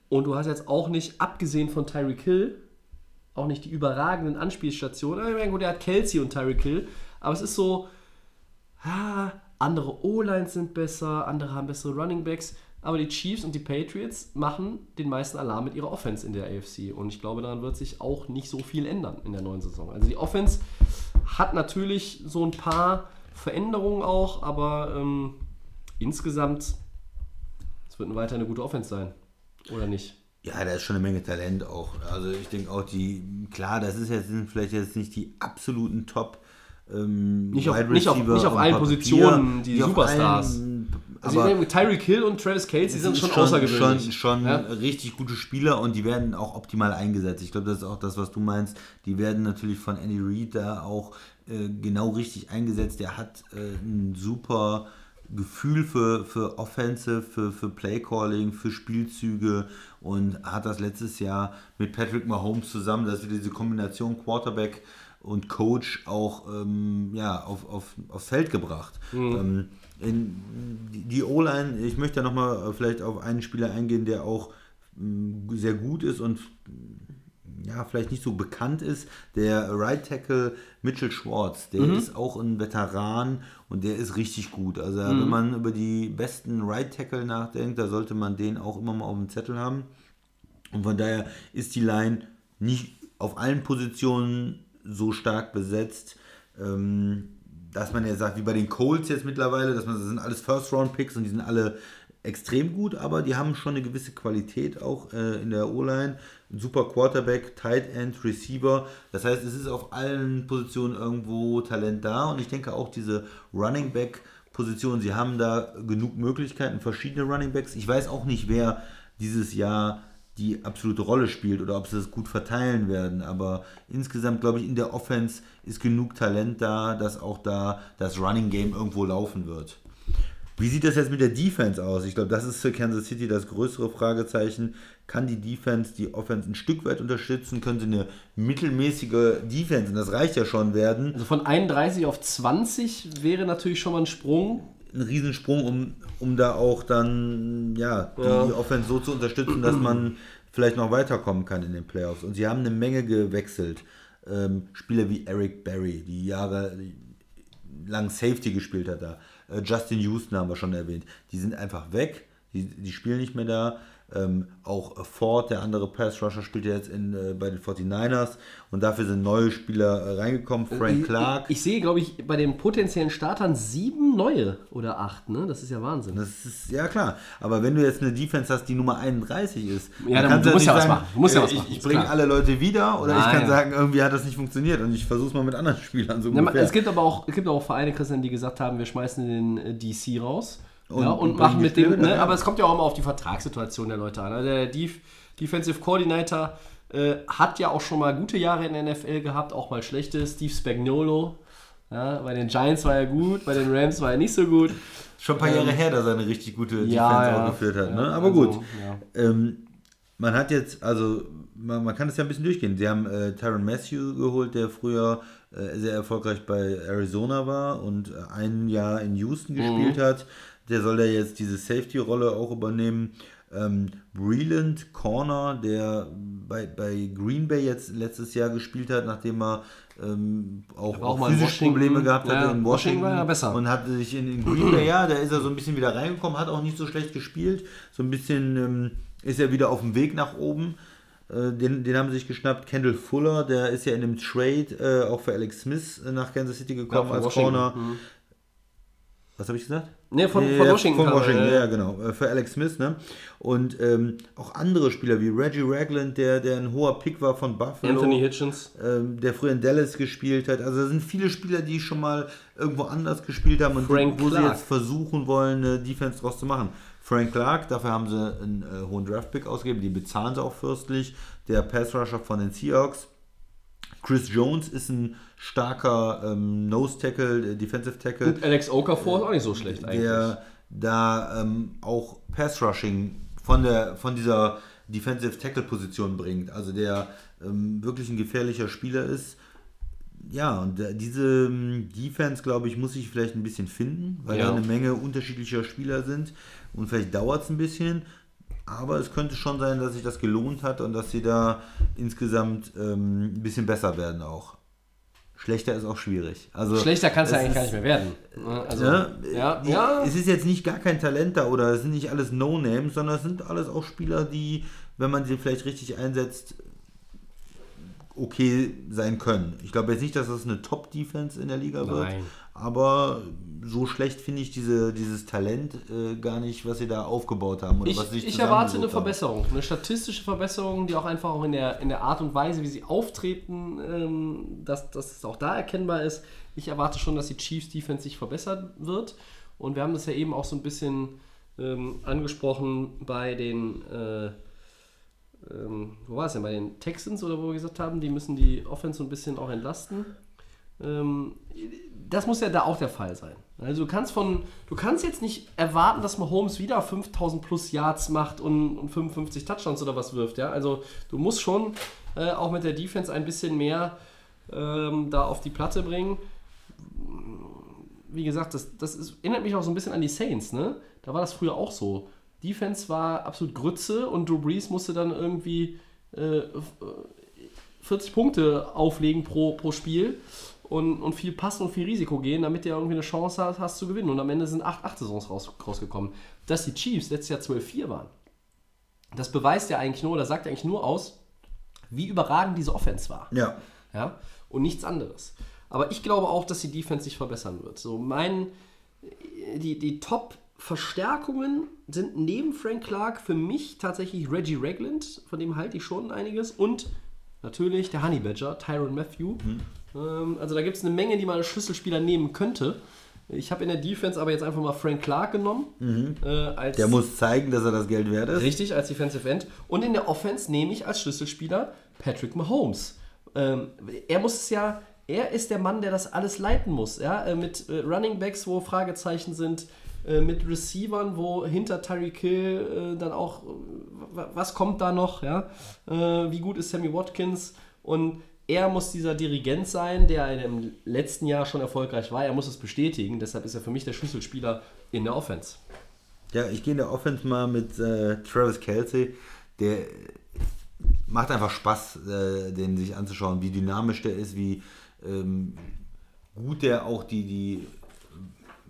Und du hast jetzt auch nicht, abgesehen von Tyreek Hill, auch nicht die überragenden Anspielstationen. Ich meine, gut, er hat Kelsey und Tyreek Hill, aber es ist so, ah, andere O-Lines sind besser, andere haben bessere Running Backs, aber die Chiefs und die Patriots machen den meisten Alarm mit ihrer Offense in der AFC und ich glaube, daran wird sich auch nicht so viel ändern in der neuen Saison. Also die Offense hat natürlich so ein paar Veränderungen auch, aber ähm, insgesamt, es wird weiter eine gute Offense sein, oder nicht? Ja, da ist schon eine Menge Talent auch. Also ich denke auch die, klar, das ist jetzt, sind vielleicht jetzt nicht die absoluten Top ähm, Nicht auf, nicht auf, nicht auf allen Papier, Positionen die auf Superstars. Also aber Tyreek Hill und Travis Kelsey sind es schon, ist außergewöhnlich. Schon, schon Ja? richtig gute Spieler und die werden auch optimal eingesetzt. Ich glaube, das ist auch das, was du meinst. Die werden natürlich von Andy Reid da auch äh, genau richtig eingesetzt. Der hat äh, ein super Gefühl für, für Offensive, für, für Playcalling, für Spielzüge und hat das letztes Jahr mit Patrick Mahomes zusammen, dass wir diese Kombination Quarterback und Coach auch ähm, ja, auf, auf, aufs Feld gebracht. Ähm, in, die- die O-Line, ich möchte ja nochmal vielleicht auf einen Spieler eingehen, der auch mh, sehr gut ist und mh, ja, vielleicht nicht so bekannt ist, der Right Tackle Mitchell Schwartz, der ist auch ein Veteran und der ist richtig gut. Also wenn man über die besten Right Tackle nachdenkt, da sollte man den auch immer mal auf dem Zettel haben. Und von daher ist die Line nicht auf allen Positionen so stark besetzt, ähm, dass man ja sagt, wie bei den Colts jetzt mittlerweile, dass man das sind alles First-Round-Picks und die sind alle extrem gut, aber die haben schon eine gewisse Qualität auch äh, in der O-Line. Super Quarterback, Tight End, Receiver. Das heißt, es ist auf allen Positionen irgendwo Talent da und ich denke auch diese Running Back Position, sie haben da genug Möglichkeiten, verschiedene Running Backs. Ich weiß auch nicht, wer dieses Jahr die absolute Rolle spielt oder ob sie das gut verteilen werden. Aber insgesamt glaube ich, in der Offense ist genug Talent da, dass auch da das Running Game irgendwo laufen wird. Wie sieht das jetzt mit der Defense aus? Ich glaube, das ist für Kansas City das größere Fragezeichen. Kann die Defense die Offense ein Stück weit unterstützen? Können sie eine mittelmäßige Defense, und das reicht ja schon, werden? Also von 31 auf 20 wäre natürlich schon mal ein Sprung. Ein Riesensprung, um, um da auch dann ja, die Ja. Offense so zu unterstützen, dass man vielleicht noch weiterkommen kann in den Playoffs. Und sie haben eine Menge gewechselt. Ähm, Spieler wie Eric Berry, die Jahre lang Safety gespielt hat da. Äh, Justin Houston haben wir schon erwähnt. Die sind einfach weg. Die, die spielen nicht mehr da. Ähm, auch äh, Ford, der andere Pass-Rusher, spielt ja jetzt in, äh, bei den 49ers. Und dafür sind neue Spieler äh, reingekommen. Frank Clark. Ich, ich sehe, glaube ich, bei den potenziellen Startern sieben neue oder acht, ne? Das ist ja Wahnsinn. Das ist ja klar. Aber wenn du jetzt eine Defense hast, die Nummer 31 ist, Ja, dann- kannst du musst ja was machen. Du musst ja äh, was ich, machen, ich bringe alle Leute wieder oder ich Ah, kann sagen, irgendwie hat das nicht funktioniert und ich versuche es mal mit anderen [LAUGHS] Spielern so Ja, es gibt aber auch, es gibt auch Vereine, Christian, die gesagt haben, wir schmeißen den äh, DC raus. Und- ja, und und machen mit dem, ne, aber es kommt ja auch immer auf die Vertragssituation der Leute an. Also Der Def Defensive Coordinator äh, hat ja auch schon mal gute Jahre in der NFL gehabt, auch mal schlechte. Steve Spagnolo. Ja, bei den Giants war er gut, bei den Rams war er nicht so gut. Schon ein paar Jahre her, dass er eine richtig gute Ähm, Ja, Defense ja. auch geführt hat. Ne? Aber also, gut. ja. Ähm, man hat jetzt, also man, man kann es ja ein bisschen durchgehen. Sie haben äh, Tyron Matthew geholt, der früher äh, sehr erfolgreich bei Arizona war und äh, ein Jahr in Houston gespielt hat. Der soll da jetzt diese Safety-Rolle auch übernehmen. Ähm, Breland Corner, der bei, bei Green Bay jetzt letztes Jahr gespielt hat, nachdem er ähm, auch, auch auch physische. Probleme gehabt Ja, hatte in Washington Washington, ja besser. und hatte sich in, in Green Bay, ja, da ist er so ein bisschen wieder reingekommen, hat auch nicht so schlecht gespielt. So ein bisschen ähm, ist er wieder auf dem Weg nach oben. Äh, den, den haben sie sich geschnappt. Kendall Fuller, der ist ja in einem Trade äh, auch für Alex Smith äh, nach Kansas City gekommen Ja, als Washington. Corner. Mhm. Was habe ich gesagt? Nee, von, von ja, Washington. Von Washington, ja. ja, genau. äh, Für Alex Smith, ne? Und ähm, auch andere Spieler wie Reggie Ragland, der, der ein hoher Pick war von Buffalo. Anthony Hitchens. ähm, der früher in Dallas gespielt hat. Also da sind viele Spieler, die schon mal irgendwo anders gespielt haben und Frank wo sie Clark. jetzt versuchen wollen, eine Defense draus zu machen. Frank Clark, dafür haben sie einen äh, hohen Draftpick ausgegeben, die bezahlen sie auch fürstlich. Der Pass Rusher von den Seahawks. Chris Jones ist ein starker ähm, Nose Tackle, äh, Defensive Tackle Und Alex Okafor ist auch nicht so schlecht eigentlich. der da ähm, auch Pass Rushing von der von dieser Defensive Tackle Position bringt, also der ähm, wirklich ein gefährlicher Spieler ist. Ja, und der, diese ähm, Defense, glaube ich, muss sich vielleicht ein bisschen finden, weil Ja. da eine Menge unterschiedlicher Spieler sind und vielleicht dauert es ein bisschen. Aber es könnte schon sein, dass sich das gelohnt hat und dass sie da insgesamt ähm, ein bisschen besser werden auch. Schlechter ist auch schwierig. Also, Schlechter kann es ja es eigentlich gar ist- nicht mehr werden. ne? Also, Ne? ja, ja. Es ist jetzt nicht gar kein Talent da oder es sind nicht alles No-Names, sondern es sind alles auch Spieler, die, wenn man sie vielleicht richtig einsetzt, okay sein können. Ich glaube jetzt nicht, dass das eine Top-Defense in der Liga wird, Nein. Aber so schlecht finde ich diese, dieses Talent äh, gar nicht, was sie da aufgebaut haben. Oder Ich, was ich erwarte eine haben. Verbesserung, eine statistische Verbesserung, die auch einfach auch in der, in der Art und Weise, wie sie auftreten, ähm, dass, dass es auch da erkennbar ist. Ich erwarte schon, dass die Chiefs Defense sich verbessern wird. Und wir haben das ja eben auch so ein bisschen ähm, angesprochen bei den, äh, ähm, wo war es denn, bei den Texans oder wo wir gesagt haben, die müssen die Offense so ein bisschen auch entlasten. Ähm, das muss ja da auch der Fall sein. Also du kannst von, du kannst jetzt nicht erwarten, dass Mahomes wieder 5000 plus Yards macht und, und 55 Touchdowns oder was wirft, ja. Also du musst schon äh, auch mit der Defense ein bisschen mehr ähm, da auf die Platte bringen. Wie gesagt, das, das ist, erinnert mich auch so ein bisschen an die Saints, ne? Da war das früher auch so. Defense war absolut Grütze und Drew Brees musste dann irgendwie äh, 40 Punkte auflegen pro, pro Spiel und, und viel passen und viel Risiko gehen, damit du irgendwie eine Chance hast, hast zu gewinnen. Und am Ende sind 8 Saisons raus, rausgekommen. Dass die Chiefs letztes Jahr 12-4 waren, das beweist ja eigentlich nur, oder sagt eigentlich nur aus, wie überragend diese Offense war. Ja. Ja? Und nichts anderes. Aber ich glaube auch, dass die Defense sich verbessern wird. So mein, die, die Top-Verstärkungen sind neben Frank Clark für mich tatsächlich Reggie Ragland, von dem halte ich schon einiges. Und natürlich der Honey Badger, Tyron Matthew. Ähm, also da gibt es eine Menge, die man als Schlüsselspieler nehmen könnte. Ich habe in der Defense aber jetzt einfach mal Frank Clark genommen. Äh, als Der muss zeigen, dass er das Geld wert ist. Richtig, als Defensive End. Und in der Offense nehme ich als Schlüsselspieler Patrick Mahomes. Ähm, er muss es ja, er ist der Mann, der das alles leiten muss. Ja? Äh, mit äh, Running Backs, wo Fragezeichen sind, äh, mit Receivern, wo hinter Tyreek Hill äh, dann auch, äh, wa- was kommt da noch? Ja? Äh, wie gut ist Sammy Watkins? Und er muss dieser Dirigent sein, der im letzten Jahr schon erfolgreich war. Er muss es bestätigen. Deshalb ist er für mich der Schlüsselspieler in der Offense. Ja, ich gehe in der Offense mal mit äh, Travis Kelsey. Der macht einfach Spaß, äh, den sich anzuschauen, wie dynamisch der ist, wie ähm, gut der auch die, die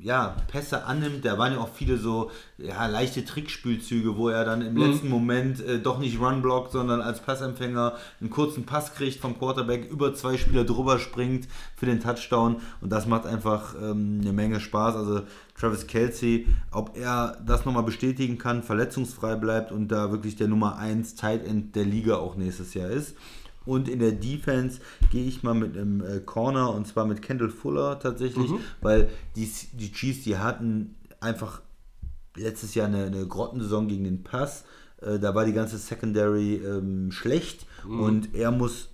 ja, Pässe annimmt. Da waren ja auch viele so ja, leichte Trickspielzüge, wo er dann im letzten Moment äh, doch nicht Run blockt, sondern als Passempfänger einen kurzen Pass kriegt vom Quarterback, über zwei Spieler drüber springt für den Touchdown. Und das macht einfach ähm, eine Menge Spaß. Also Travis Kelsey, ob er das nochmal bestätigen kann, verletzungsfrei bleibt und da wirklich der Nummer 1 Tight End der Liga auch nächstes Jahr ist. Und in der Defense gehe ich mal mit einem äh, Corner und zwar mit Kendall Fuller tatsächlich, weil die, die Chiefs, die hatten einfach letztes Jahr eine, eine Grottensaison gegen den Pass. Äh, da war die ganze Secondary ähm, schlecht und er muss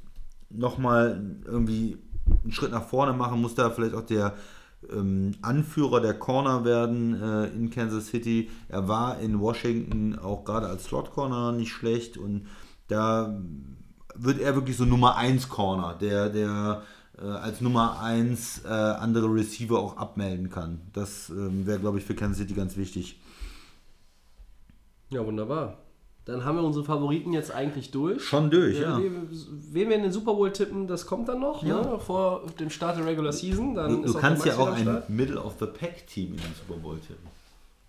nochmal irgendwie einen Schritt nach vorne machen, muss da vielleicht auch der ähm, Anführer der Corner werden äh, in Kansas City. Er war in Washington auch gerade als Slot Corner nicht schlecht und da wird er wirklich so Nummer 1 Corner, der, der äh, als Nummer 1 äh, andere Receiver auch abmelden kann. Das ähm, wäre, glaube ich, für Kansas City ganz wichtig. Ja, wunderbar. Dann haben wir unsere Favoriten jetzt eigentlich durch. Schon durch, ja. Wen wir in den Super Bowl tippen, das kommt dann noch, ne? vor dem Start der Regular Season. Dann Du, du auch kannst ja auch ein. Middle-of-the-Pack-Team in den Super Bowl tippen.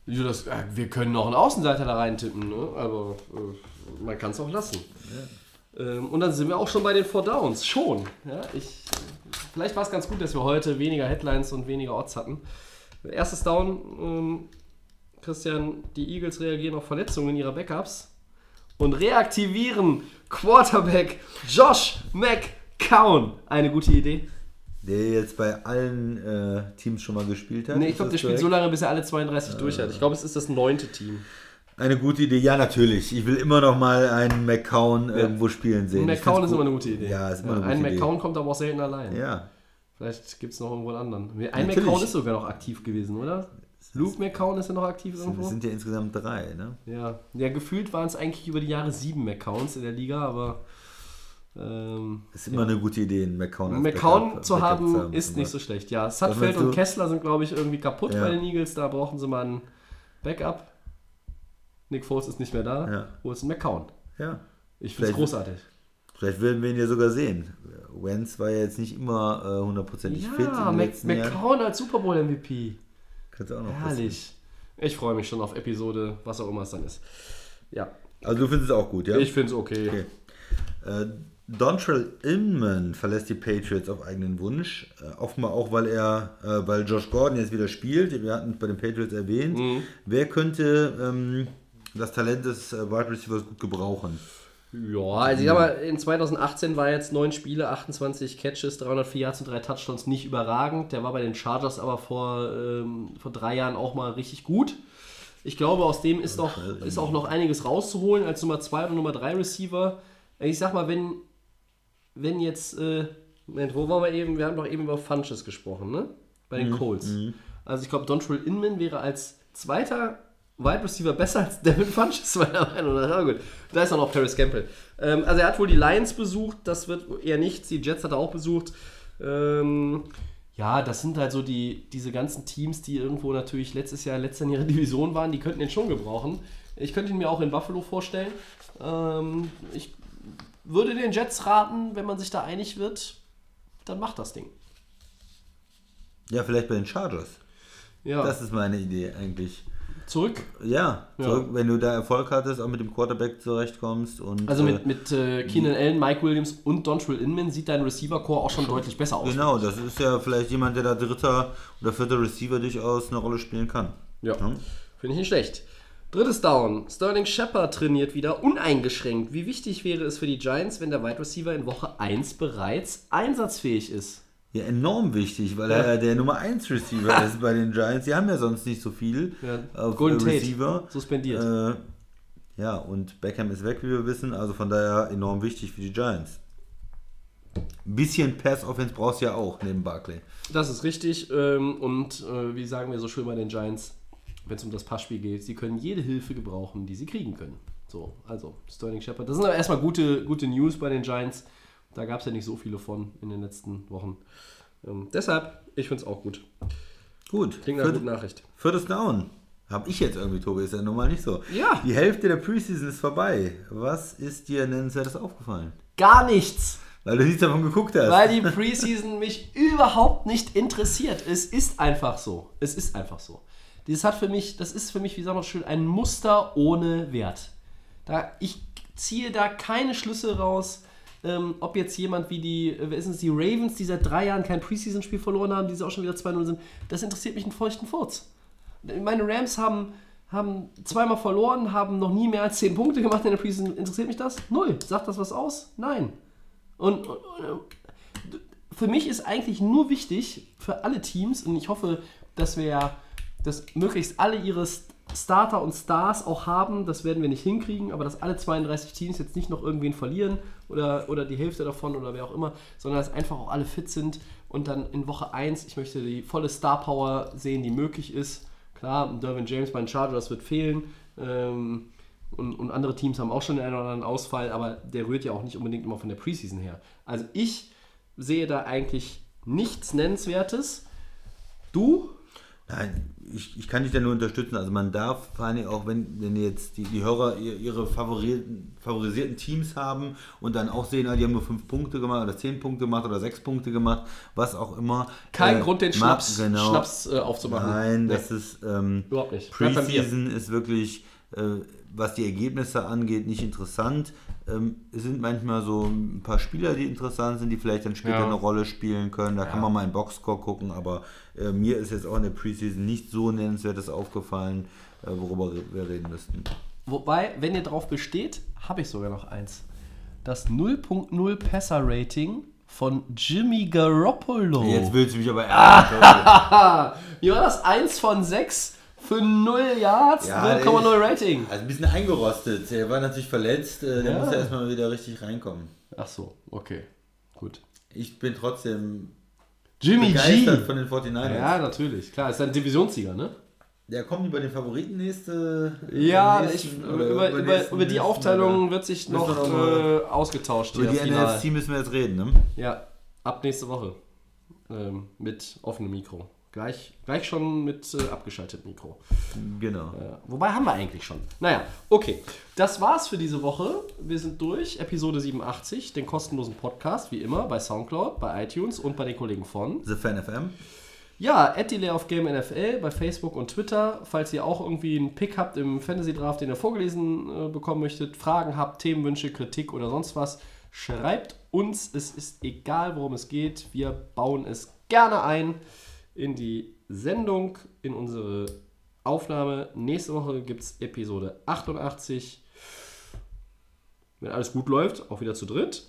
Ja, das, äh, wir können auch einen Außenseiter da rein tippen, ne? aber äh, man kann es auch lassen. Ähm, und dann sind wir auch schon bei den Four Downs. Schon. Ja, ich, vielleicht war es ganz gut, dass wir heute weniger Headlines und weniger Odds hatten. Erstes Down, ähm, Christian, die Eagles reagieren auf Verletzungen ihrer Backups und reaktivieren Quarterback Josh McCown. Eine gute Idee. Der jetzt bei allen äh, Teams schon mal gespielt hat. Nee, ich glaube, der spielt so lange, bis er alle 32 durch hat. Ich glaube, es ist das neunte Team. Eine gute Idee, ja natürlich. Ich will immer noch mal einen McCown irgendwo spielen sehen. Ein McCown ist immer eine gute Idee. Ja, ist immer eine ein gute Idee. McCown kommt aber auch selten allein. Ja, Vielleicht gibt es noch irgendwo einen anderen. Ein Natürlich. McCown ist sogar noch aktiv gewesen, oder? Luke McCown ist ja noch aktiv es irgendwo. sind ja insgesamt drei, ne? Ja. ja, gefühlt waren es eigentlich über die Jahre sieben McCowns in der Liga, aber ähm, Ist immer eine gute Idee, einen McCown als McCown Backup- zu Backup haben ist nicht so schlecht. Ja, Sutfeld und? Kessler sind, glaube ich, irgendwie kaputt Ja. bei den Eagles. Da brauchen sie mal ein Backup. Nick Foles ist nicht mehr da. Ja. Wo ist McCown? Ja. Ich finde es großartig. Vielleicht werden wir ihn ja sogar sehen. Wentz war ja jetzt nicht immer äh, hundertprozentig fit Ja, Mac letzten Jahr. McCown als Super Bowl MVP. Könnte auch noch passieren. Herrlich. Ich freue mich schon auf Episode, was auch immer es dann ist. Ja, Also du findest es auch gut, ja? ich finde es okay. Okay. Äh, Dontrell Inman verlässt die Patriots auf eigenen Wunsch. Äh, offenbar auch, weil er, äh, weil Josh Gordon jetzt wieder spielt. Wir hatten es bei den Patriots erwähnt. Mhm. Wer könnte ähm, das Talent des äh, Wide Receivers gut gebrauchen? Ja, also ich sag mal, in 2018 war jetzt 9 Spiele, 28 Catches, 304 Yards und 3 Touchdowns nicht überragend. Der war bei den Chargers aber vor, ähm, vor drei Jahren auch mal richtig gut. Ich glaube, aus dem ist, noch, ist auch noch einiges rauszuholen als Nummer 2 oder Nummer 3 Receiver. Ich sag mal, wenn, wenn jetzt, äh, Moment, wo waren wir eben? Wir haben doch eben über Funches gesprochen, ne? Bei den Colts. Also ich glaube, Dontrell Inman wäre als zweiter Wide Receiver besser als Devin Funches, [LAUGHS] meiner Meinung nach. Aber gut, da ist auch noch Paris Campbell. Ähm, also er hat wohl die Lions besucht, das wird eher nichts. Die Jets hat er auch besucht. Ähm, ja, das sind halt so die, diese ganzen Teams, die irgendwo natürlich letztes Jahr, letztes Jahr in ihrer [LAUGHS] Division waren, die könnten ihn schon gebrauchen. Ich könnte ihn mir auch in Buffalo vorstellen. Ähm, ich würde den Jets raten, wenn man sich da einig wird, dann macht das Ding. Ja, vielleicht bei den Chargers. Ja, Das ist meine Idee eigentlich. Zurück. Ja, zurück, wenn du da Erfolg hattest, auch mit dem Quarterback zurechtkommst und Also äh, mit, mit äh, Keenan Allen, Mike Williams und Dontrell Inman sieht dein Receiver-Core auch schon deutlich besser aus. Genau, das ist ja vielleicht jemand, der da dritter oder vierter Receiver durchaus eine Rolle spielen kann. Ja, Ja. finde ich nicht schlecht. Drittes Down. Sterling Shepard trainiert wieder uneingeschränkt. Wie wichtig wäre es für die Giants, wenn der Wide Receiver in Woche 1 bereits einsatzfähig ist? Ja, enorm wichtig, weil Ja. er der Nummer 1 Receiver [LAUGHS] ist bei den Giants. Die haben ja sonst nicht so viel Ja, auf Golden äh, Tate, Receiver. suspendiert. Äh, ja, und Beckham ist weg, wie wir wissen, also von daher enorm wichtig für die Giants. Ein bisschen Pass-Offense brauchst du ja auch neben Barkley. Das ist richtig. ähm, Und äh, wie sagen wir so schön bei den Giants, wenn es um das Passspiel geht, sie können jede Hilfe gebrauchen, die sie kriegen können. So, also Sterling Shepard. Das sind aber erstmal gute, gute News bei den Giants. Da gab es ja nicht so viele von in den letzten Wochen. Ähm, deshalb, ich finde es auch gut. Gut, Klingt nach guten Nachricht. viertes Down. Hab ich jetzt irgendwie, Tobi, ist ja normal nicht so. Ja. Die Hälfte der Preseason ist vorbei. Was ist dir nennenswertes aufgefallen? Gar nichts. Weil du nichts davon geguckt hast. Weil die Preseason [LAUGHS] mich überhaupt nicht interessiert. Es ist einfach so. Es ist einfach so. Das hat für mich, das ist für mich, wie sagen wir schön, ein Muster ohne Wert. Da, ich ziehe da keine Schlüsse raus, ähm, ob jetzt jemand wie die, äh, wer ist es, die Ravens, die seit drei Jahren kein Preseason-Spiel verloren haben, die sie auch schon wieder 2-0 sind, das interessiert mich einen feuchten Furz. Meine Rams haben, haben zweimal verloren, haben noch nie mehr als 10 Punkte gemacht in der Preseason. Interessiert mich das? Null. Sagt das was aus? Nein. Und, und, und für mich ist eigentlich nur wichtig, für alle Teams, und ich hoffe, dass wir ja, dass möglichst alle ihre Starter und Stars auch haben, das werden wir nicht hinkriegen, aber dass alle 32 Teams jetzt nicht noch irgendwen verlieren oder, oder die Hälfte davon oder wer auch immer, sondern dass einfach auch alle fit sind und dann in Woche 1, ich möchte die volle Star Power sehen, die möglich ist. Klar, Derwin James bei den Chargers wird fehlen. Ähm, und, und andere Teams haben auch schon den einen oder anderen Ausfall, aber der rührt ja auch nicht unbedingt immer von der Preseason her. Also ich sehe da eigentlich nichts Nennenswertes. Du? Nein, ich, ich kann dich da nur unterstützen. Also man darf vor allem auch, wenn, wenn jetzt die, die Hörer ihr- ihre favorierten, favorisierten Teams haben und dann auch sehen, ah, die haben nur fünf Punkte gemacht oder zehn Punkte gemacht oder sechs Punkte gemacht, was auch immer. Kein Äh, Grund, den Schnaps, genau. Schnaps äh, aufzumachen. Nein, Nee, das ist ähm, Überhaupt nicht. Preseason ist wirklich, äh, was die Ergebnisse angeht, nicht interessant. Ähm, es sind manchmal so ein paar Spieler, die interessant sind, die vielleicht dann später Ja. eine Rolle spielen können. Da kann man mal einen Boxscore gucken, aber äh, mir ist jetzt auch in der Preseason nicht so nennenswertes aufgefallen, äh, worüber wir reden müssten. Wobei, wenn ihr drauf besteht, habe ich sogar noch eins. Das 0.0 Passer-Rating von Jimmy Garoppolo. Jetzt willst du mich aber [LAUGHS] ärgern. Wie war das? 1 von 6 für 0 Yards, Ja, der 0,0 ist- Rating. also ein bisschen eingerostet. Er war natürlich verletzt. Äh, der Ja. muss ja erstmal wieder richtig reinkommen. Ach so, okay. Gut. Ich bin trotzdem Jimmy begeistert G. von den 49ers. Ja, natürlich. Klar, ist ein Divisionssieger, ne? Der kommt über den Favoriten nächste. Ja, nächsten- ich, über, über, nächsten- über die Aufteilung wird sich noch äh, ausgetauscht. Über die final. NFC müssen wir jetzt reden, ne? Ja, ab nächste Woche. Ähm, mit offenem Mikro. Gleich, gleich schon mit äh, abgeschaltetem Mikro. Genau. Ja, wobei haben wir eigentlich schon. Naja, okay. Das war's für diese Woche. Wir sind durch. Episode 87, den kostenlosen Podcast, wie immer, bei Soundcloud, bei iTunes und bei den Kollegen von. The Fan FM. Ja, at Delay of Game NFL bei Facebook und Twitter. Falls ihr auch irgendwie einen Pick habt im Fantasy Draft, den ihr vorgelesen äh, bekommen möchtet, Fragen habt, Themenwünsche, Kritik oder sonst was, schreibt uns. Es ist egal, worum es geht. Wir bauen es gerne ein in die Sendung, in unsere Aufnahme. Nächste Woche gibt es Episode 88. Wenn alles gut läuft, auch wieder zu dritt.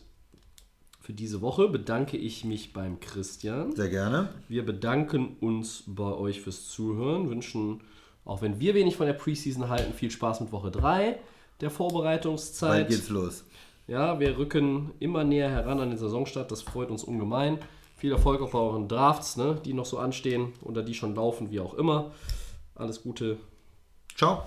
Für diese Woche bedanke ich mich beim Christian. Sehr gerne. Wir bedanken uns bei euch fürs Zuhören, wünschen, auch wenn wir wenig von der Preseason halten, viel Spaß mit Woche 3 der Vorbereitungszeit. Bald geht's los. Ja, wir rücken immer näher heran an den Saisonstart, das freut uns ungemein. Viel Erfolg bei euren Drafts, ne, die noch so anstehen oder die schon laufen, wie auch immer. Alles Gute. Ciao.